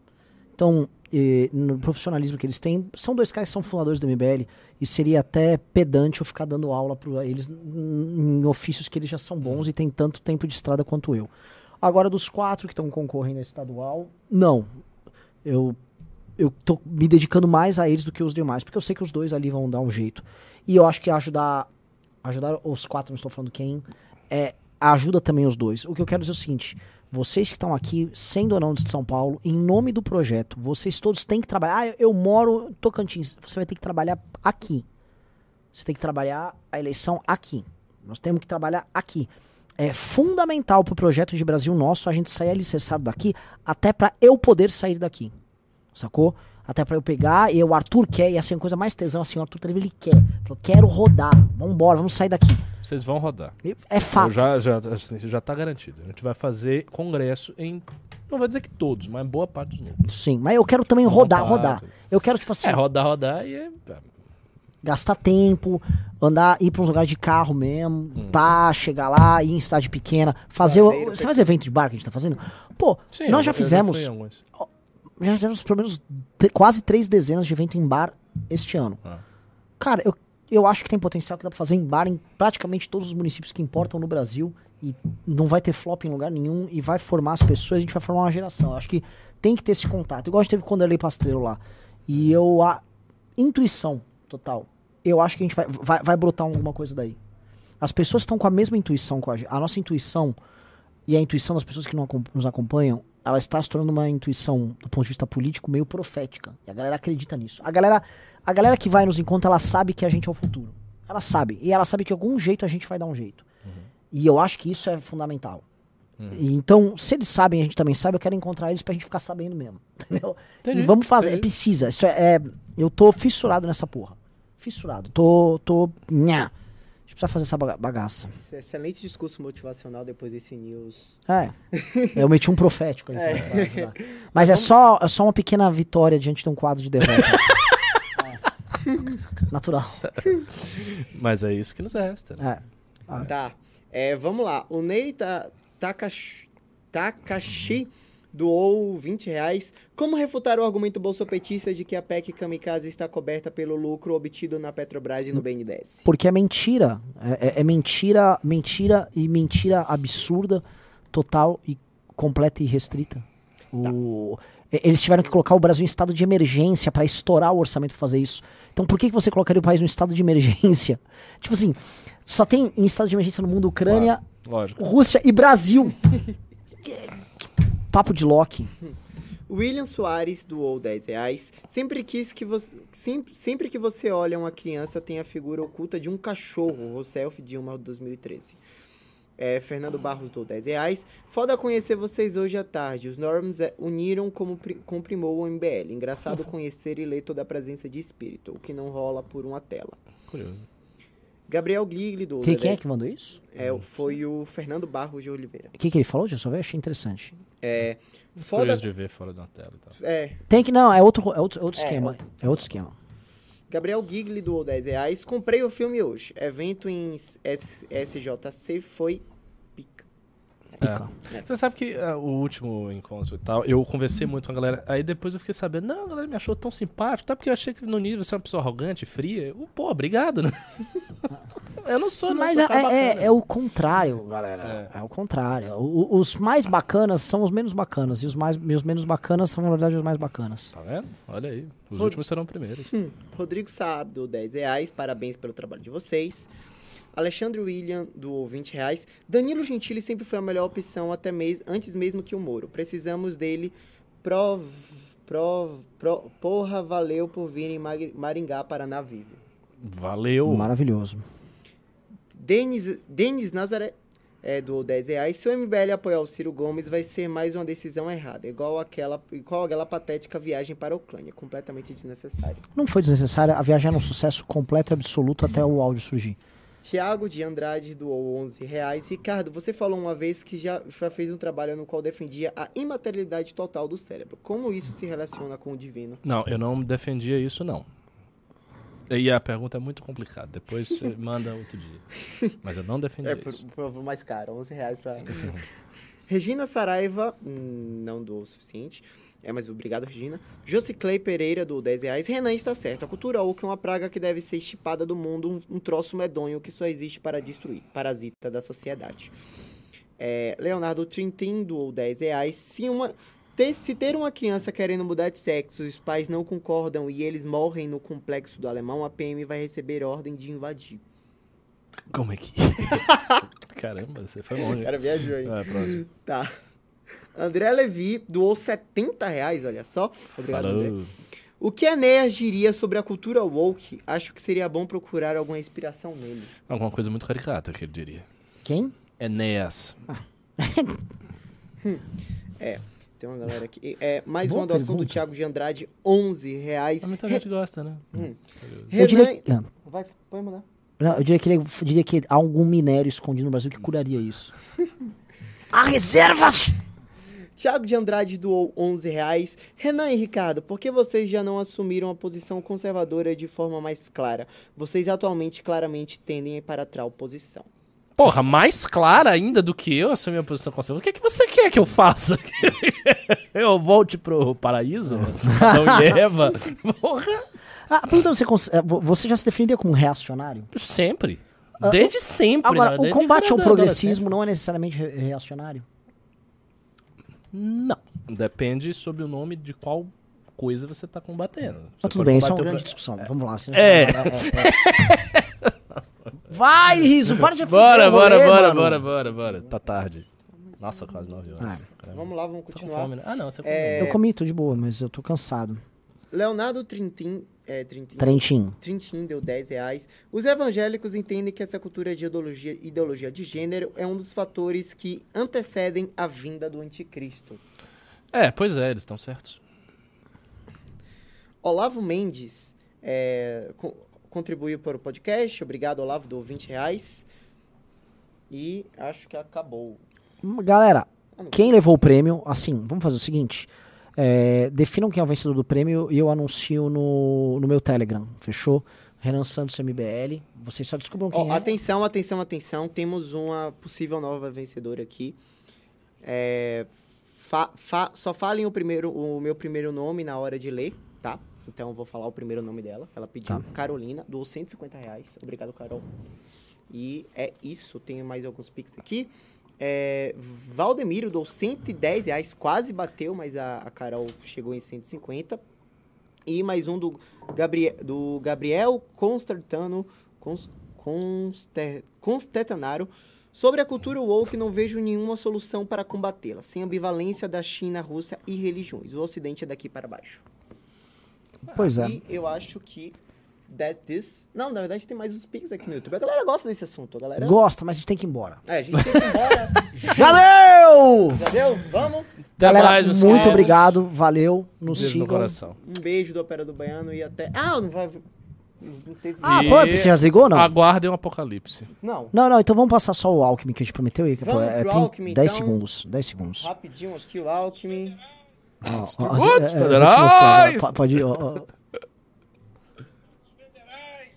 Então, eh, no profissionalismo que eles têm, são dois caras que são fundadores do MBL e seria até pedante eu ficar dando aula para eles em em ofícios que eles já são bons e têm tanto tempo de estrada quanto eu. Agora, dos quatro que estão concorrendo a estadual, não. Eu eu tô me dedicando mais a eles do que os demais, porque eu sei que os dois ali vão dar um jeito. E eu acho que ajudar ajudar os quatro, não estou falando quem, é ajuda também os dois. O que eu quero dizer é o seguinte, vocês que estão aqui, sendo ou não de São Paulo, em nome do projeto, vocês todos têm que trabalhar. Ah, eu- eu moro em Tocantins, você vai ter que trabalhar aqui. Você tem que trabalhar a eleição aqui. Nós temos que trabalhar aqui. É fundamental para o projeto de Brasil nosso a gente sair alicerçado daqui, até para eu poder sair daqui. Sacou? Até pra eu pegar, e o Arthur quer, e assim, a coisa mais tesão, assim, o Arthur Trevi, ele quer. Falou, quero rodar, vambora, vamos sair daqui. Vocês vão rodar. É fato. Já, já, assim, já tá garantido. A gente vai fazer congresso em. Não vou dizer que todos, mas boa parte dos núcleos. Sim, mas eu quero também rodar, rodar. Eu quero, tipo assim, É, rodar, rodar e é. gastar tempo, andar, ir pra uns lugares de carro mesmo, pá, chegar lá, ir em cidade pequena, fazer. o- você faz evento de bar que a gente tá fazendo? Pô, Sim, nós já fizemos. alguns. Já fizemos pelo menos quase três dezenas de evento em bar este ano. Ah. Cara, eu, eu acho que tem potencial que dá pra fazer em bar em praticamente todos os municípios que importam no Brasil e não vai ter flop em lugar nenhum e vai formar as pessoas, a gente vai formar uma geração. Eu acho que tem que ter esse contato. Igual a gente teve com o Vanderlei Pastrello lá. E eu, a intuição total, eu acho que a gente vai, vai, vai brotar alguma coisa daí. As pessoas estão com a mesma intuição com a gente. A nossa intuição e a intuição das pessoas que nos acompanham, ela está se tornando uma intuição, do ponto de vista político, meio profética. E a galera acredita nisso. A galera, a galera que vai nos encontros, ela sabe que a gente é o futuro. Ela sabe. E ela sabe que de algum jeito a gente vai dar um jeito. E eu acho que isso é fundamental. E então, se eles sabem, a gente também sabe, eu quero encontrar eles pra gente ficar sabendo mesmo. Entendeu? Entendi, E vamos fazer, entendi. precisa. Isso é, é- eu tô fissurado nessa porra. Fissurado. Tô. tô. Nha. A gente precisa fazer essa baga- bagaça. Excelente discurso motivacional depois desse news. É. Eu meti um profético aí. então, ajudar. Mas é só, é só uma pequena vitória diante de um quadro de derrota. É. Natural. Mas é isso que nos resta. né? É. Ah. Tá. É, vamos lá. O Ney Ta- Takashi, Takashi doou 20 reais. Como refutar o argumento bolsopetista de que a PEC Kamikaze está coberta pelo lucro obtido na Petrobras e no BNDES? Porque é mentira. É, é- é mentira, mentira e mentira absurda, total e completa e restrita. O- e- Eles tiveram que colocar o Brasil em estado de emergência para estourar o orçamento pra fazer isso. Então por que, que você colocaria o país em estado de emergência? Tipo assim, só tem em estado de emergência no mundo Ucrânia, Lógico. Rússia e Brasil. Papo de Loki. William Soares doou 10 reais. Sempre quis que você. Sempre, sempre que você olha uma criança, tem a figura oculta de um cachorro. Rousseff Dilma 2013. É, Fernando Barros doou 10 reais. Foda conhecer vocês hoje à tarde. Os Norms é, uniram como pri- comprimou o MBL. Engraçado conhecer e ler toda a presença de espírito, o que não rola por uma tela. Curioso. Gabriel Gligli doou. Quem, 10 quem é que mandou isso? é, foi o Fernando Barros de Oliveira. O que, que ele falou? Já só vi, achei interessante. É, foda. Curioso de ver fora da tela e tal. É, Tem que. Não, é outro, é outro, é outro É, esquema. É outro esquema. Gabriel Gigli doou 10 reais. Comprei o filme hoje. Evento em S- SJC foi. Pica. Você sabe que ah, o último encontro e tal, eu conversei muito com a galera. Aí depois eu fiquei sabendo, não, a galera me achou tão simpático, tá? Porque eu achei que no nível você é uma pessoa arrogante, fria. Eu, Pô, obrigado, né? eu não sou, não. Mas sou é, é- é o contrário, galera. É, o contrário. O- os mais bacanas são os menos bacanas. E os, mais, e os menos bacanas são, na verdade, os mais bacanas. Tá vendo? Olha aí. Os Rod- últimos serão primeiros. Rodrigo Saab doou 10 reais. Parabéns pelo trabalho de vocês. Alexandre William doou 20 reais. Danilo Gentili sempre foi a melhor opção até mês, antes mesmo que o Moro. Precisamos dele. Prov, prov, pro- porra, valeu por vir em Maringá, Paraná vivo. Valeu. Maravilhoso. Denis, Denis Nazaré é, doou 10 reais. Se o MBL apoiar o Ciro Gomes, vai ser mais uma decisão errada. Igual aquela, igual aquela patética viagem para a Ucrânia. Completamente desnecessária. Não foi desnecessário. A viagem era um sucesso completo e absoluto até o áudio surgir. Tiago de Andrade doou 11 reais. Ricardo, você falou uma vez que já, já fez um trabalho no qual defendia a imaterialidade total do cérebro. Como isso se relaciona com o divino? Não, eu não defendia isso, não. E a pergunta é muito complicada. Depois você manda outro dia. Mas eu não defendia É, isso. por, por mais caro, 11 reais pra... Regina Saraiva, hum, não doou o suficiente. É, mas obrigado, Regina. Josiclei Pereira, do 10 reais. Renan está certo. A cultura woke é uma praga que deve ser estipada do mundo, um, um troço medonho que só existe para destruir. Parasita da sociedade. É, Leonardo Trintin doou 10 reais. Se, uma, ter, se ter uma criança querendo mudar de sexo os pais não concordam e eles morrem no complexo do alemão, a PM vai receber ordem de invadir. Como é que. Caramba, você foi longe. cara viajou aí. É, próximo. Tá. André Levi doou 70 reais, olha só. Obrigado, André. Falou. O que Enéas diria sobre a cultura woke? Acho que seria bom procurar alguma inspiração nele. Alguma coisa muito caricata que ele diria. Quem? Enéas. Tem uma galera aqui. É, mais Boa uma doação do pergunta. Thiago de Andrade, 11 reais. Mas muita gente gosta, né? Hum. Eu diria, Renan... ah, Vai, pode mandar. não, eu diria que, ele- eu diria que há algum minério escondido no Brasil que curaria isso. há reservas! Thiago de Andrade doou 11 reais. Renan e Ricardo, por que vocês já não assumiram a posição conservadora de forma mais clara? Vocês atualmente claramente tendem para tal posição. Porra, mais clara ainda do que eu assumir a posição conservadora. O que, é que você quer que eu faça? eu volte pro paraíso? Não e Eva? Porra, Ah, perguntando, você, cons- eh, vo- você já se definiria como reacionário? sempre. Desde sempre. Agora, né? o Desde combate ao progressismo não é necessariamente re- reacionário? Não. Depende sobre o nome de qual coisa você tá combatendo. Você tudo bem, isso é uma grande pro- discussão. Vamos lá. É. é, é. Vai, Riso, para de Bora, bora, rolê, bora, mano. bora, bora, bora. Tá tarde. Nossa, quase 9 horas. Ah. Vamos lá, vamos continuar. fome, né? Ah, não, você É, Eu comi, tô de boa, mas eu tô cansado. Leonardo Trintin, é, Trintim, Trentinho. Trintim deu 10 reais. Os evangélicos entendem que essa cultura de ideologia, ideologia de gênero é um dos fatores que antecedem a vinda do anticristo. É, pois é, eles estão certos. Olavo Mendes é, co- contribuiu para o podcast. Obrigado, Olavo, dou 20 reais. E acho que acabou. Galera, quem levou o prêmio, assim, vamos fazer o seguinte. É, definam quem é o vencedor do prêmio e eu anuncio no, no meu Telegram, fechou? Renan Santos MBL. Vocês só descubram quem Ó, é. Atenção, atenção, atenção. Temos uma possível nova vencedora aqui. É, fa- fa- só falem o, primeiro, o meu primeiro nome na hora de ler, tá? Então eu vou falar o primeiro nome dela. Ela pediu Tá. Carolina, doou 150 reais. Obrigado, Carol. E é isso. Tenho mais alguns pics aqui. É, Valdemiro dou 110 reais, quase bateu, mas a, a Carol chegou em 150. E mais um do, Gabriel, do Gabriel Constantano Cons, Constetanaro. Sobre a cultura woke, não vejo nenhuma solução para combatê-la, sem ambivalência da China, Rússia e religiões. O Ocidente é daqui para baixo. Pois é. E eu acho que that this... Não, na verdade tem mais uns pics aqui no YouTube. A galera gosta desse assunto, a galera... Gosta, mas a gente tem que ir embora. É, a gente tem que ir embora. Deu! Entendeu? Vamos? Até Galera, mais, meus muito queridos. obrigado, valeu, nos Beijo no sigam. coração. Um beijo do Opera do Baiano e até... Ah, não vai... Não teve... Ah, E- pô, você já desligou ou não? Aguardem o apocalipse. Não. Não, não, então vamos passar só o Alckmin que a gente prometeu aí. que, pô, Vamos é, pro tem Alckmin, 10 então. segundos, 10 segundos. Rapidinho aqui o Alckmin. Ó, ó, Distributos é, é, federais! po- Pode ir, ó, ó. federais,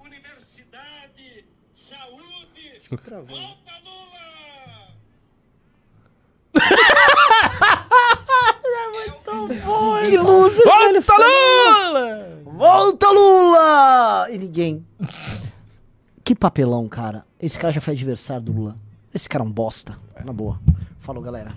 universidade, saúde. Travou. Volta Lula! Que loser. Volta, Lula! Volta, Lula! E ninguém. Que papelão, cara. Esse cara já foi adversário do Lula. Esse cara é um bosta. Na boa. Falou, galera.